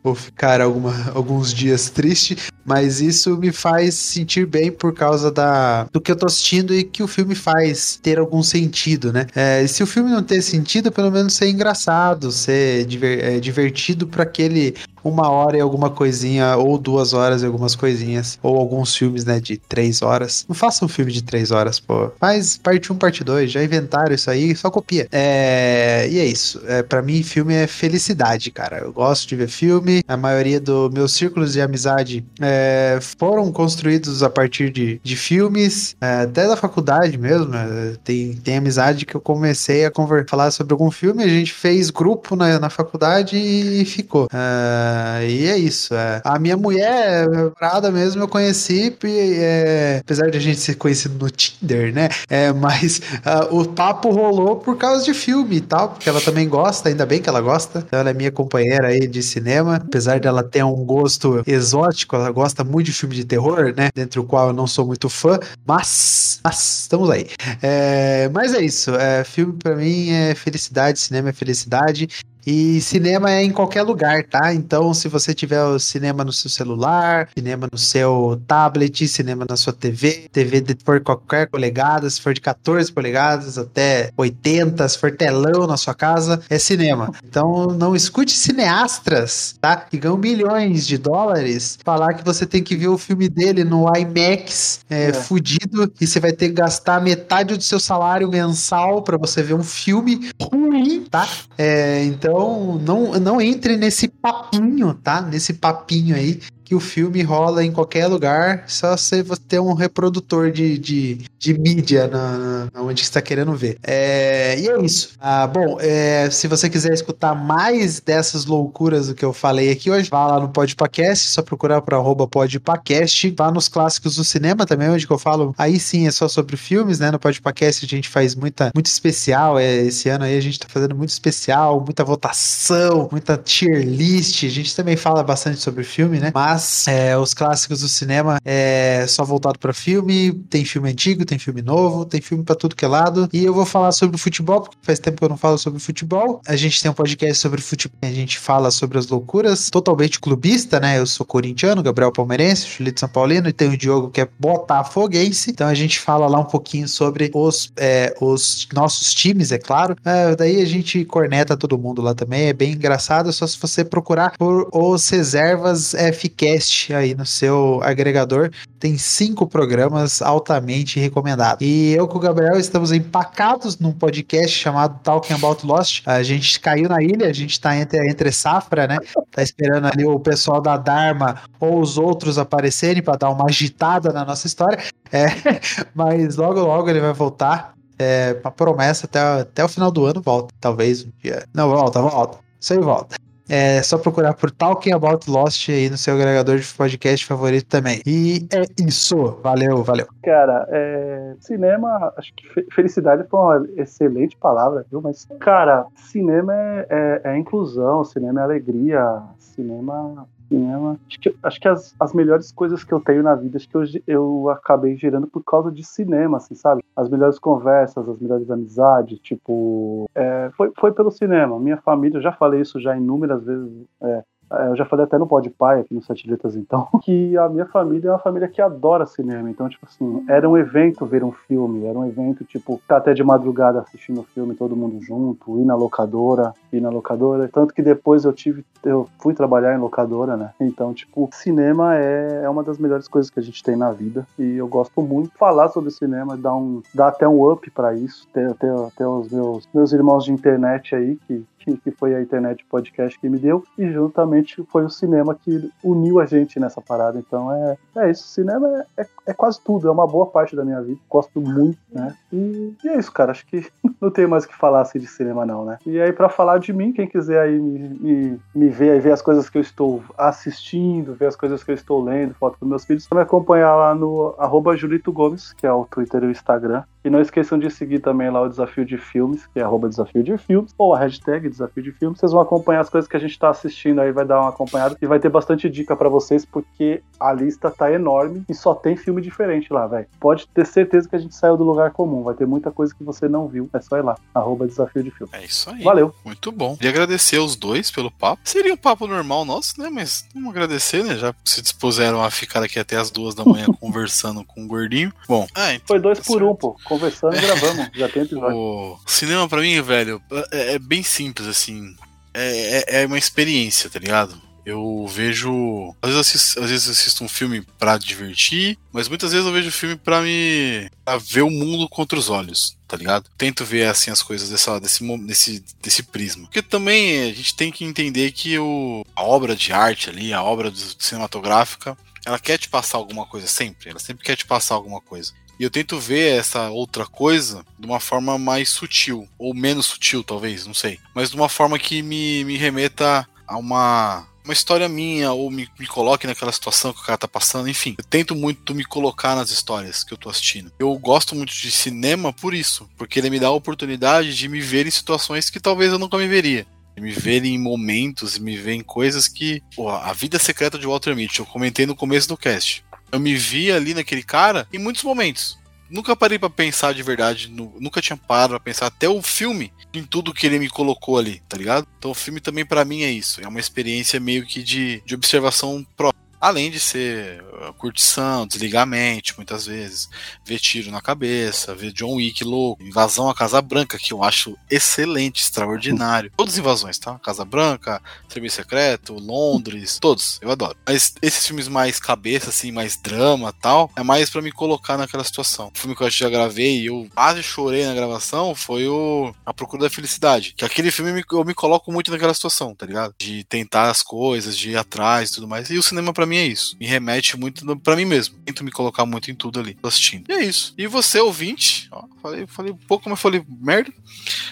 ou ficar alguma, alguns dias triste, mas isso me faz sentir bem por causa da, do que eu tô assistindo e que o filme faz ter algum sentido, né? É, e se o filme não ter sentido, pelo menos ser engraçado, ser diver- é, divertido para aquele uma hora e alguma coisinha, ou duas horas e algumas coisinhas, ou alguns filmes, né, de três horas. Não faça um filme de três horas, pô. Faz parte 1, parte 2, já inventaram isso aí, só copia. É, e é isso. É, para mim, filme é felicidade, cara. Eu gosto de ver filme. A maioria dos meus círculos de amizade é, foram construídos a partir de, de filmes, é, até da faculdade mesmo. né? Tem, tem amizade que eu comecei a conver falar sobre algum filme, a gente fez grupo na, na faculdade e ficou. É, e é isso. é. A minha mulher, Prada mesmo, eu conheci, é, apesar de a gente ser conhecido no Tinder, né? É, mas ah, o papo rolou por causa de filme e tal, porque ela também gosta, ainda bem que ela gosta. Então ela é minha companheira aí de cinema, apesar dela ter um gosto exótico, ela gosta muito de filme de terror, né? Dentre o qual eu não sou muito fã, mas, mas estamos aí. É, mas é isso. É, filme pra mim é felicidade, cinema é felicidade. E cinema é em qualquer lugar, tá? Então, se você tiver o cinema no seu celular, cinema no seu tablet, cinema na sua TV, TV de por qualquer polegada, se for de 14 polegadas até 80, se for telão na sua casa, é cinema. Então, não escute cineastras, tá? Que ganham milhões de dólares falar que você tem que ver o filme dele no IMAX é, é. fudido e você vai ter que gastar metade do seu salário mensal para você ver um filme ruim, tá? É, então, não, não entre nesse papinho, tá? Nesse papinho aí que o filme rola em qualquer lugar, só você ter um reprodutor de, de, de mídia na, na onde está querendo ver. É, e é isso. Ah, bom, é, se você quiser escutar mais dessas loucuras do que eu falei aqui hoje, vá lá no Podpacast, só procurar para arroba Podpacast, vá nos clássicos do cinema também, onde eu falo, aí sim é só sobre filmes, né? No Podpacast a gente faz muita, muito especial, é, esse ano aí a gente tá fazendo muito especial, muita votação, muita tier list, a gente também fala bastante sobre filme, né? Mas é, os clássicos do cinema é só voltado para filme, tem filme antigo, tem filme novo, tem filme para tudo que é lado. E eu vou falar sobre futebol, porque faz tempo que eu não falo sobre futebol. A gente tem um podcast sobre futebol, a gente fala sobre as loucuras, totalmente clubista, né? Eu sou corintiano, Gabriel Palmeirense, Julito São Paulino, e tem o Diogo que é botafoguense. Então a gente fala lá um pouquinho sobre os, é, os nossos times, é claro. É, daí a gente corneta todo mundo lá também, é bem engraçado, é só se você procurar por os reservas FQ podcast aí no seu agregador. Tem cinco programas altamente recomendados. E eu com o Gabriel estamos empacados num podcast chamado Talking About Lost. A gente caiu na ilha, a gente tá entre, entre safra, né? Tá esperando ali o pessoal da Dharma ou os outros aparecerem para dar uma agitada na nossa história. É, mas logo, logo ele vai voltar. É, uma promessa até, até o final do ano volta. Talvez um dia. Não, volta, volta. Isso aí volta. É só procurar por Talking About Lost aí no seu agregador de podcast favorito também. E é isso. Valeu, valeu. Cara, é, cinema, acho que felicidade foi uma excelente palavra, viu? Mas, cara, cinema é, é, é inclusão, cinema é alegria, cinema cinema. Acho que, acho que as, as melhores coisas que eu tenho na vida, acho que eu, eu acabei gerando por causa de cinema, assim, sabe? As melhores conversas, as melhores amizades, tipo. É, foi, foi pelo cinema. Minha família, eu já falei isso já inúmeras vezes. É, eu já falei até no Pod Pai, aqui no Sete Letras, então, que a minha família é uma família que adora cinema. Então, tipo assim, era um evento ver um filme, era um evento, tipo, ficar até de madrugada assistindo o filme, todo mundo junto, ir na locadora, ir na locadora. Tanto que depois eu tive, eu fui trabalhar em locadora, né? Então, tipo, cinema é, é uma das melhores coisas que a gente tem na vida. E eu gosto muito de falar sobre cinema, dar, um, dar até um up para isso. Ter, ter, ter os meus, meus irmãos de internet aí que que, que foi a internet podcast que me deu, e juntamente foi o cinema que uniu a gente nessa parada. Então é, é isso, cinema é, é, é quase tudo, é uma boa parte da minha vida, gosto muito, né? E, e, é isso, cara, acho que não tenho mais o que falar assim de cinema não, né? E aí para falar de mim, quem quiser aí me, me, me ver, ver as coisas que eu estou assistindo, ver as coisas que eu estou lendo, foto dos meus filhos, me acompanhar lá no arroba Julito Gomes, que é o Twitter e o Instagram. E não esqueçam de seguir também lá o Desafio de Filmes, que é arroba Desafio de Filmes, ou a hashtag Desafio de Filmes. Vocês vão acompanhar as coisas que a gente está assistindo aí, vai dar uma acompanhada e vai ter bastante dica para vocês, porque a lista tá enorme e só tem filme diferente lá, velho. Pode ter certeza que a gente saiu do lugar comum, vai ter muita coisa que você não viu, é só ir lá, arroba Desafio de Filmes. É isso aí. Valeu. Muito bom. E agradecer os dois pelo papo. Seria um papo normal nosso, né? Mas vamos agradecer, né? Já se dispuseram a ficar aqui até as duas da manhã conversando com o gordinho. Bom, ah, então, foi dois tá por certo. um, pô. Conversando e gravando já tem episódio. O cinema pra mim, velho, é, é bem simples, assim. É, é, é, uma experiência, tá ligado? Eu vejo. Às vezes, assisto, às vezes assisto um filme pra divertir, mas muitas vezes eu vejo filme pra me. pra ver o mundo contra os olhos, tá ligado? Tento ver assim as coisas dessa, desse, desse, desse prisma. Porque também a gente tem que entender que o, a obra de arte ali, a obra cinematográfica, ela quer te passar alguma coisa sempre. Ela sempre quer te passar alguma coisa. E eu tento ver essa outra coisa de uma forma mais sutil, ou menos sutil, talvez, não sei. Mas de uma forma que me, me remeta a uma, uma história minha, ou me, me coloque naquela situação que o cara tá passando, enfim. Eu tento muito me colocar nas histórias que eu tô assistindo. Eu gosto muito de cinema por isso, porque ele me dá a oportunidade de me ver em situações que talvez eu nunca me veria me ver em momentos, me ver em coisas que. Pô, a vida secreta de Walter Mitty, eu comentei no começo do cast eu me vi ali naquele cara em muitos momentos. nunca parei pra pensar de verdade, nu- nunca tinha parado pra pensar até o filme em tudo que ele me colocou ali, tá ligado? Então o filme também pra mim é isso, é uma experiência meio que de, de observação própria. Além de ser uh, curtição, mente, muitas vezes, ver tiro na cabeça, ver John Wick louco, invasão à Casa Branca, que eu acho excelente, extraordinário. Todas as invasões, tá? Casa Branca, Serviço Secreto, Londres, todos, eu adoro. Mas esses filmes mais cabeça, assim, mais drama tal, é mais pra me colocar naquela situação. O filme que eu já gravei e eu quase chorei na gravação foi o A Procura da Felicidade. Que aquele filme me- eu me coloco muito naquela situação, tá ligado? De tentar as coisas, de ir atrás e tudo mais. E o cinema pra mim é isso. Me remete muito pra mim mesmo. Tento me colocar muito em tudo ali, assistindo. E é isso. E você, ouvinte, ó, falei, falei um pouco, mas falei merda.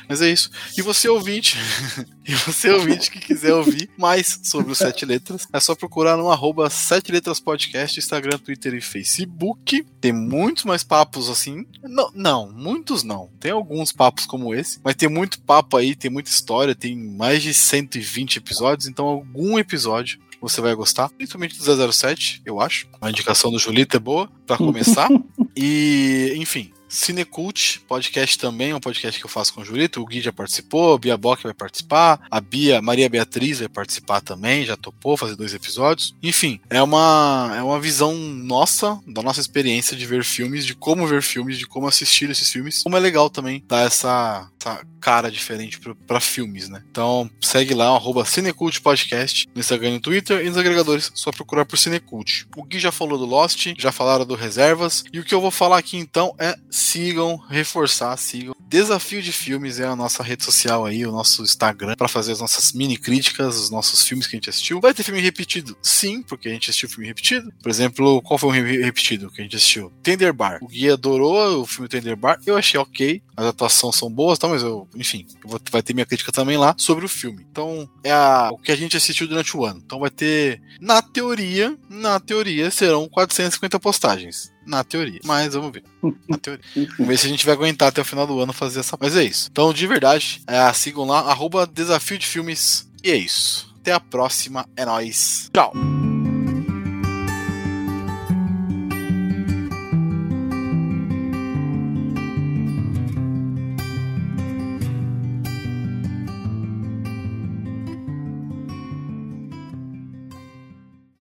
Mas é isso. E você, ouvinte, e você, ouvinte, que quiser ouvir mais sobre os Sete Letras, é só procurar no arroba Sete Letras Podcast, Instagram, Twitter e Facebook. Tem muitos mais papos assim. Não, não, muitos não. Tem alguns papos como esse, mas tem muito papo aí, tem muita história, tem mais de 120 episódios, então algum episódio você vai gostar, principalmente do 007, eu acho. A indicação do Julito é boa pra começar. e, enfim, Cinecult, podcast também, é um podcast que eu faço com o Julito. O Gui já participou, a Bia Bock vai participar, a Bia, Maria Beatriz vai participar também, já topou fazer dois episódios. Enfim, é uma, é uma visão nossa, da nossa experiência de ver filmes, de como ver filmes, de como assistir esses filmes. Como é legal também dar essa, essa cara diferente pra filmes, né? Então segue lá, arroba Cinecult Podcast, no Instagram e no Twitter, e nos agregadores, só procurar por Cinecult. O Gui já falou do Lost, já falaram do Reservas, e o que eu vou falar aqui então é sigam, reforçar, sigam. Desafio de Filmes é a nossa rede social aí, o nosso Instagram, pra fazer as nossas mini críticas, os nossos filmes que a gente assistiu. Vai ter filme repetido? Sim, porque a gente assistiu filme repetido. Por exemplo, qual foi o re- repetido que a gente assistiu? Tender Bar. O Gui adorou o filme Tender Bar, eu achei ok, as atuações são boas, tá? Mas eu, enfim, vou- vai ter minha crítica também lá sobre o filme. Então, é a- o que a gente assistiu durante o ano. Então vai ter, na teoria, na teoria, serão 450 postagens. Na teoria. Mas vamos ver. Na teoria. Vamos ver se a gente vai aguentar até o final do ano fazer essa. Mas é isso. Então, de verdade, é, sigam lá, arroba Desafio de Filmes. E é isso. Até a próxima. É nóis. Tchau.